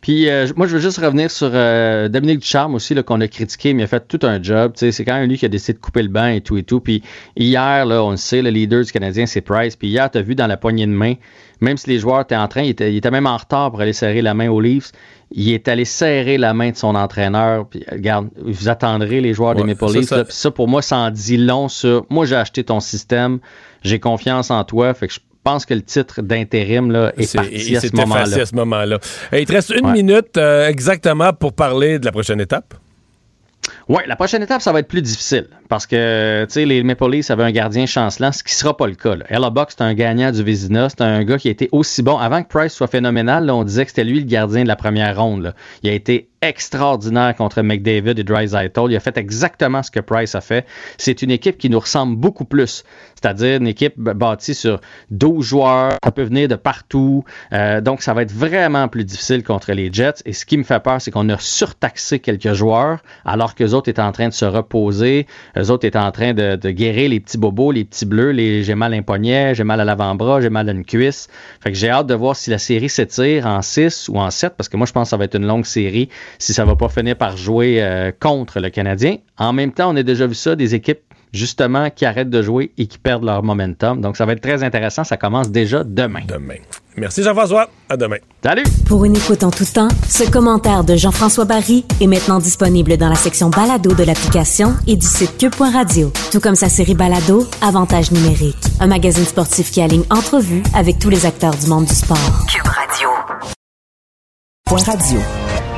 Puis euh, moi, je veux juste revenir sur euh, Dominique Ducharme aussi, là, qu'on a critiqué, mais il a fait tout un job. Tu sais, C'est quand même lui qui a décidé de couper le banc et tout et tout. Puis hier, là, on le sait, le leader du Canadien, c'est Price. Puis hier, tu as vu dans la poignée de main, même si les joueurs étaient en train, il était, il était même en retard pour aller serrer la main aux Leafs. Il est allé serrer la main de son entraîneur. Puis regarde, vous attendrez les joueurs Ouais, des Maple ça, Leafs. ça- là. Puis ça, pour moi, ça en dit long sur. Moi, j'ai acheté ton système. J'ai confiance en toi. Fait que je pense que le titre d'intérim là, est, C'est- parti et à ce moment-là. à ce moment-là. Il te reste une Ouais. minute euh, exactement pour parler de la prochaine étape. Oui, la prochaine étape, ça va être plus difficile parce que tu sais, les Maple Leafs avaient un gardien chancelant, ce qui sera pas le cas. Là. Ella Buck, c'est un gagnant du Vézina. C'est un gars qui a été aussi bon. Avant que Price soit phénoménal, là, on disait que c'était lui le gardien de la première ronde. là. Il a été extraordinaire contre McDavid et Drysdale. Il a fait exactement ce que Price a fait. C'est une équipe qui nous ressemble beaucoup plus. C'est-à-dire une équipe bâtie sur 12 joueurs. Ça peut venir de partout. Euh, donc, ça va être vraiment plus difficile contre les Jets. Et ce qui me fait peur, c'est qu'on a surtaxé quelques joueurs alors que les autres étaient en train de se reposer. Les autres étaient en train de, de guérir les petits bobos, les petits bleus, les j'ai mal à un poignet, j'ai mal à l'avant-bras, j'ai mal à une cuisse. Fait que j'ai hâte de voir si la série s'étire en 6 ou en 7 parce que moi, je pense que ça va être une longue série si ça va pas finir par jouer euh, contre le Canadien. En même temps, on a déjà vu ça, des équipes justement qui arrêtent de jouer et qui perdent leur momentum. Donc, ça va être très intéressant. Ça commence déjà demain. Demain. Merci Jean-François. À demain. Salut! Pour une écoute en tout temps, ce commentaire de Jean-François Barry est maintenant disponible dans la section balado de l'application et du site cube.radio. Tout comme sa série balado, Avantage numérique. Un magazine sportif qui aligne entrevues avec tous les acteurs du monde du sport. Cube Radio. Point radio.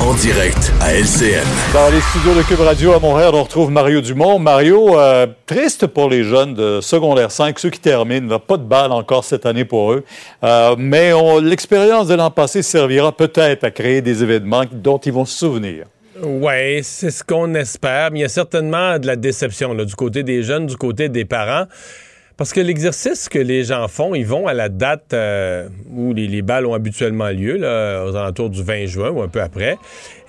En direct à LCN. Dans les studios de Cube Radio à Montréal, on retrouve Mario Dumont. Mario, euh, triste pour les jeunes de secondaire 5, ceux qui terminent. là, pas de balle encore cette année pour eux. Euh, mais l'expérience de l'an passé servira peut-être à créer des événements dont ils vont se souvenir. Oui, c'est ce qu'on espère. Mais il y a certainement de la déception là, du côté des jeunes, du côté des parents. Parce que l'exercice que les gens font, ils vont à la date euh, où les, les balles ont habituellement lieu, là, aux alentours du 20 juin ou un peu après.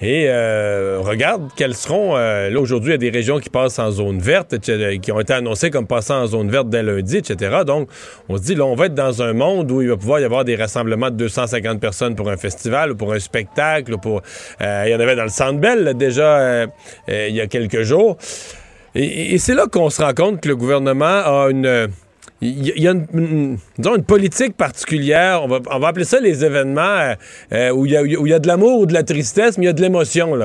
Et euh, regarde quelles seront. euh, là, aujourd'hui, il y a des régions qui passent en zone verte, qui ont été annoncées comme passant en zone verte dès lundi, etc. Donc, on se dit, là, on va être dans un monde où il va pouvoir y avoir des rassemblements de 250 personnes pour un festival ou pour un spectacle. ou Pour, euh, il y en avait dans le Centre Bell là, déjà il y a quelques jours. Et, c'est là qu'on se rend compte que le gouvernement a une. Il y a une, disons une politique particulière, on va, on va appeler ça les événements euh, euh, où, il y y a de l'amour ou de la tristesse, mais il y a de l'émotion.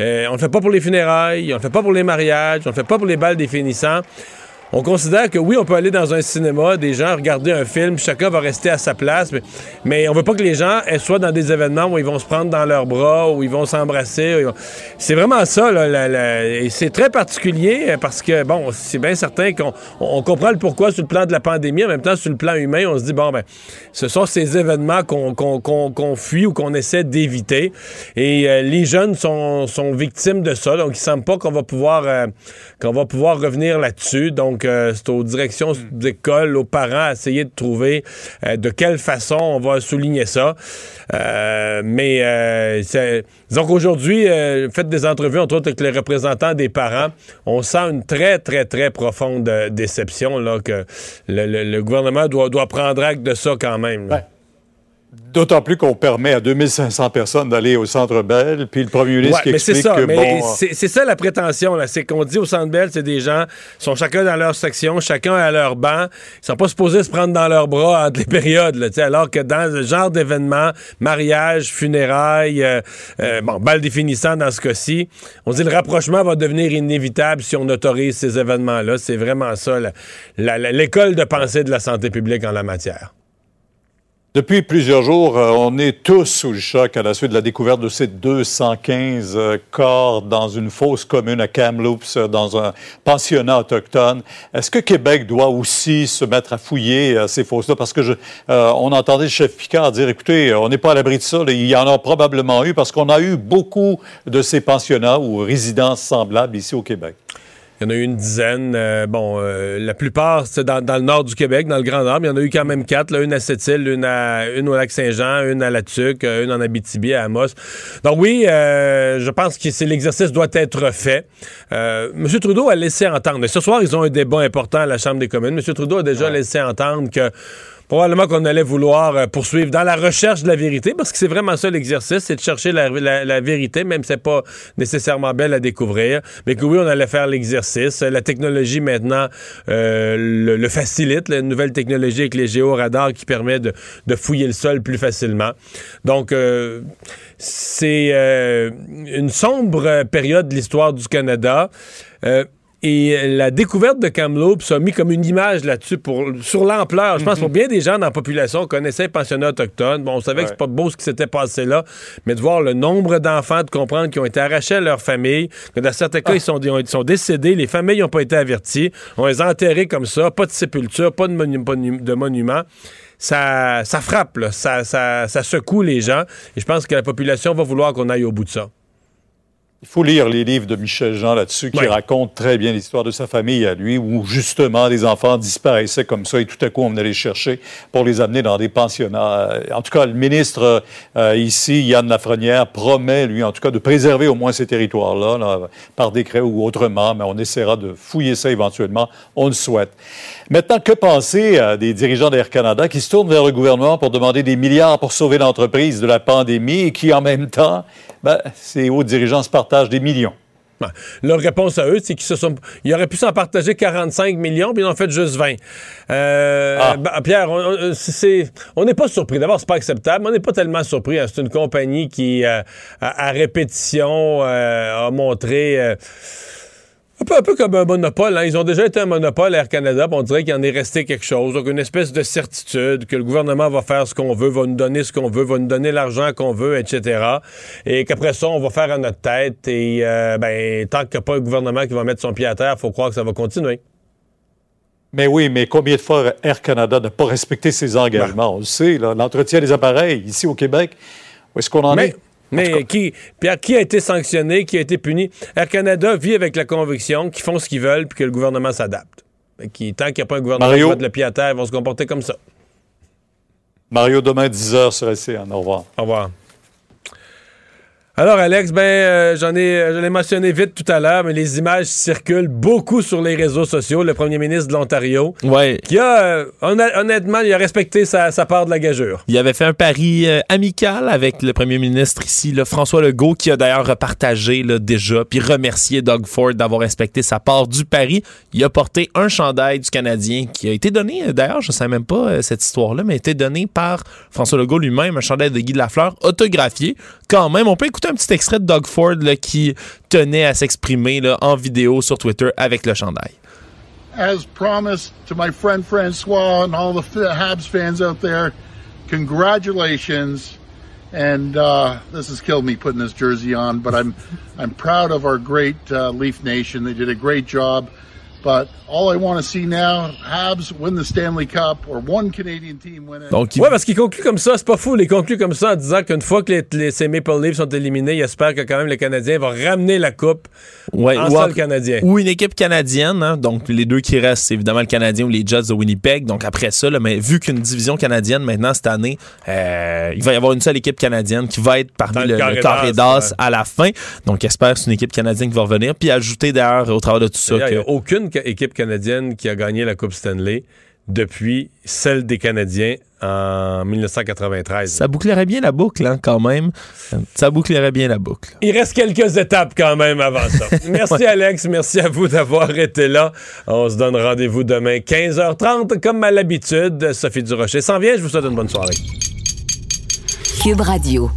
Euh, on ne le fait pas pour les funérailles, on ne le fait pas pour les mariages, on ne le fait pas pour les balles des finissants. On considère que oui, on peut aller dans un cinéma, des gens regarder un film, chacun va rester à sa place, mais, on veut pas que les gens soient dans des événements où ils vont se prendre dans leurs bras, où ils vont s'embrasser. C'est vraiment ça, là, la- et c'est très particulier euh, parce que, bon, c'est bien certain qu'on on- on comprend le pourquoi sur le plan de la pandémie, en même temps, sur le plan humain, on se dit, bon, ben, ce sont ces événements qu'on fuit ou qu'on essaie d'éviter. Et euh, les jeunes sont, sont victimes de ça, donc il semble pas qu'on va pouvoir euh, qu'on va pouvoir revenir là-dessus. Donc, euh, c'est aux directions d'école, aux parents à essayer de trouver euh, de quelle façon on va souligner ça. Euh, mais euh, qu'aujourd'hui, euh, faites des entrevues, entre autres avec les représentants des parents, on sent une très, très, très profonde déception là, que le, le- le gouvernement doit, doit prendre acte de ça quand même. D'autant plus qu'on permet à 2500 personnes d'aller au Centre Bell, puis le premier ministre Ouais, qui mais c'est explique ça, que, mais bon... c'est ça la prétention, là. C'est qu'on dit au Centre Bell, c'est des gens, sont chacun dans leur section, chacun à leur banc. Ils sont pas supposés se prendre dans leurs bras entre les périodes, là, alors que dans ce genre d'événement, mariage, funérailles, euh, euh, bon, bal définissant dans ce cas-ci, on dit le rapprochement va devenir inévitable si on autorise ces événements-là. C'est vraiment ça, l'école de pensée de la santé publique en la matière. Depuis plusieurs jours, euh, on est tous sous le choc à la suite de la découverte de ces 215 euh, corps dans une fosse commune à Kamloops, euh, dans un pensionnat autochtone. Est-ce que Québec doit aussi se mettre à fouiller ces fosses-là? Parce que on entendait le chef Picard dire, écoutez, on n'est pas à l'abri de ça. Il y en a probablement eu parce qu'on a eu beaucoup de ces pensionnats ou résidences semblables ici au Québec. Il y en a eu une dizaine. Euh, bon, euh, la plupart, c'est dans, dans le nord du Québec, dans le Grand Nord. mais Il y en a eu quand même quatre. Là, une à Sept-Îles, une, à, une au Lac-Saint-Jean, une à La Tuque, euh, une en Abitibi, à Amos. Donc oui, euh, je pense que c'est l'exercice doit être fait. Euh, M. Trudeau a laissé entendre. Ce soir, ils ont un débat important à la Chambre des communes. M. Trudeau a déjà laissé entendre que probablement qu'on allait vouloir euh, poursuivre dans la recherche de la vérité, parce que c'est vraiment ça l'exercice, c'est de chercher la, vérité, même si c'est pas nécessairement belle à découvrir, mais oui, on allait faire l'exercice. La technologie maintenant euh, le, facilite, la nouvelle technologie avec les géoradars qui permet de, fouiller le sol plus facilement. Donc, euh, c'est une sombre période de l'histoire du Canada. Euh, et la découverte de Kamloops a mis comme une image là-dessus pour sur l'ampleur. Je pense pour bien des gens dans la population connaissaient les pensionnats autochtones. Bon, on savait que c'est pas beau ce qui s'était passé là, mais de voir le nombre d'enfants, de comprendre qu'ils ont été arrachés à leur famille, que dans certains cas, ils, sont, ils sont décédés, les familles n'ont pas été averties, on les a enterrés comme ça, pas de sépulture, pas de, monu- pas de monument. Ça, ça frappe, là. Ça, ça, ça secoue les gens. Et je pense que la population va vouloir qu'on aille au bout de ça. Il faut lire les livres de Michel Jean là-dessus qui Ouais. racontent très bien l'histoire de sa famille à lui, où justement les enfants disparaissaient comme ça et tout à coup on venait les chercher pour les amener dans des pensionnats. Euh, En tout cas, le ministre euh, ici, Yann Lafrenière, promet, lui, en tout cas, de préserver au moins ces territoires-là, là, par décret ou autrement, mais on essaiera de fouiller ça éventuellement. On le souhaite. Maintenant, que penser euh, des dirigeants d'Air Canada qui se tournent vers le gouvernement pour demander des milliards pour sauver l'entreprise de la pandémie et qui, en même temps, ben, ces hauts dirigeants se partagent des millions? Ouais. Leur réponse à eux, c'est qu'ils se sont. Ils auraient pu s'en partager 45 millions, puis ils en ont fait juste 20. Euh, ben, Pierre, on- n'est pas surpris. D'abord, c'est pas acceptable, mais on n'est pas tellement surpris. hein. C'est une compagnie qui, euh, à, à répétition, euh, a montré. Un peu, un peu comme un monopole. hein. Ils ont déjà été un monopole, Air Canada, on dirait qu'il en est resté quelque chose. Donc, une espèce de certitude que le gouvernement va faire ce qu'on veut, va nous donner ce qu'on veut, va nous donner l'argent qu'on veut, etc. Et qu'après ça, on va faire à notre tête. Et euh, ben, tant qu'il n'y a pas un gouvernement qui va mettre son pied à terre, il faut croire que ça va continuer. Mais oui, mais combien de fois Air Canada n'a pas respecté ses engagements? On le sait, l'entretien des appareils ici au Québec. Où est-ce qu'on en Mais, est? Mais qui, Pierre, qui a été sanctionné, qui a été puni? Air Canada vit avec la conviction qu'ils font ce qu'ils veulent puis que le gouvernement s'adapte. Tant qu'il n'y a pas un gouvernement Mario? qui va mettre le pied à terre, ils vont se comporter comme ça. Mario, demain, 10h sur SCN. Au revoir. Au revoir. Alors, Alex, ben, euh, j'en ai, euh, je l'ai mentionné vite tout à l'heure, mais les images circulent beaucoup sur les réseaux sociaux. Le premier ministre de l'Ontario, Ouais. qui a, euh, honn- honnêtement, il a respecté sa, sa part de la gageure. Il avait fait un pari euh, amical avec le premier ministre ici, là, François Legault, qui a d'ailleurs repartagé là, déjà, puis remercié Doug Ford d'avoir respecté sa part du pari. Il a porté un chandail du Canadien qui a été donné, d'ailleurs, je ne sais même pas cette histoire-là, mais a été donné par François Legault lui-même, un chandail de Guy Lafleur, autographié. Quand même, on peut écouter un petit extrait de Doug Ford là, qui tenait à s'exprimer en vidéo sur Twitter avec le chandail. as promised to my friend Francois and all the Habs fans out there, congratulations. And uh, this has killed me putting this jersey on, but I'm I'm proud of our great uh, Leaf Nation. They did a great job. But all I want to see now, Habs win the Stanley Cup or one Canadian team win it. Donc, il- Ouais, parce qu'il conclut comme ça, c'est pas fou. Il conclut comme ça en disant qu'une fois que les, les- ces Maple Leafs sont éliminés, il espère que quand même le Canadien va ramener la coupe Ouais, en ou, canadien. ou une équipe canadienne, hein, donc les deux qui restent, c'est évidemment le Canadien ou les Jets de Winnipeg. Donc après ça, là, mais vu qu'une division canadienne maintenant cette année, euh, il va y avoir une seule équipe canadienne qui va être parmi le le, carré le carré d'as, à la fin. Donc j'espère que c'est une équipe canadienne qui va revenir. Puis ajouter d'ailleurs au travers de tout ça Il n'y a aucune équipe canadienne qui a gagné la Coupe Stanley depuis celle des Canadiens en 1993. Ça bouclerait bien la boucle, hein, quand même. Ça bouclerait bien la boucle. Il reste quelques étapes quand même avant ça. Merci Alex, merci à vous d'avoir été là. On se donne rendez-vous demain 15h30 comme à l'habitude. Sophie Durocher s'en vient, je vous souhaite une bonne soirée. Cube Radio.